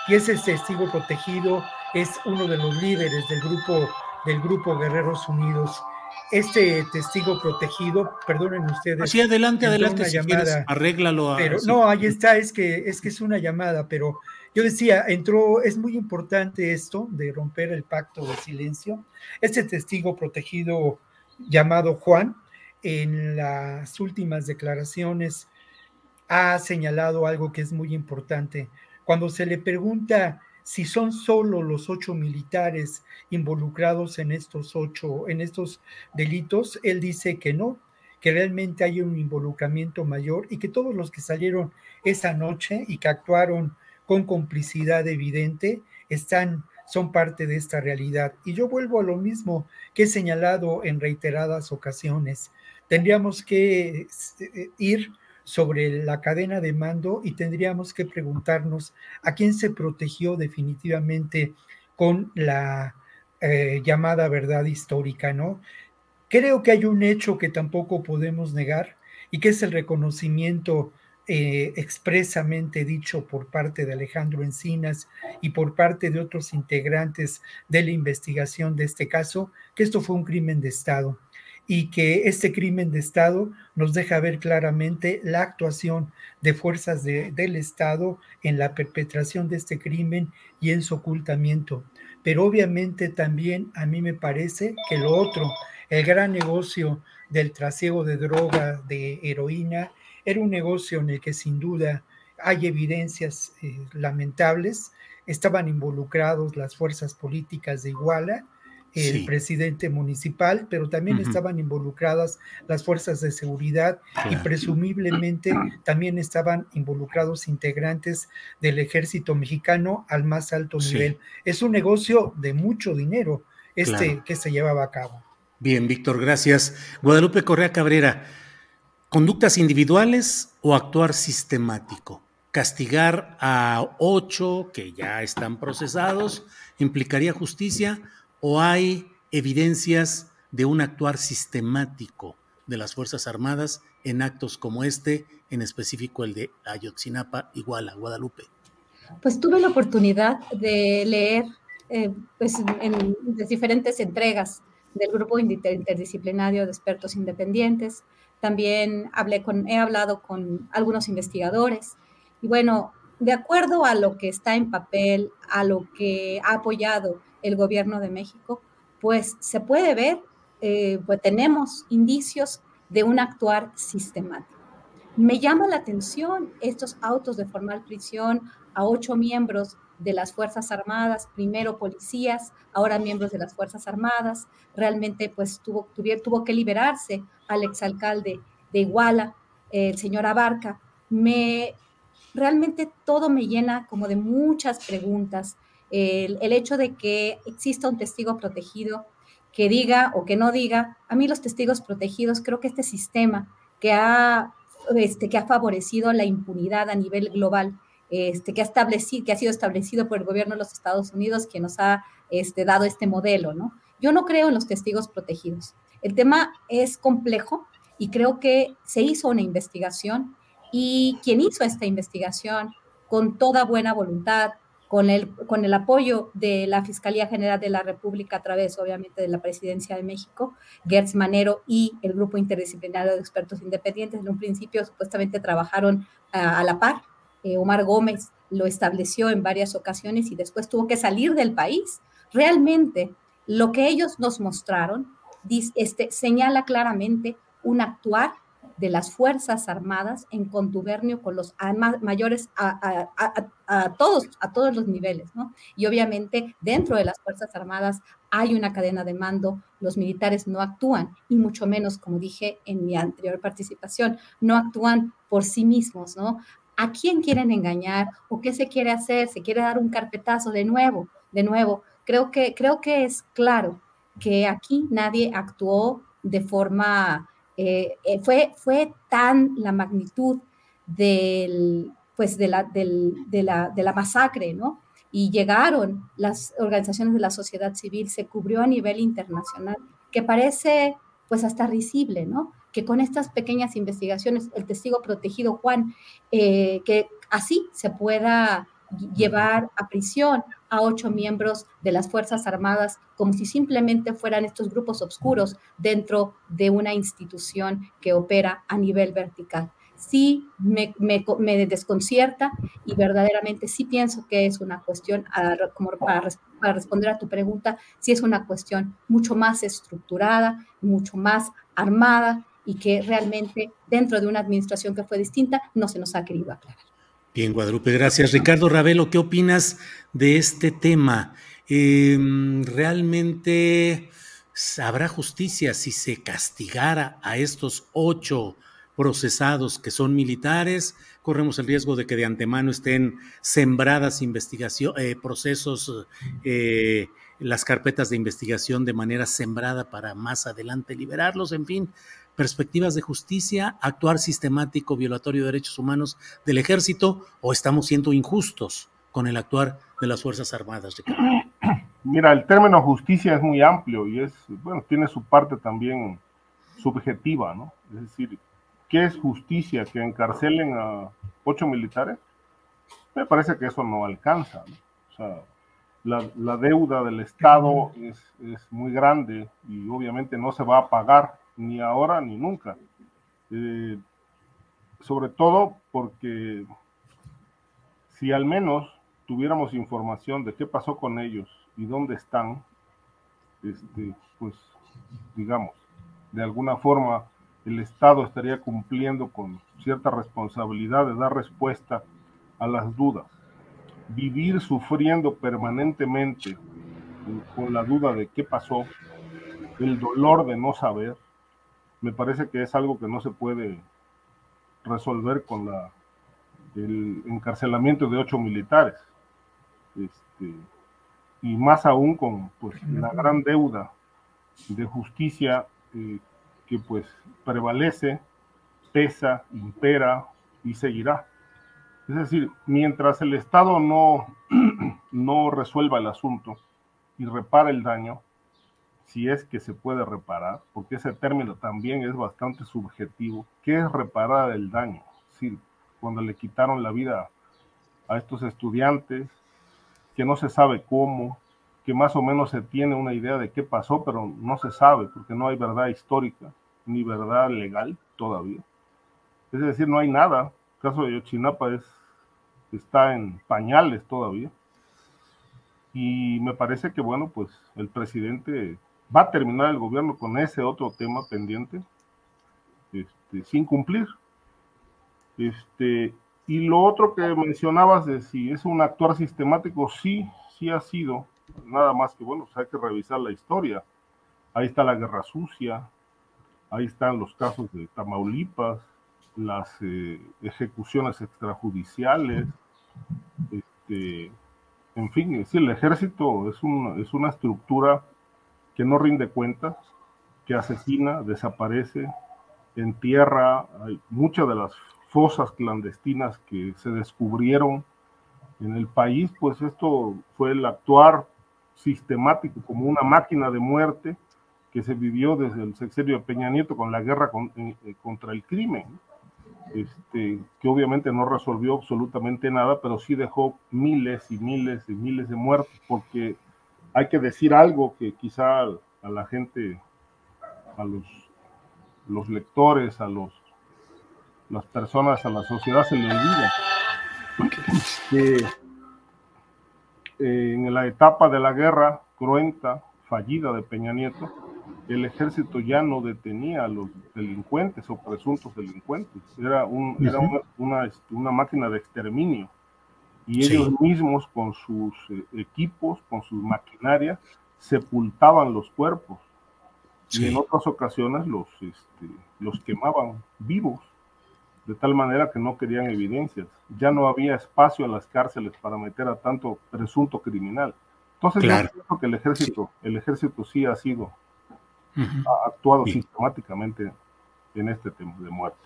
Y ese testigo protegido es uno de los líderes del grupo, del grupo Guerreros Unidos. Este testigo protegido, perdonen ustedes. Así adelante, adelante, si llamada, arréglalo. pero, no, ahí está, es que, es que es una llamada, pero yo decía, entró, es muy importante esto de romper el pacto de silencio. Este testigo protegido llamado Juan, en las últimas declaraciones ha señalado algo que es muy importante. Cuando se le pregunta si son solo los ocho militares involucrados en estos ocho, en estos delitos, él dice que no, que realmente hay un involucramiento mayor y que todos los que salieron esa noche y que actuaron con complicidad evidente están son parte de esta realidad. Y yo vuelvo a lo mismo que he señalado en reiteradas ocasiones. Tendríamos que eh, ir sobre la cadena de mando y tendríamos que preguntarnos a quién se protegió definitivamente con la eh, llamada verdad histórica, ¿no? Creo que hay un hecho que tampoco podemos negar y que es el reconocimiento eh, expresamente dicho por parte de Alejandro Encinas y por parte de otros integrantes de la investigación de este caso, que esto fue un crimen de Estado y que este crimen de Estado nos deja ver claramente la actuación de fuerzas del Estado en la perpetración de este crimen y en su ocultamiento. Pero obviamente también a mí me parece que lo otro, el gran negocio del trasiego de droga, de heroína, era un negocio en el que sin duda hay evidencias eh, lamentables. Estaban involucrados las fuerzas políticas de Iguala, el presidente municipal, pero también estaban involucradas las fuerzas de seguridad y presumiblemente también estaban involucrados integrantes del ejército mexicano al más alto nivel. Es un negocio de mucho dinero este que se llevaba a cabo. Bien, Víctor, gracias. Guadalupe Correa Cabrera, ¿conductas individuales o actuar sistemático? Castigar a ocho que ya están procesados implicaría justicia o hay evidencias de un actuar sistemático de las Fuerzas Armadas en actos como este, en específico el de Ayotzinapa, Iguala, Guadalupe? Pues tuve la oportunidad de leer eh, pues, en, diferentes entregas del grupo interdisciplinario de expertos independientes, también hablé con, he hablado con algunos investigadores y bueno, de acuerdo a lo que está en papel, a lo que ha apoyado el gobierno de México, pues se puede ver, eh, pues tenemos indicios de un actuar sistemático. Me llama la atención estos autos de formal prisión a ocho miembros de las Fuerzas Armadas, primero policías, ahora miembros de las Fuerzas Armadas. Realmente pues tuvo, tuvo que liberarse al exalcalde de Iguala, el señor Abarca. Me, realmente todo me llena como de muchas preguntas. El, hecho de que exista un testigo protegido que diga o que no diga, a mí los testigos protegidos, creo que este sistema que ha, este, que ha favorecido la impunidad a nivel global, este, que, ha establecido, que ha sido establecido por el gobierno de los Estados Unidos, que nos ha este, dado este modelo, ¿no? Yo no creo en los testigos protegidos. El tema es complejo y creo que se hizo una investigación y quien hizo esta investigación con toda buena voluntad, con el, con el apoyo de la Fiscalía General de la República a través, obviamente, de la Presidencia de México, Gertz Manero y el Grupo Interdisciplinario de Expertos Independientes. En un principio, supuestamente, trabajaron a, la par. Eh, Omar Gómez lo estableció en varias ocasiones y después tuvo que salir del país. Realmente, lo que ellos nos mostraron este, señala claramente un actuar de las Fuerzas Armadas en contubernio con los mayores a, todos, a todos los niveles, ¿no? Y obviamente dentro de las Fuerzas Armadas hay una cadena de mando, los militares no actúan y mucho menos, como dije en mi anterior participación, no actúan por sí mismos, ¿no? ¿A quién quieren engañar o qué se quiere hacer? ¿Se quiere dar un carpetazo de nuevo? De nuevo, creo que, creo que es claro que aquí nadie actuó de forma eh, eh, fue, fue tan la magnitud del, pues de, la, de, la, de la masacre, ¿no? Y llegaron las organizaciones de la sociedad civil, se cubrió a nivel internacional, que parece pues hasta risible, ¿no? Que con estas pequeñas investigaciones, el testigo protegido Juan, eh, que así se pueda llevar a prisión a ocho miembros de las Fuerzas Armadas como si simplemente fueran estos grupos oscuros dentro de una institución que opera a nivel vertical. Sí me, me, desconcierta y verdaderamente sí pienso que es una cuestión, como para, para responder a tu pregunta, sí es una cuestión mucho más estructurada, mucho más armada y que realmente dentro de una administración que fue distinta no se nos ha querido aclarar. Bien, Guadalupe, gracias. Ricardo Ravelo, ¿qué opinas de este tema? Em, ¿Realmente habrá justicia si se castigara a estos ocho procesados que son militares? Corremos el riesgo de que de antemano estén sembradas investigación, eh, procesos, eh, las carpetas de investigación de manera sembrada para más adelante liberarlos, en fin, perspectivas de justicia, actuar sistemático violatorio de derechos humanos del ejército o estamos siendo injustos con el actuar de las Fuerzas Armadas? Mira, el término justicia es muy amplio y es, bueno, tiene su parte también subjetiva, ¿no? Es decir, ¿qué es justicia? ¿Que encarcelen a ocho militares? Me parece que eso no alcanza, ¿no? O sea, la, deuda del Estado es, es, muy grande y obviamente no se va a pagar ni ahora ni nunca. Eh, sobre todo porque si al menos tuviéramos información de qué pasó con ellos y dónde están, este, pues digamos, de alguna forma el Estado estaría cumpliendo con cierta responsabilidad de dar respuesta a las dudas. Vivir sufriendo permanentemente con la duda de qué pasó, el dolor de no saber, me parece que es algo que no se puede resolver con la, el encarcelamiento de ocho militares. Este, y más aún con pues, la gran deuda de justicia eh, que pues prevalece, pesa, impera y seguirá. Es decir, mientras el Estado no, no resuelva el asunto y repara el daño, si es que se puede reparar, porque ese término también es bastante subjetivo. ¿Qué es reparar el daño? Es cuando le quitaron la vida a estos estudiantes, que no se sabe cómo, que más o menos se tiene una idea de qué pasó, pero no se sabe porque no hay verdad histórica ni verdad legal. todavía. Es decir, no hay nada. El caso de Yochinapa es, está en pañales todavía. Y me parece que, bueno, pues el presidente va a terminar el gobierno con ese otro tema pendiente, este, sin cumplir. Este, y lo otro que mencionabas de si es un actuar sistemático, sí, sí ha sido, nada más que, bueno, pues hay que revisar la historia. Ahí está la guerra sucia, ahí están los casos de Tamaulipas, las eh, ejecuciones extrajudiciales, este, en fin, es el ejército es, un, es una estructura que no rinde cuentas, que asesina, desaparece, entierra, hay muchas de las fosas clandestinas que se descubrieron en el país, pues esto fue el actuar sistemático como una máquina de muerte que se vivió desde el sexenio de Peña Nieto con la guerra eh, eh, contra el crimen, este, que obviamente no resolvió absolutamente nada, pero sí dejó miles y miles y miles de muertos, porque hay que decir algo que quizá a la gente, a los, los lectores, a los las personas, a la sociedad se le olvida. Que eh, en la etapa de la guerra cruenta, fallida de Peña Nieto, el ejército ya no detenía a los delincuentes o presuntos delincuentes, era, un, era una, este, una, máquina de exterminio. Y ellos mismos con sus eh, equipos, con sus maquinarias, sepultaban los cuerpos. Y en otras ocasiones los, este, los quemaban vivos de tal manera que no querían evidencias. Ya no había espacio en las cárceles para meter a tanto presunto criminal. Entonces, yo creo que el ejército, el ejército sí ha sido, ha actuado sistemáticamente en este tema de muerte.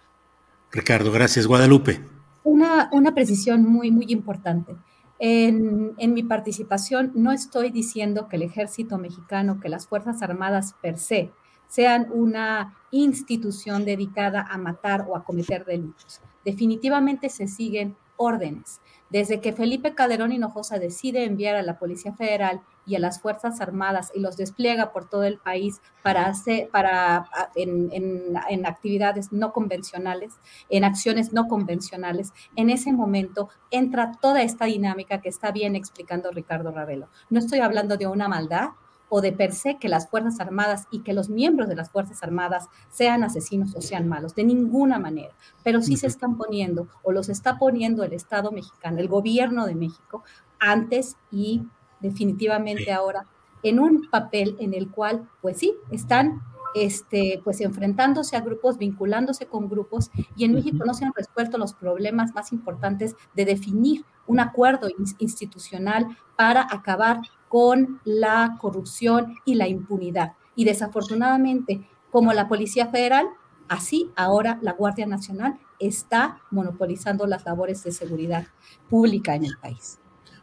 Ricardo, gracias. Guadalupe. Una, una precisión muy, muy importante. En, en, mi participación no estoy diciendo que el ejército mexicano, que las Fuerzas Armadas per se, sean una institución dedicada a matar o a cometer delitos. Definitivamente se siguen órdenes. Desde que Felipe Calderón Hinojosa decide enviar a la Policía Federal y a las Fuerzas Armadas y los despliega por todo el país para hacer, para, en, en, actividades no convencionales, en acciones no convencionales, en ese momento entra toda esta dinámica que está bien explicando Ricardo Ravelo. No estoy hablando de una maldad, o de per se que las Fuerzas Armadas y que los miembros de las Fuerzas Armadas sean asesinos o sean malos, de ninguna manera, pero sí se están poniendo o los está poniendo el Estado mexicano, el gobierno de México, antes y definitivamente ahora en un papel en el cual, pues sí, están este, pues enfrentándose a grupos, vinculándose con grupos, y en México no se han resuelto los problemas más importantes de definir un acuerdo institucional para acabar con la corrupción y la impunidad. Y desafortunadamente, como la Policía Federal, así ahora la Guardia Nacional está monopolizando las labores de seguridad pública en el país.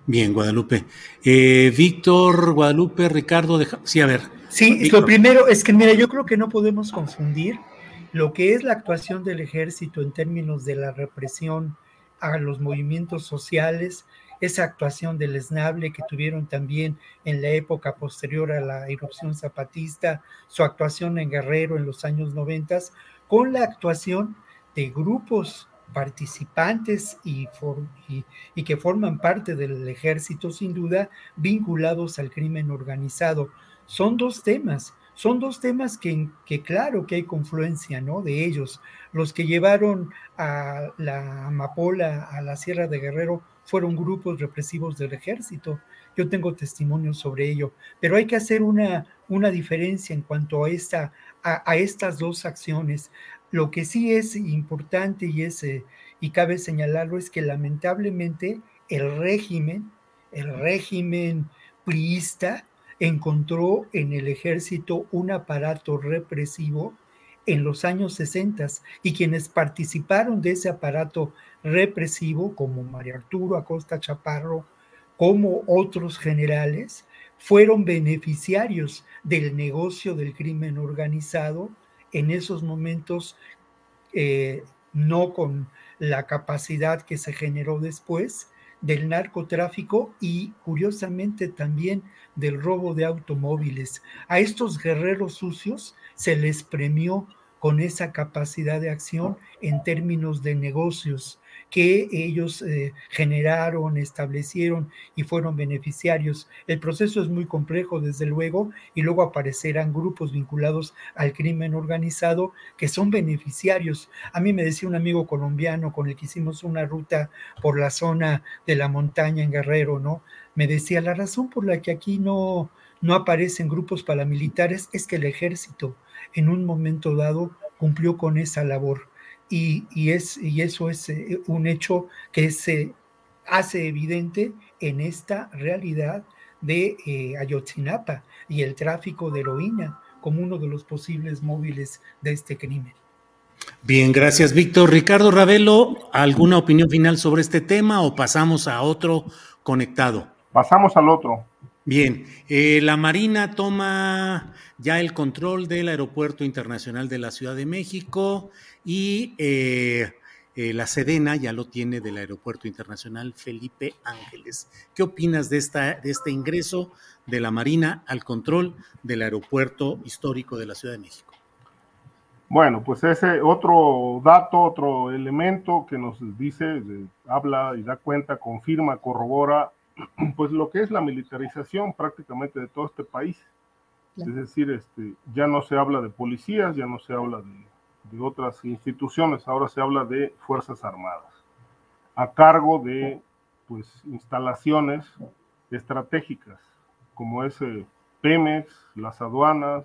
Bien, Guadalupe. Eh, Víctor, Guadalupe, Ricardo, sí, a ver. Sí, lo primero es que, mira, yo creo que no podemos confundir lo que es la actuación del ejército en términos de la represión a los movimientos sociales esa actuación del esnable que tuvieron también en la época posterior a la erupción zapatista, su actuación en Guerrero en los años noventas, con la actuación de grupos participantes y, y, que forman parte del ejército, sin duda, vinculados al crimen organizado. Son dos temas, son dos temas que, que, claro que hay confluencia, ¿no? De ellos. Los que llevaron a la amapola a la Sierra de Guerrero fueron grupos represivos del ejército. Yo tengo testimonios sobre ello, pero hay que hacer una, una diferencia en cuanto a, esta, a, estas dos acciones. Lo que sí es importante y, es, eh, y cabe señalarlo es que lamentablemente el régimen, el régimen priista, encontró en el ejército un aparato represivo en los años 60 y quienes participaron de ese aparato represivo, como María Arturo Acosta Chaparro, como otros generales, fueron beneficiarios del negocio del crimen organizado en esos momentos, eh, no con la capacidad que se generó después del narcotráfico y curiosamente también del robo de automóviles. A estos guerreros sucios se les premió con esa capacidad de acción en términos de negocios que ellos eh, generaron, establecieron y fueron beneficiarios. El proceso es muy complejo, desde luego, y luego aparecerán grupos vinculados al crimen organizado que son beneficiarios. A mí me decía un amigo colombiano con el que hicimos una ruta por la zona de la montaña en Guerrero, ¿no? Me decía, la razón por la que aquí no, no aparecen grupos paramilitares es que el ejército en un momento dado cumplió con esa labor. Y, es, y eso es eh, un hecho que se hace evidente en esta realidad de eh, Ayotzinapa y el tráfico de heroína como uno de los posibles móviles de este crimen. Bien, gracias, Víctor. Ricardo Ravelo, ¿alguna opinión final sobre este tema o pasamos a otro conectado? Pasamos al otro. Bien, eh, la Marina toma ya el control del Aeropuerto Internacional de la Ciudad de México y eh, eh, la Sedena ya lo tiene del Aeropuerto Internacional Felipe Ángeles. ¿Qué opinas de, esta, de este ingreso de la Marina al control del Aeropuerto Histórico de la Ciudad de México? Bueno, pues ese otro dato, otro elemento que nos dice, habla y da cuenta, confirma, corrobora pues lo que es la militarización prácticamente de todo este país. Es decir, este, ya no se habla de policías, ya no se habla de, otras instituciones, ahora se habla de Fuerzas Armadas, a cargo de pues, instalaciones estratégicas, como es eh, Pemex, las aduanas,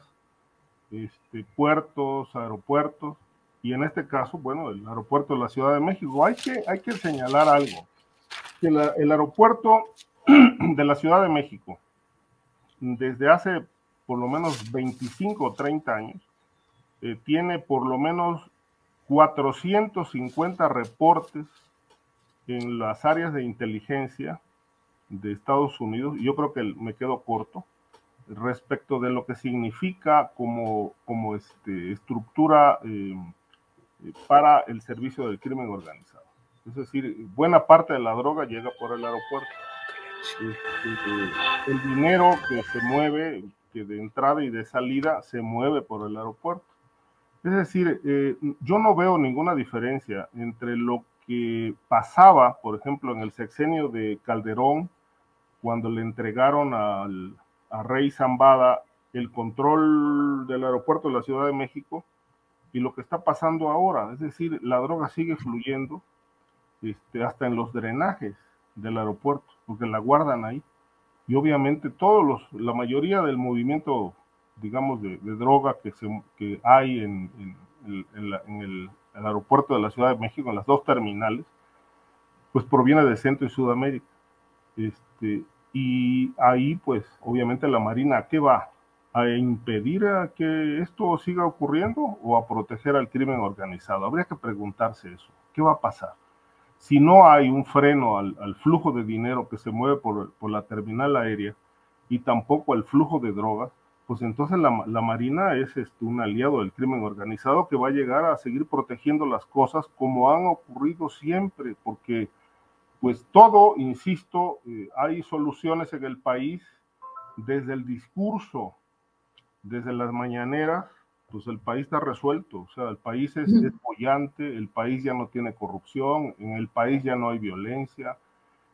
este, puertos, aeropuertos, y en este caso, bueno, el aeropuerto de la Ciudad de México. Hay que, hay que señalar algo el aeropuerto de la Ciudad de México, desde hace por lo menos 25 o 30 años, eh, tiene por lo menos 450 reportes en las áreas de inteligencia de Estados Unidos, yo creo que me quedo corto, respecto de lo que significa como, como este, estructura eh, para el servicio del crimen organizado. Es decir, buena parte de la droga llega por el aeropuerto. Este, el dinero que se mueve, que de entrada y de salida se mueve por el aeropuerto. Es decir, eh, yo no veo ninguna diferencia entre lo que pasaba, por ejemplo, en el sexenio de Calderón, cuando le entregaron al, a Rey Zambada el control del aeropuerto de la Ciudad de México, y lo que está pasando ahora. Es decir, la droga sigue fluyendo, este, hasta en los drenajes del aeropuerto, porque la guardan ahí. Y obviamente todos los, la mayoría del movimiento, digamos, de, droga que, se, que hay en, el, aeropuerto de la Ciudad de México, en las dos terminales, pues proviene de Centro y Sudamérica. Este, y ahí, pues, obviamente la Marina, qué va? ¿A impedir a que esto siga ocurriendo o a proteger al crimen organizado? Habría que preguntarse eso. ¿Qué va a pasar? si no hay un freno al, flujo de dinero que se mueve por, la terminal aérea y tampoco al flujo de drogas, pues entonces la, Marina es este, un aliado del crimen organizado que va a llegar a seguir protegiendo las cosas como han ocurrido siempre, porque pues todo, insisto, eh, hay soluciones en el país desde el discurso, desde las mañaneras, pues el país está resuelto, o sea, el país es, es el país ya no tiene corrupción, en el país ya no hay violencia,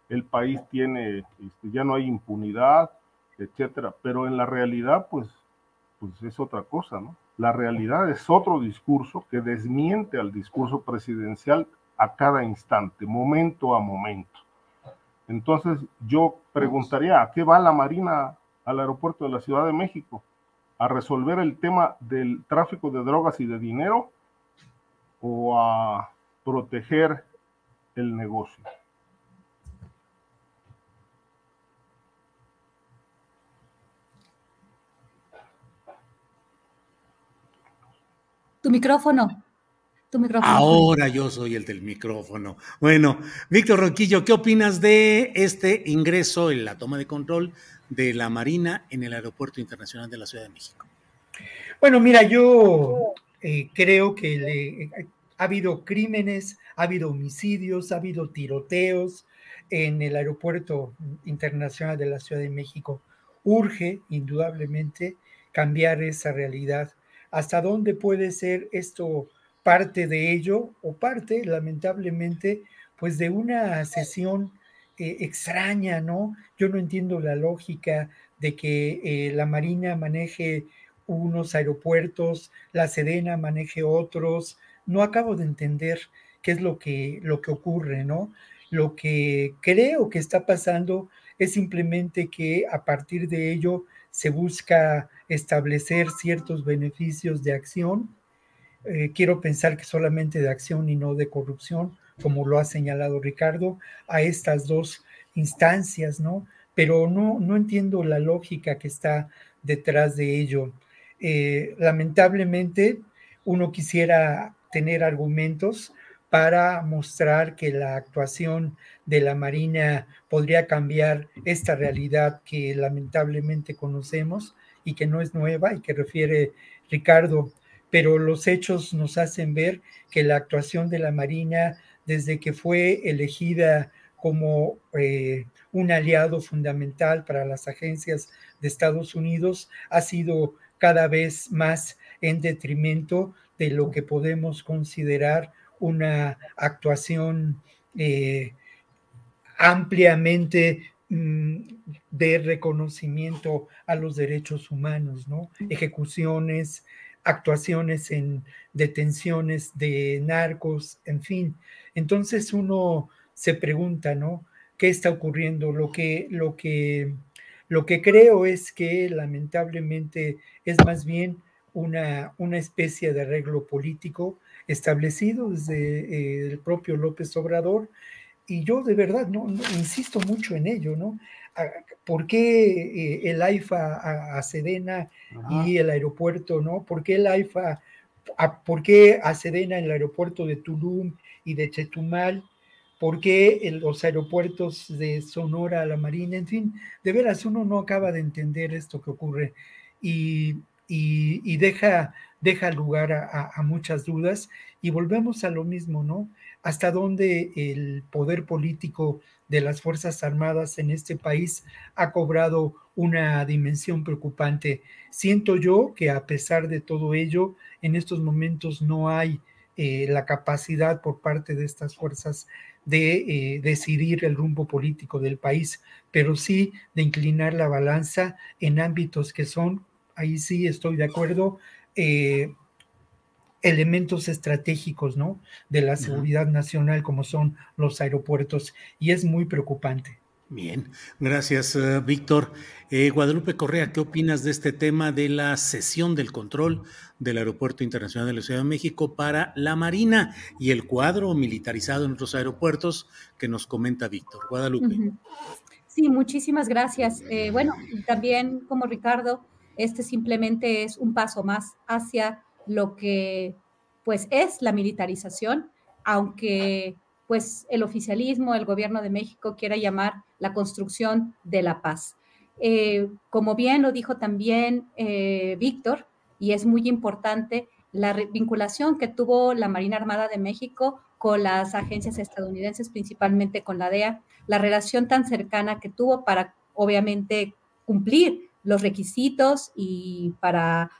el país tiene, este, ya no hay impunidad, etcétera, pero en la realidad, pues, pues es otra cosa, ¿no? La realidad es otro discurso que desmiente al discurso presidencial a cada instante, momento a momento. Entonces, yo preguntaría, ¿a qué va la Marina al aeropuerto de la Ciudad de México? a resolver el tema del tráfico de drogas y de dinero o a proteger el negocio. Tu micrófono. Tu micrófono. Ahora yo soy el del micrófono. Bueno, Víctor Roquillo, ¿qué opinas de este ingreso en la toma de control de la Marina en el Aeropuerto Internacional de la Ciudad de México? Bueno, mira, yo eh, creo que ha habido crímenes, ha habido homicidios, ha habido tiroteos en el Aeropuerto Internacional de la Ciudad de México. Urge, indudablemente, cambiar esa realidad. ¿Hasta dónde puede ser esto parte de ello o parte, lamentablemente, pues de una sesión eh, extraña, ¿no? Yo no entiendo la lógica de que eh, la Marina maneje unos aeropuertos, la Sedena maneje otros. No acabo de entender qué es lo que, lo que ocurre, ¿no? Lo que creo que está pasando es simplemente que a partir de ello se busca establecer ciertos beneficios de acción. Eh, quiero pensar que solamente de acción y no de corrupción, como lo ha señalado Ricardo, a estas dos instancias, ¿no? Pero no, no entiendo la lógica que está detrás de ello. Eh, lamentablemente, uno quisiera tener argumentos para mostrar que la actuación de la Marina podría cambiar esta realidad que lamentablemente conocemos y que no es nueva y que refiere Ricardo, pero los hechos nos hacen ver que la actuación de la Marina desde que fue elegida como eh, un aliado fundamental para las agencias de Estados Unidos ha sido cada vez más en detrimento de lo que podemos considerar una actuación eh, ampliamente de reconocimiento a los derechos humanos, ¿no? Ejecuciones, actuaciones en detenciones de narcos, en fin. Entonces uno se pregunta, ¿no? ¿Qué está ocurriendo? Lo que, lo que, lo que creo es que lamentablemente es más bien una, una especie de arreglo político establecido desde eh, el propio López Obrador. Y yo de verdad no, insisto mucho en ello, ¿no? ¿Por qué eh, el AIFA a, Sedena y el aeropuerto, ¿no? ¿Por qué el AIFA, a, por qué a Sedena en el aeropuerto de Tulum y de Chetumal? ¿Por qué en los aeropuertos de Sonora a la Marina? En fin, de veras uno no acaba de entender esto que ocurre y, y deja deja lugar a, muchas dudas y volvemos a lo mismo, ¿no? Hasta dónde el poder político de las Fuerzas Armadas en este país ha cobrado una dimensión preocupante. Siento yo que a pesar de todo ello, en estos momentos no hay eh, la capacidad por parte de estas fuerzas de eh, decidir el rumbo político del país, pero sí de inclinar la balanza en ámbitos que son, ahí sí estoy de acuerdo, eh, elementos estratégicos ¿no? de la seguridad nacional como son los aeropuertos y es muy preocupante. Bien, gracias eh, Víctor. Eh, Guadalupe Correa, ¿qué opinas de este tema de la cesión del control del Aeropuerto Internacional de la Ciudad de México para la Marina y el cuadro militarizado en otros aeropuertos que nos comenta Víctor? Guadalupe. Sí, muchísimas gracias. bueno, también como Ricardo, este simplemente es un paso más hacia lo que pues es la militarización, aunque pues el oficialismo, el gobierno de México quiera llamar la construcción de la paz. Eh, como bien lo dijo también eh, Víctor, y es muy importante, la vinculación que tuvo la Marina Armada de México con las agencias estadounidenses, principalmente con la DEA, la relación tan cercana que tuvo para, obviamente, cumplir los requisitos y para,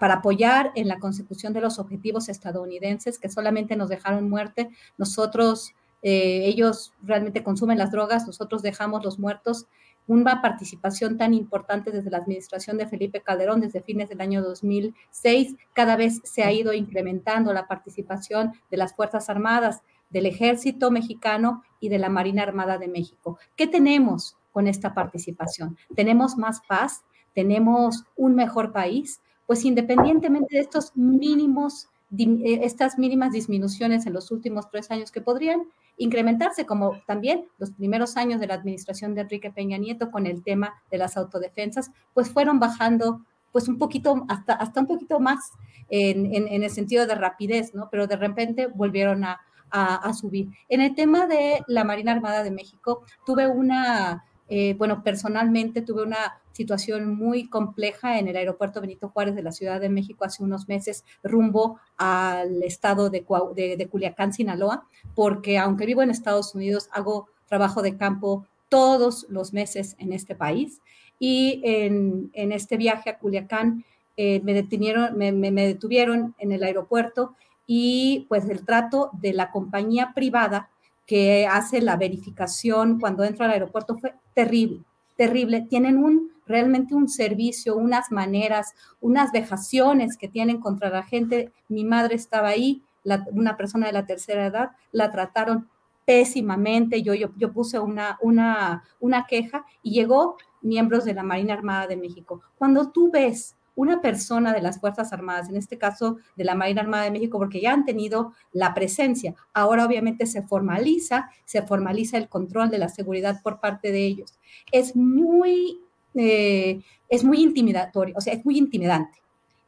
para apoyar en la consecución de los objetivos estadounidenses que solamente nos dejaron muerte. Nosotros, eh, ellos realmente consumen las drogas, nosotros dejamos los muertos. Una participación tan importante desde la administración de Felipe Calderón desde fines del año 2006, cada vez se ha ido incrementando la participación de las Fuerzas Armadas, del Ejército Mexicano y de la Marina Armada de México. ¿Qué tenemos? con esta participación. Tenemos más paz, tenemos un mejor país, pues independientemente de estos mínimos, eh, estas mínimas disminuciones en los últimos tres años que podrían incrementarse, como también los primeros años de la administración de Enrique Peña Nieto con el tema de las autodefensas, pues fueron bajando pues un poquito, hasta, hasta un poquito más en, en, el sentido de rapidez, ¿no? Pero de repente volvieron a, a, subir. En el tema de la Marina Armada de México, tuve una eh, bueno, personalmente tuve una situación muy compleja en el aeropuerto Benito Juárez de la Ciudad de México hace unos meses rumbo al estado de, de, Culiacán, Sinaloa, porque aunque vivo en Estados Unidos, hago trabajo de campo todos los meses en este país. Y en, en este viaje a Culiacán eh, me, detuvieron, me, detuvieron en el aeropuerto y pues el trato de la compañía privada que hace la verificación cuando entra al aeropuerto fue terrible, terrible. Tienen un realmente un servicio, unas maneras, unas vejaciones que tienen contra la gente. Mi madre estaba ahí, una persona de la tercera edad, la trataron pésimamente. Yo, yo, yo puse una, una, una queja y llegó miembros de la Marina Armada de México. Cuando tú ves una persona de las Fuerzas Armadas, en este caso de la Marina Armada de México, porque ya han tenido la presencia, ahora obviamente se formaliza, se formaliza el control de la seguridad por parte de ellos. Es muy, eh, es muy intimidatorio, o sea, es muy intimidante.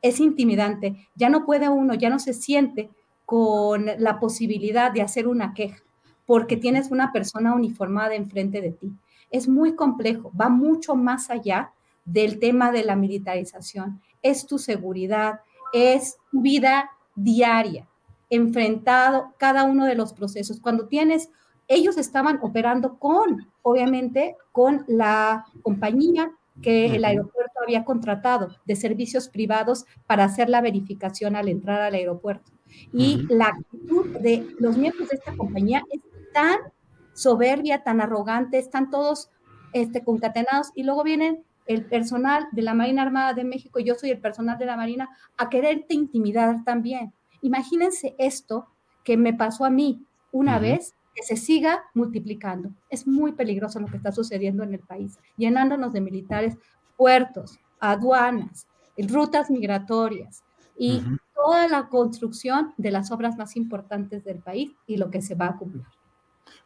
Es intimidante. Ya no puede uno, ya no se siente con la posibilidad de hacer una queja, porque tienes una persona uniformada enfrente de ti. Es muy complejo, va mucho más allá del tema de la militarización. Es tu seguridad, es tu vida diaria, enfrentado cada uno de los procesos. Cuando tienes, ellos estaban operando con, obviamente, con la compañía que el aeropuerto había contratado de servicios privados para hacer la verificación al entrar al aeropuerto. Y la actitud de los miembros de esta compañía es tan soberbia, tan arrogante, están todos este, concatenados y luego vienen el personal de la Marina Armada de México, yo soy el personal de la Marina, a quererte intimidar también. Imagínense esto que me pasó a mí una vez, que se siga multiplicando. Es muy peligroso lo que está sucediendo en el país, llenándonos de militares, puertos, aduanas, rutas migratorias y toda la construcción de las obras más importantes del país y lo que se va a cumplir.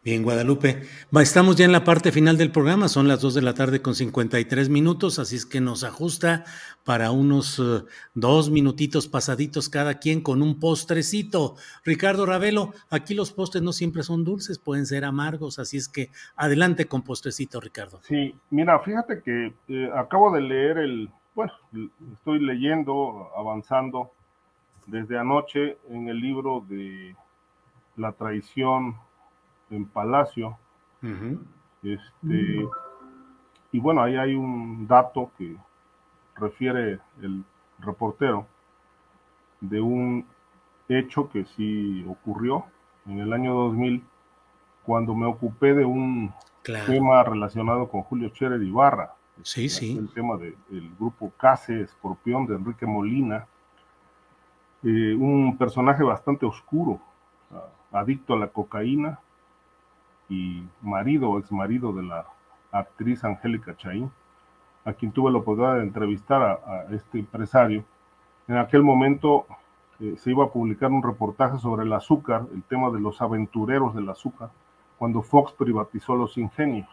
Bien, Guadalupe. Estamos ya en la parte final del programa, son las 2 de la tarde con 53 minutos, así es que nos ajusta para unos eh, dos minutitos pasaditos cada quien con un postrecito. Ricardo Ravelo, aquí los postres no siempre son dulces, pueden ser amargos, así es que adelante con postrecito, Ricardo. Sí, mira, fíjate que eh, acabo de leer el, bueno, estoy leyendo, avanzando desde anoche en el libro de La traición en Palacio. este, y bueno, ahí hay un dato que refiere el reportero de un hecho que sí ocurrió en el año 2000 cuando me ocupé de un tema relacionado con Julio Scherer Ibarra. Sí, sí. El tema del grupo Case Escorpión de Enrique Molina. Eh, un personaje bastante oscuro, adicto a la cocaína, y marido o ex marido de la actriz Angélica Chaín, a quien tuve la oportunidad de entrevistar a, este empresario. En aquel momento eh, se iba a publicar un reportaje sobre el azúcar, el tema de los aventureros del azúcar, cuando Fox privatizó los ingenios.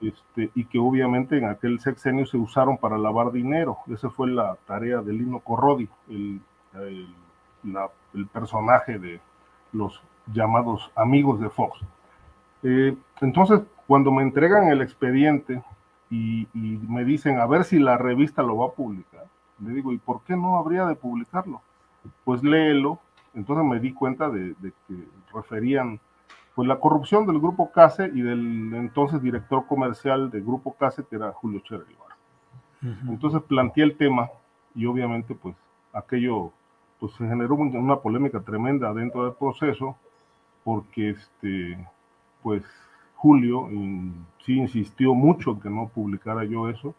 este, y que obviamente en aquel sexenio se usaron para lavar dinero. Esa fue la tarea de Lino Corrodi, el, el personaje de los llamados amigos de Fox. Eh, entonces, cuando me entregan el expediente y, me dicen a ver si la revista lo va a publicar, le digo, ¿y por qué no habría de publicarlo? Pues léelo. Entonces me di cuenta de, que referían pues la corrupción del Grupo CASE y del entonces director comercial del Grupo CASE, que era Julio Cherry Entonces planteé el tema y obviamente pues aquello pues se generó una polémica tremenda dentro del proceso porque este pues Julio sí insistió mucho en que no publicara yo eso,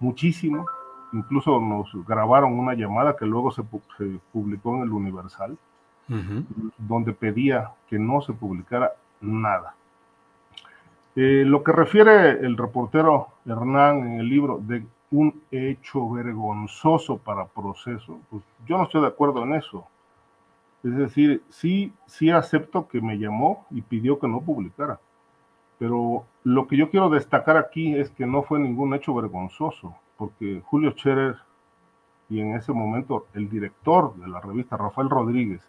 muchísimo. Incluso nos grabaron una llamada que luego se, publicó en el Universal, donde pedía que no se publicara nada. Eh, lo que refiere el reportero Hernán en el libro de un hecho vergonzoso para proceso, pues yo no estoy de acuerdo en eso. Es decir, sí, sí acepto que me llamó y pidió que no publicara. Pero lo que yo quiero destacar aquí es que no fue ningún hecho vergonzoso, porque Julio Scherer y en ese momento el director de la revista, Rafael Rodríguez,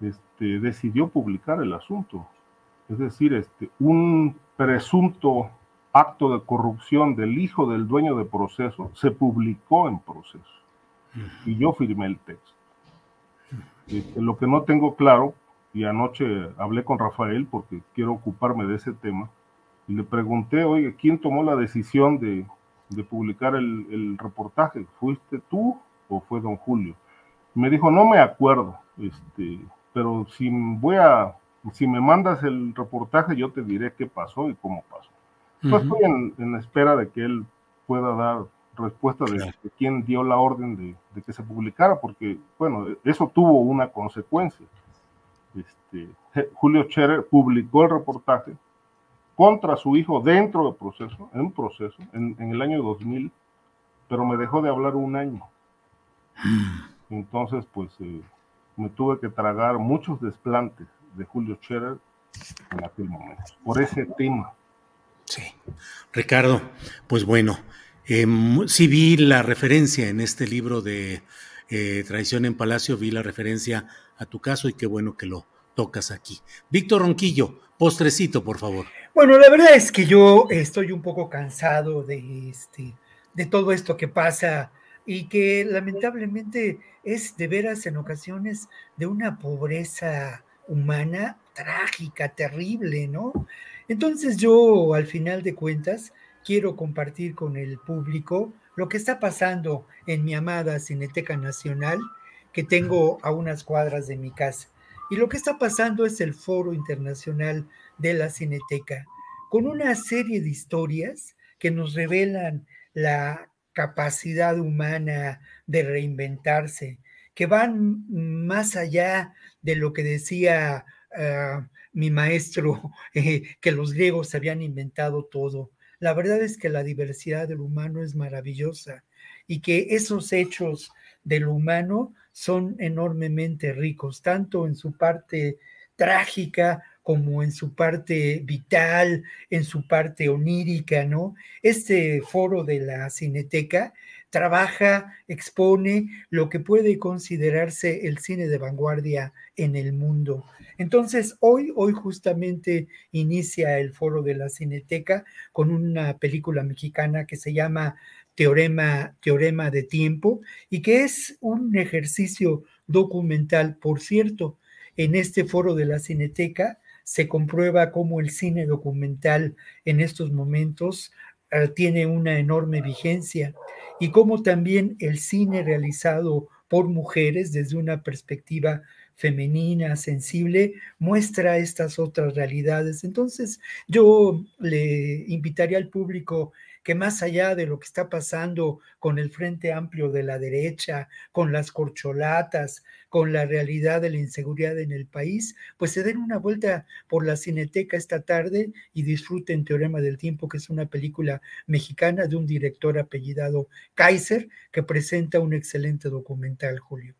este, decidió publicar el asunto. Es decir, este, un presunto acto de corrupción del hijo del dueño de proceso se publicó en proceso. Y yo firmé el texto. Este, lo que no tengo claro, y anoche hablé con Rafael porque quiero ocuparme de ese tema, y le pregunté, oye, ¿quién tomó la decisión de, de publicar el, reportaje? ¿Fuiste tú o fue don Julio? Me dijo, no me acuerdo, este, pero si voy a, si me mandas el reportaje, yo te diré qué pasó y cómo pasó. Pues estoy en, espera de que él pueda dar respuesta de, quién dio la orden de, que se publicara, porque, bueno, eso tuvo una consecuencia. Este, Julio Scherer publicó el reportaje contra su hijo dentro del proceso, en un proceso, en, el año 2000, pero me dejó de hablar un año. Mm. Entonces, pues, eh, me tuve que tragar muchos desplantes de Julio Scherer en aquel momento, por ese tema. Sí. Ricardo, pues bueno, eh, sí vi la referencia en este libro de eh, Traición en Palacio, vi la referencia a tu caso y qué bueno que lo tocas aquí. Víctor Ronquillo, postrecito, por favor. Bueno, la verdad es que yo estoy un poco cansado de, este, de todo esto que pasa y que lamentablemente es de veras en ocasiones de una pobreza humana trágica, terrible, ¿no? Entonces yo, al final de cuentas, quiero compartir con el público lo que está pasando en mi amada Cineteca Nacional, que tengo a unas cuadras de mi casa. Y lo que está pasando es el Foro Internacional de la Cineteca, con una serie de historias que nos revelan la capacidad humana de reinventarse, que van más allá de lo que decía ah, mi maestro, eh, que los griegos habían inventado todo. La verdad es que la diversidad del humano es maravillosa y que esos hechos del humano son enormemente ricos, tanto en su parte trágica como en su parte vital, en su parte onírica, ¿no? Este foro de la Cineteca trabaja, expone lo que puede considerarse el cine de vanguardia en el mundo. Entonces, hoy, hoy justamente inicia el foro de la Cineteca con una película mexicana que se llama Teorema, Teorema de Tiempo y que es un ejercicio documental, por cierto. En este foro de la Cineteca se comprueba cómo el cine documental en estos momentos eh, tiene una enorme vigencia y cómo también el cine realizado por mujeres desde una perspectiva femenina, sensible, muestra estas otras realidades. Entonces, yo le invitaría al público que más allá de lo que está pasando con el Frente Amplio de la derecha, con las corcholatas, con la realidad de la inseguridad en el país, pues se den una vuelta por la cineteca esta tarde y disfruten Teorema del Tiempo, que es una película mexicana de un director apellidado Kaiser, que presenta un excelente documental, Julio.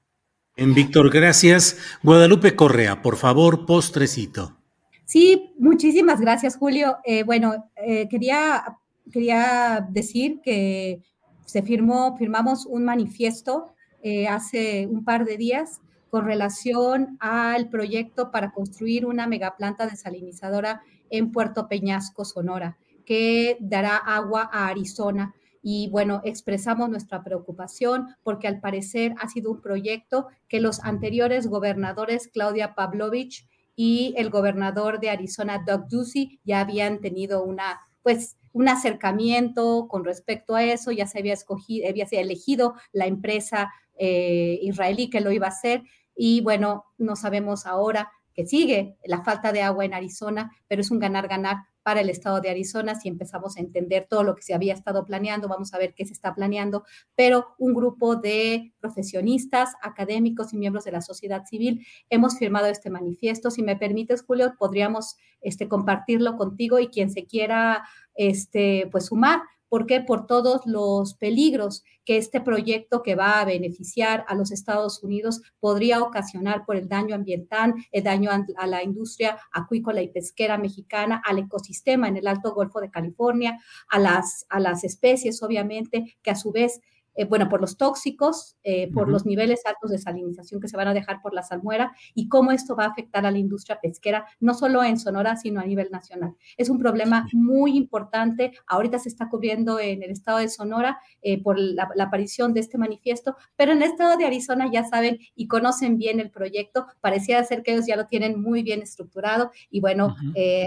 En Víctor, gracias. Guadalupe Correa, por favor, postrecito. Sí, muchísimas gracias, Julio. Eh, bueno, eh, quería quería decir que se firmó, firmamos un manifiesto eh, hace un par de días con relación al proyecto para construir una megaplanta desalinizadora en Puerto Peñasco, Sonora, que dará agua a Arizona. Y bueno, expresamos nuestra preocupación porque al parecer ha sido un proyecto que los anteriores gobernadores, Claudia Pavlovich y el gobernador de Arizona, Doug Ducey, ya habían tenido una, pues, un acercamiento con respecto a eso, ya se había escogido, había elegido la empresa eh, israelí que lo iba a hacer y bueno, no sabemos ahora que sigue la falta de agua en Arizona, pero es un ganar-ganar para el estado de Arizona si empezamos a entender todo lo que se había estado planeando, vamos a ver qué se está planeando, pero un grupo de profesionistas, académicos y miembros de la sociedad civil hemos firmado este manifiesto. Si me permites, Julio, podríamos este, compartirlo contigo y quien se quiera este, pues sumar. ¿Por qué? Por todos los peligros que este proyecto que va a beneficiar a los Estados Unidos podría ocasionar por el daño ambiental, el daño a la industria acuícola y pesquera mexicana, al ecosistema en el Alto Golfo de California, a las, a las especies, obviamente, que a su vez eh, bueno, por los tóxicos, eh, por los niveles altos de salinización que se van a dejar por la salmuera y cómo esto va a afectar a la industria pesquera, no solo en Sonora, sino a nivel nacional. Es un problema muy importante. Ahorita se está cubriendo en el estado de Sonora eh, por la, aparición de este manifiesto, pero en el estado de Arizona ya saben y conocen bien el proyecto. Parecía ser que ellos ya lo tienen muy bien estructurado y bueno,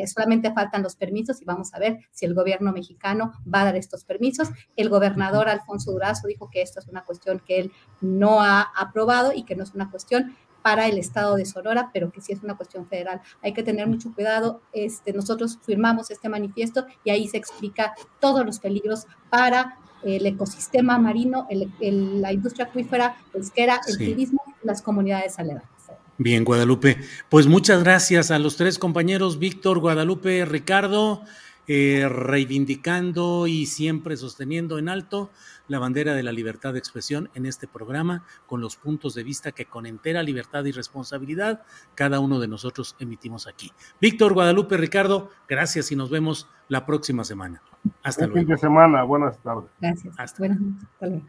solamente faltan los permisos y vamos a ver si el gobierno mexicano va a dar estos permisos. El gobernador Alfonso Durazo dijo que esto es una cuestión que él no ha aprobado y que no es una cuestión para el estado de Sonora, pero que sí es una cuestión federal. Hay que tener mucho cuidado. Este, nosotros firmamos este manifiesto y ahí se explica todos los peligros para el ecosistema marino, la industria acuífera, pesquera, el turismo, las comunidades aledañas. Bien, Guadalupe. Pues muchas gracias a los tres compañeros, Víctor, Guadalupe, Ricardo, eh, reivindicando y siempre sosteniendo en alto la bandera de la libertad de expresión en este programa con los puntos de vista que con entera libertad y responsabilidad cada uno de nosotros emitimos aquí. Víctor, Guadalupe, Ricardo, gracias y nos vemos la próxima semana. Hasta luego. Fin de semana, buenas tardes. Gracias. Hasta, Hasta luego.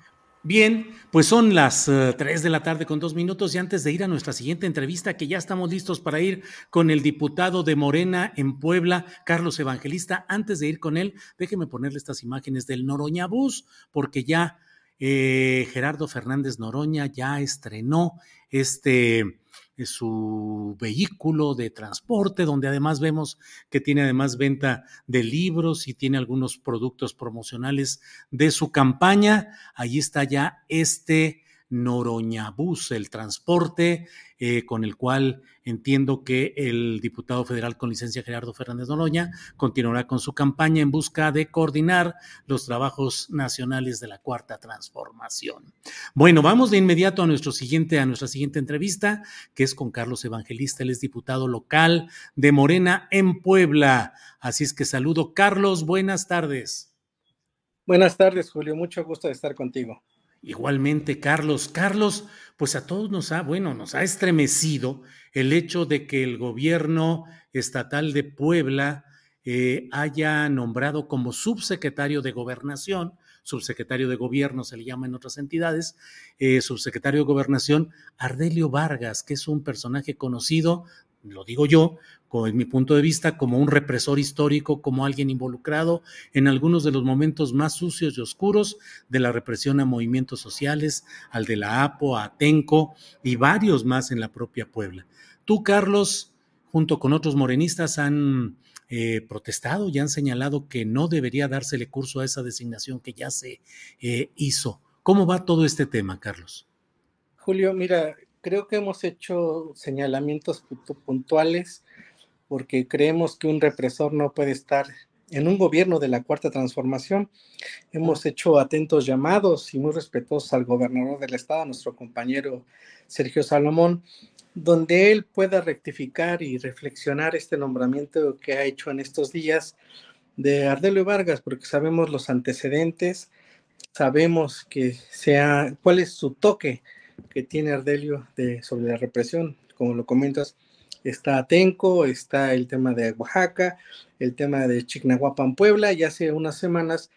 Bien, pues son las 3 eh, de la tarde con dos minutos y antes de ir a nuestra siguiente entrevista, que ya estamos listos para ir con el diputado de Morena en Puebla, Carlos Evangelista, antes de ir con él, déjeme ponerle estas imágenes del Noroña Bus, porque ya eh, Gerardo Fernández Noroña ya estrenó este su vehículo de transporte, donde además vemos que tiene además venta de libros y tiene algunos productos promocionales de su campaña. Allí está ya este Noroñabús, el transporte eh, con el cual entiendo que el diputado federal con licencia Gerardo Fernández Noroña continuará con su campaña en busca de coordinar los trabajos nacionales de la cuarta transformación. Bueno, vamos de inmediato a nuestro siguiente, a nuestra siguiente entrevista, que es con Carlos Evangelista, él es diputado local de Morena en Puebla. Así es que saludo, Carlos, buenas tardes. Buenas tardes, Julio, mucho gusto de estar contigo. Igualmente, Carlos. Carlos, pues a todos nos ha, bueno, nos ha estremecido el hecho de que el gobierno estatal de Puebla eh, haya nombrado como subsecretario de gobernación, subsecretario de gobierno se le llama en otras entidades, eh, subsecretario de gobernación, Ardelio Vargas, que es un personaje conocido lo digo yo, en mi punto de vista, como un represor histórico, como alguien involucrado en algunos de los momentos más sucios y oscuros de la represión a movimientos sociales, al de la APO, a Atenco y varios más en la propia Puebla. Tú, Carlos, junto con otros morenistas, han eh, protestado y han señalado que no debería dársele curso a esa designación que ya se eh, hizo. ¿Cómo va todo este tema, Carlos? Julio, mira, creo que hemos hecho señalamientos puntuales porque creemos que un represor no puede estar en un gobierno de la cuarta transformación. Hemos hecho atentos llamados y muy respetuosos al gobernador del estado, nuestro compañero Sergio Salomón, donde él pueda rectificar y reflexionar este nombramiento que ha hecho en estos días de Ardelio Vargas, porque sabemos los antecedentes, sabemos que sea cuál es su toque que tiene Ardelio de, sobre la represión, como lo comentas, está Atenco, está el tema de Oaxaca, el tema de Chignahuapan, Puebla, y hace unas semanas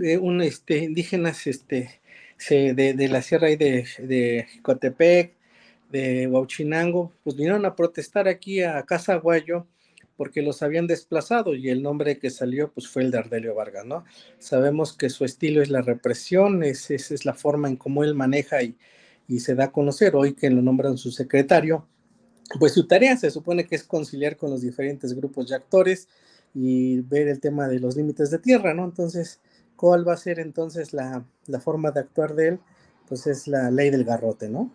eh, un, este, indígenas este, de, de, la sierra de, de Cotepec, de Huachinango, pues vinieron a protestar aquí a Casa Guayo porque los habían desplazado y el nombre que salió pues fue el de Ardelio Vargas, ¿no? Sabemos que su estilo es la represión, esa es la forma en cómo él maneja y, y se da a conocer hoy que lo nombran su secretario, pues su tarea se supone que es conciliar con los diferentes grupos de actores y ver el tema de los límites de tierra, ¿no? Entonces, ¿cuál va a ser entonces la, forma de actuar de él? Pues es la ley del garrote, ¿no?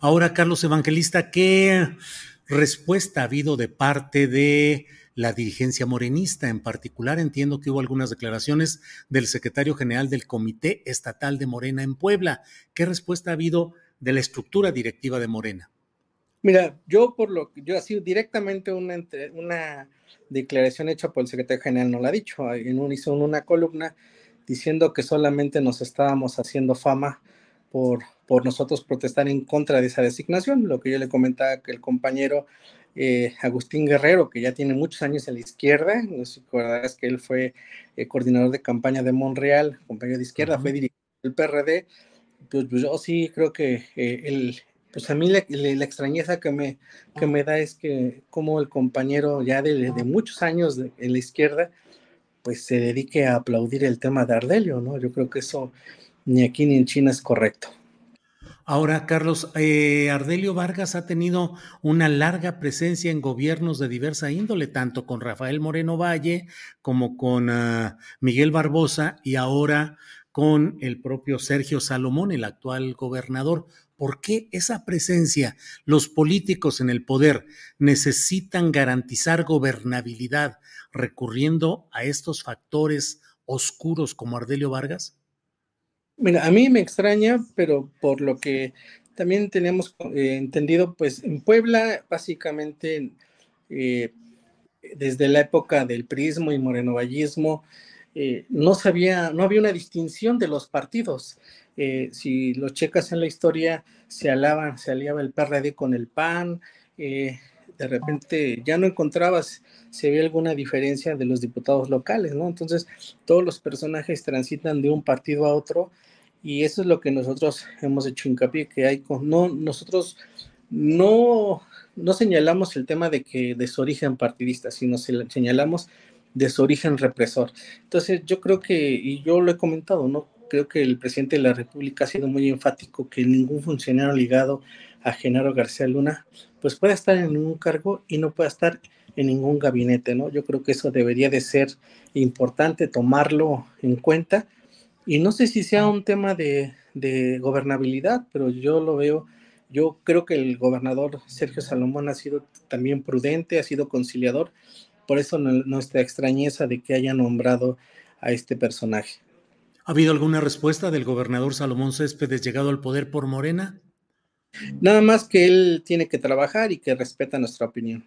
Ahora, Carlos Evangelista, ¿qué respuesta ha habido de parte de la dirigencia morenista. En particular, entiendo que hubo algunas declaraciones del secretario general del Comité Estatal de Morena en Puebla. ¿Qué respuesta ha habido de la estructura directiva de Morena? Mira, yo por lo que yo ha sido directamente una, declaración hecha por el secretario general no la ha dicho. Hizo una columna diciendo que solamente nos estábamos haciendo fama por, por nosotros protestar en contra de esa designación. Lo que yo le comentaba que el compañero eh, Agustín Guerrero, que ya tiene muchos años en la izquierda, no sé si que él fue eh, coordinador de campaña de Monreal, compañero de izquierda, fue dirigente el PRD, pues, pues, yo sí creo que eh, el, pues a mí la, extrañeza que me, que me da es que como el compañero ya de, muchos años en la izquierda, pues se dedique a aplaudir el tema de Ardelio, ¿no? Yo creo que eso ni aquí ni en China es correcto. Ahora, Carlos, eh, Ardelio Vargas ha tenido una larga presencia en gobiernos de diversa índole, tanto con Rafael Moreno Valle como con ah, Miguel Barbosa y ahora con el propio Sergio Salomón, el actual gobernador. ¿Por qué esa presencia? Los políticos en el poder necesitan garantizar gobernabilidad recurriendo a estos factores oscuros como Ardelio Vargas. Mira, a mí me extraña, pero por lo que también tenemos eh, entendido, pues en Puebla, básicamente, eh, desde la época del prismo y morenovallismo, eh, no sabía, no había una distinción de los partidos. si lo checas en la historia, se alaban, se aliaba el PRD con el PAN, de repente ya no encontrabas si había alguna diferencia de los diputados locales, ¿no? Entonces, todos los personajes transitan de un partido a otro y eso es lo que nosotros hemos hecho hincapié, que hay, no, nosotros no, no señalamos el tema de que de su origen partidista, sino señalamos de su origen represor. Entonces, yo creo que, y yo lo he comentado, ¿no? Creo que el presidente de la República ha sido muy enfático que ningún funcionario ligado a Genaro García Luna, pues pueda estar en ningún cargo y no pueda estar en ningún gabinete, ¿no? Yo creo que eso debería de ser importante tomarlo en cuenta y no sé si sea un tema de, gobernabilidad, pero yo lo veo, yo creo que el gobernador Sergio Salomón ha sido también prudente, ha sido conciliador, por eso nuestra extrañeza de que haya nombrado a este personaje. ¿Ha habido alguna respuesta del gobernador Salomón Céspedes llegado al poder por Morena? Nada más que él tiene que trabajar y que respeta nuestra opinión.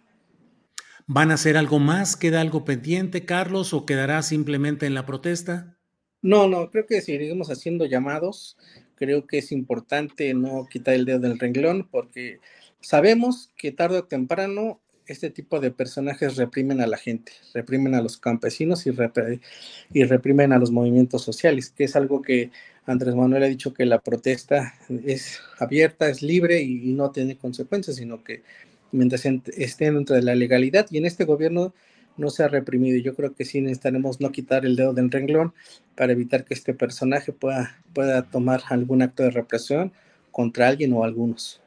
¿Van a hacer algo más? ¿Queda algo pendiente, Carlos, o quedará simplemente en la protesta? No, no, creo que seguiremos haciendo llamados. Creo que es importante no quitar el dedo del renglón porque sabemos que tarde o temprano este tipo de personajes reprimen a la gente, reprimen a los campesinos y, y reprimen a los movimientos sociales, que es algo que Andrés Manuel ha dicho que la protesta es abierta, es libre y, y no tiene consecuencias, sino que mientras estén dentro de la legalidad y en este gobierno no se ha reprimido. Yo creo que sí necesitaremos no quitar el dedo del renglón para evitar que este personaje pueda, pueda tomar algún acto de represión contra alguien o algunos.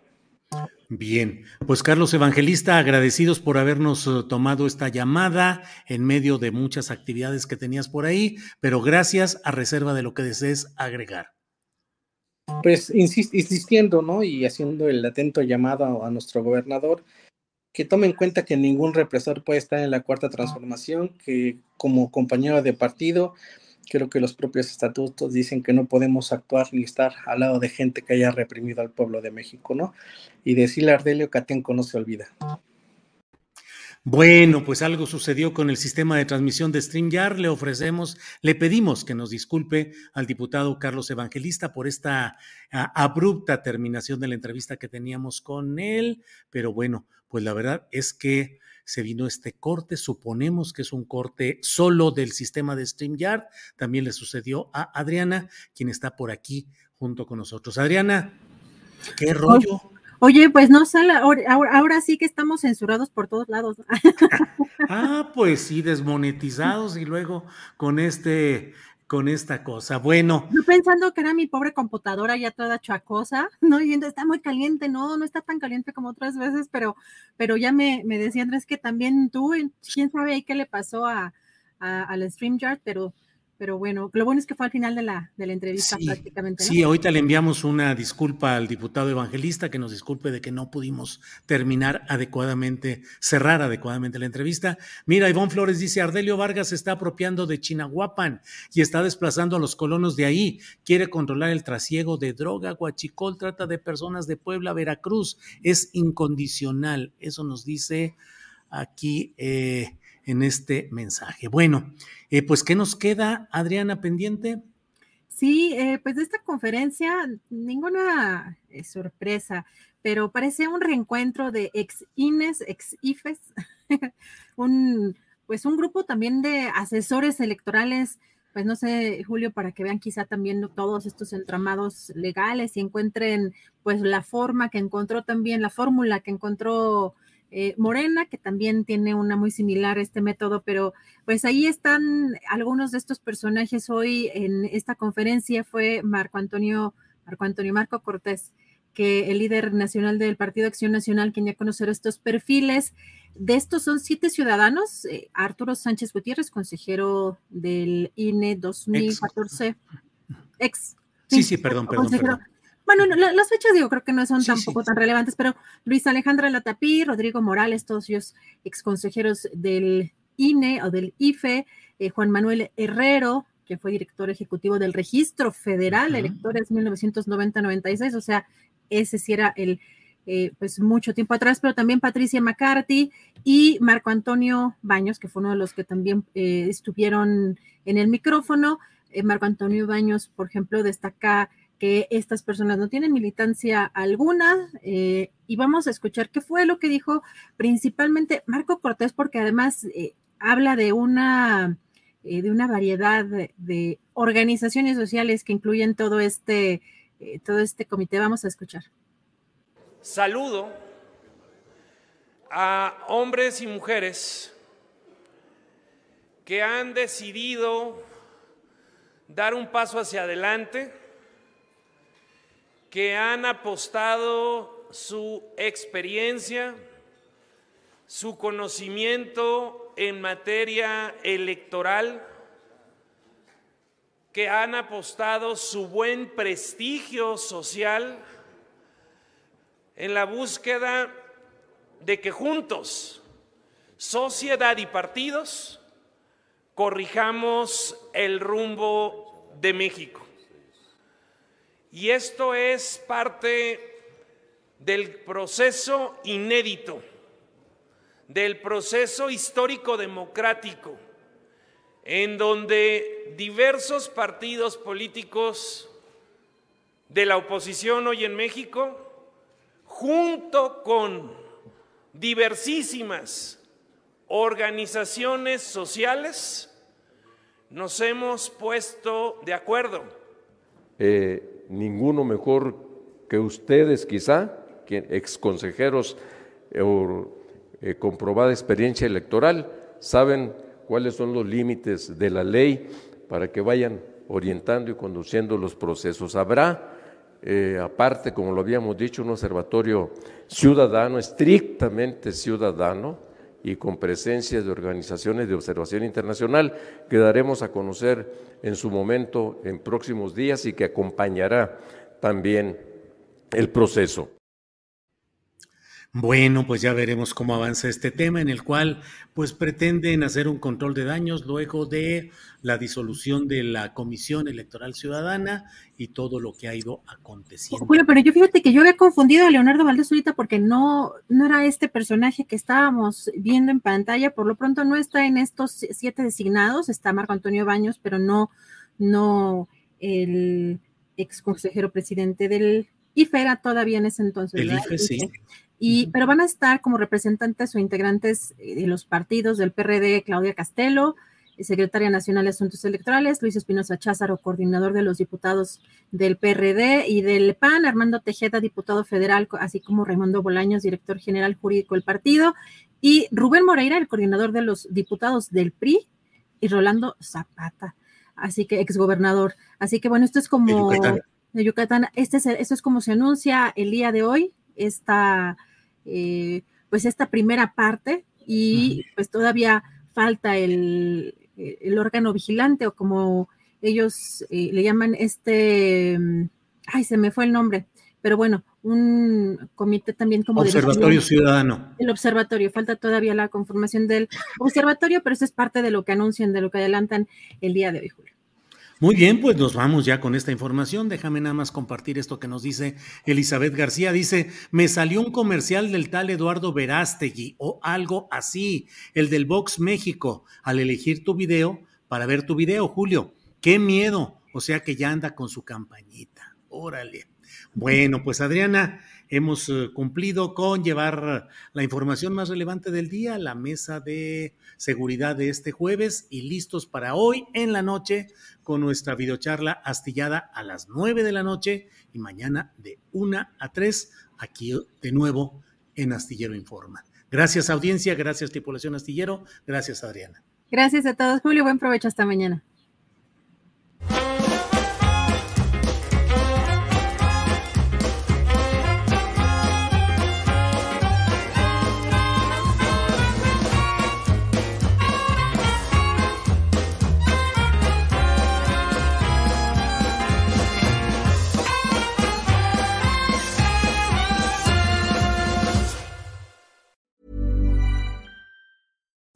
Bien, pues Carlos Evangelista, agradecidos por habernos eh, tomado esta llamada en medio de muchas actividades que tenías por ahí, pero gracias a reserva de lo que desees agregar. Pues insistiendo, ¿no? Y haciendo el atento llamado a nuestro gobernador, que tome en cuenta que ningún represor puede estar en la cuarta transformación, que como compañero de partido, creo que los propios estatutos dicen que no podemos actuar ni estar al lado de gente que haya reprimido al pueblo de México, ¿no? Y decirle a Ardelio Atenco no se olvida. Bueno, pues algo sucedió con el sistema de transmisión de StreamYard. Le ofrecemos, le pedimos que nos disculpe al diputado Carlos Evangelista por esta abrupta terminación de la entrevista que teníamos con él. Pero bueno, pues la verdad es que se vino este corte. Suponemos que es un corte solo del sistema de StreamYard. También le sucedió a Adriana, quien está por aquí junto con nosotros. Adriana, ¿qué rollo? Oye, pues no sé, ahora, sí que estamos censurados por todos lados. ah, pues sí, desmonetizados y luego con este, con esta cosa. Bueno. Yo pensando que era mi pobre computadora ya toda chacosa, ¿no? Y está muy caliente, no, no está tan caliente como otras veces, pero, pero ya me, me decía Andrés que también tú, quién sabe ahí qué le pasó a, a, al StreamYard, pero pero bueno, lo bueno es que fue al final de la, de la entrevista prácticamente. Sí, ahorita le enviamos una disculpa al diputado evangelista, que nos disculpe de que no pudimos terminar adecuadamente, cerrar adecuadamente la entrevista. Mira, Ivonne Flores dice, Ardelio Vargas se está apropiando de Chinahuapan y está desplazando a los colonos de ahí, quiere controlar el trasiego de droga, Guachicol trata de personas de Puebla, Veracruz, es incondicional, eso nos dice aquí. Eh, en este mensaje. Bueno, eh, pues, ¿qué nos queda, Adriana, pendiente? Sí, eh, pues de esta conferencia, ninguna eh, sorpresa, pero parece un reencuentro de ex INES, ex IFES, un, pues un grupo también de asesores electorales pues no sé, Julio, para que vean quizá también todos estos entramados legales y encuentren pues la forma que encontró también, la fórmula que encontró eh, Morena, que también tiene una muy similar a este método, pero pues ahí están algunos de estos personajes hoy en esta conferencia, fue Marco Antonio, Marco Antonio Marco Cortés, que el líder nacional del Partido Acción Nacional quería conocer estos perfiles. De estos son siete ciudadanos. Eh, Arturo Sánchez Gutiérrez, consejero del INE 2014. Ex. sí, sí, perdón, perdón, Bueno, las fechas digo, creo que no son tampoco tan relevantes, pero Luis Alejandra Latapí, Rodrigo Morales, todos ellos ex consejeros del INE o del IFE, eh, Juan Manuel Herrero, que fue director ejecutivo del Registro Federal de Electores 1990-96, o sea, ese sí era el, eh, pues mucho tiempo atrás, pero también Patricia McCarthy y Marco Antonio Baños, que fue uno de los que también eh, estuvieron en el micrófono. Marco Antonio Baños, por ejemplo, destaca que estas personas no tienen militancia alguna y vamos a escuchar qué fue lo que dijo principalmente Marco Cortés, porque además habla de una de una variedad de organizaciones sociales que incluyen todo este eh, todo este comité. Vamos a escuchar. Saludo a hombres y mujeres que han decidido dar un paso hacia adelante, que han apostado su experiencia, su conocimiento en materia electoral, que han apostado su buen prestigio social en la búsqueda de que juntos, sociedad y partidos, corrijamos el rumbo de México. Y esto es parte del proceso inédito, del proceso histórico democrático en donde diversos partidos políticos de la oposición hoy en México, junto con diversísimas organizaciones sociales, nos hemos puesto de acuerdo. Eh, ninguno mejor que ustedes, quizá, ex consejeros eh, o eh, comprobada experiencia electoral, saben cuáles son los límites de la ley para que vayan orientando y conduciendo los procesos. Habrá, aparte, como lo habíamos dicho, un observatorio ciudadano, estrictamente ciudadano, y con presencia de organizaciones de observación internacional que daremos a conocer en su momento en próximos días y que acompañará también el proceso. Bueno, pues ya veremos cómo avanza este tema en el cual pues pretenden hacer un control de daños luego de la disolución de la Comisión Electoral Ciudadana y todo lo que ha ido aconteciendo. Julio, pero yo fíjate que yo había confundido a Leonardo Valdés ahorita porque no, no era este personaje que estábamos viendo en pantalla, por lo pronto no está en estos siete designados, está Marco Antonio Baños, pero no, no el ex consejero presidente del IFE era todavía en ese entonces. El IFE, sí. Y, pero van a estar como representantes o integrantes eh, de los partidos del PRD, Claudia Castelo, secretaria nacional de Asuntos Electorales, Luis Espinosa Cházaro, coordinador de los diputados del PRD y del PAN, Armando Tejeda, diputado federal, así como Raimundo Bolaños, director general jurídico del partido, y Rubén Moreira, el coordinador de los diputados del PRI, y Rolando Zapata, así que exgobernador. Así que bueno, esto es como de Yucatán, este es, esto es como se anuncia el día de hoy, esta eh, pues esta primera parte y pues todavía falta el, el, órgano vigilante o como ellos eh, le llaman este, mm, ay, se me fue el nombre, pero bueno, un comité también como Observatorio Ciudadano. El observatorio, falta todavía la conformación del observatorio, pero eso es parte de lo que anuncian, de lo que adelantan el día de hoy, Julio. Muy bien, pues nos vamos ya con esta información. Déjame nada más compartir esto que nos dice Elizabeth García. Dice, me salió un comercial del tal Eduardo Verástegui o algo así, el del Vox México, al elegir tu video para ver tu video, Julio. Qué miedo. O sea que ya anda con su campañita. Órale. Bueno, pues Adriana, hemos eh, cumplido con llevar la información más relevante del día, la mesa de seguridad de este jueves y listos para hoy en la noche con nuestra videocharla astillada a las 9 de la noche y mañana de 1 a 3 aquí de nuevo en Astillero Informa. Gracias audiencia, gracias tripulación Astillero, gracias Adriana. Gracias a todos, Julio, buen provecho hasta mañana.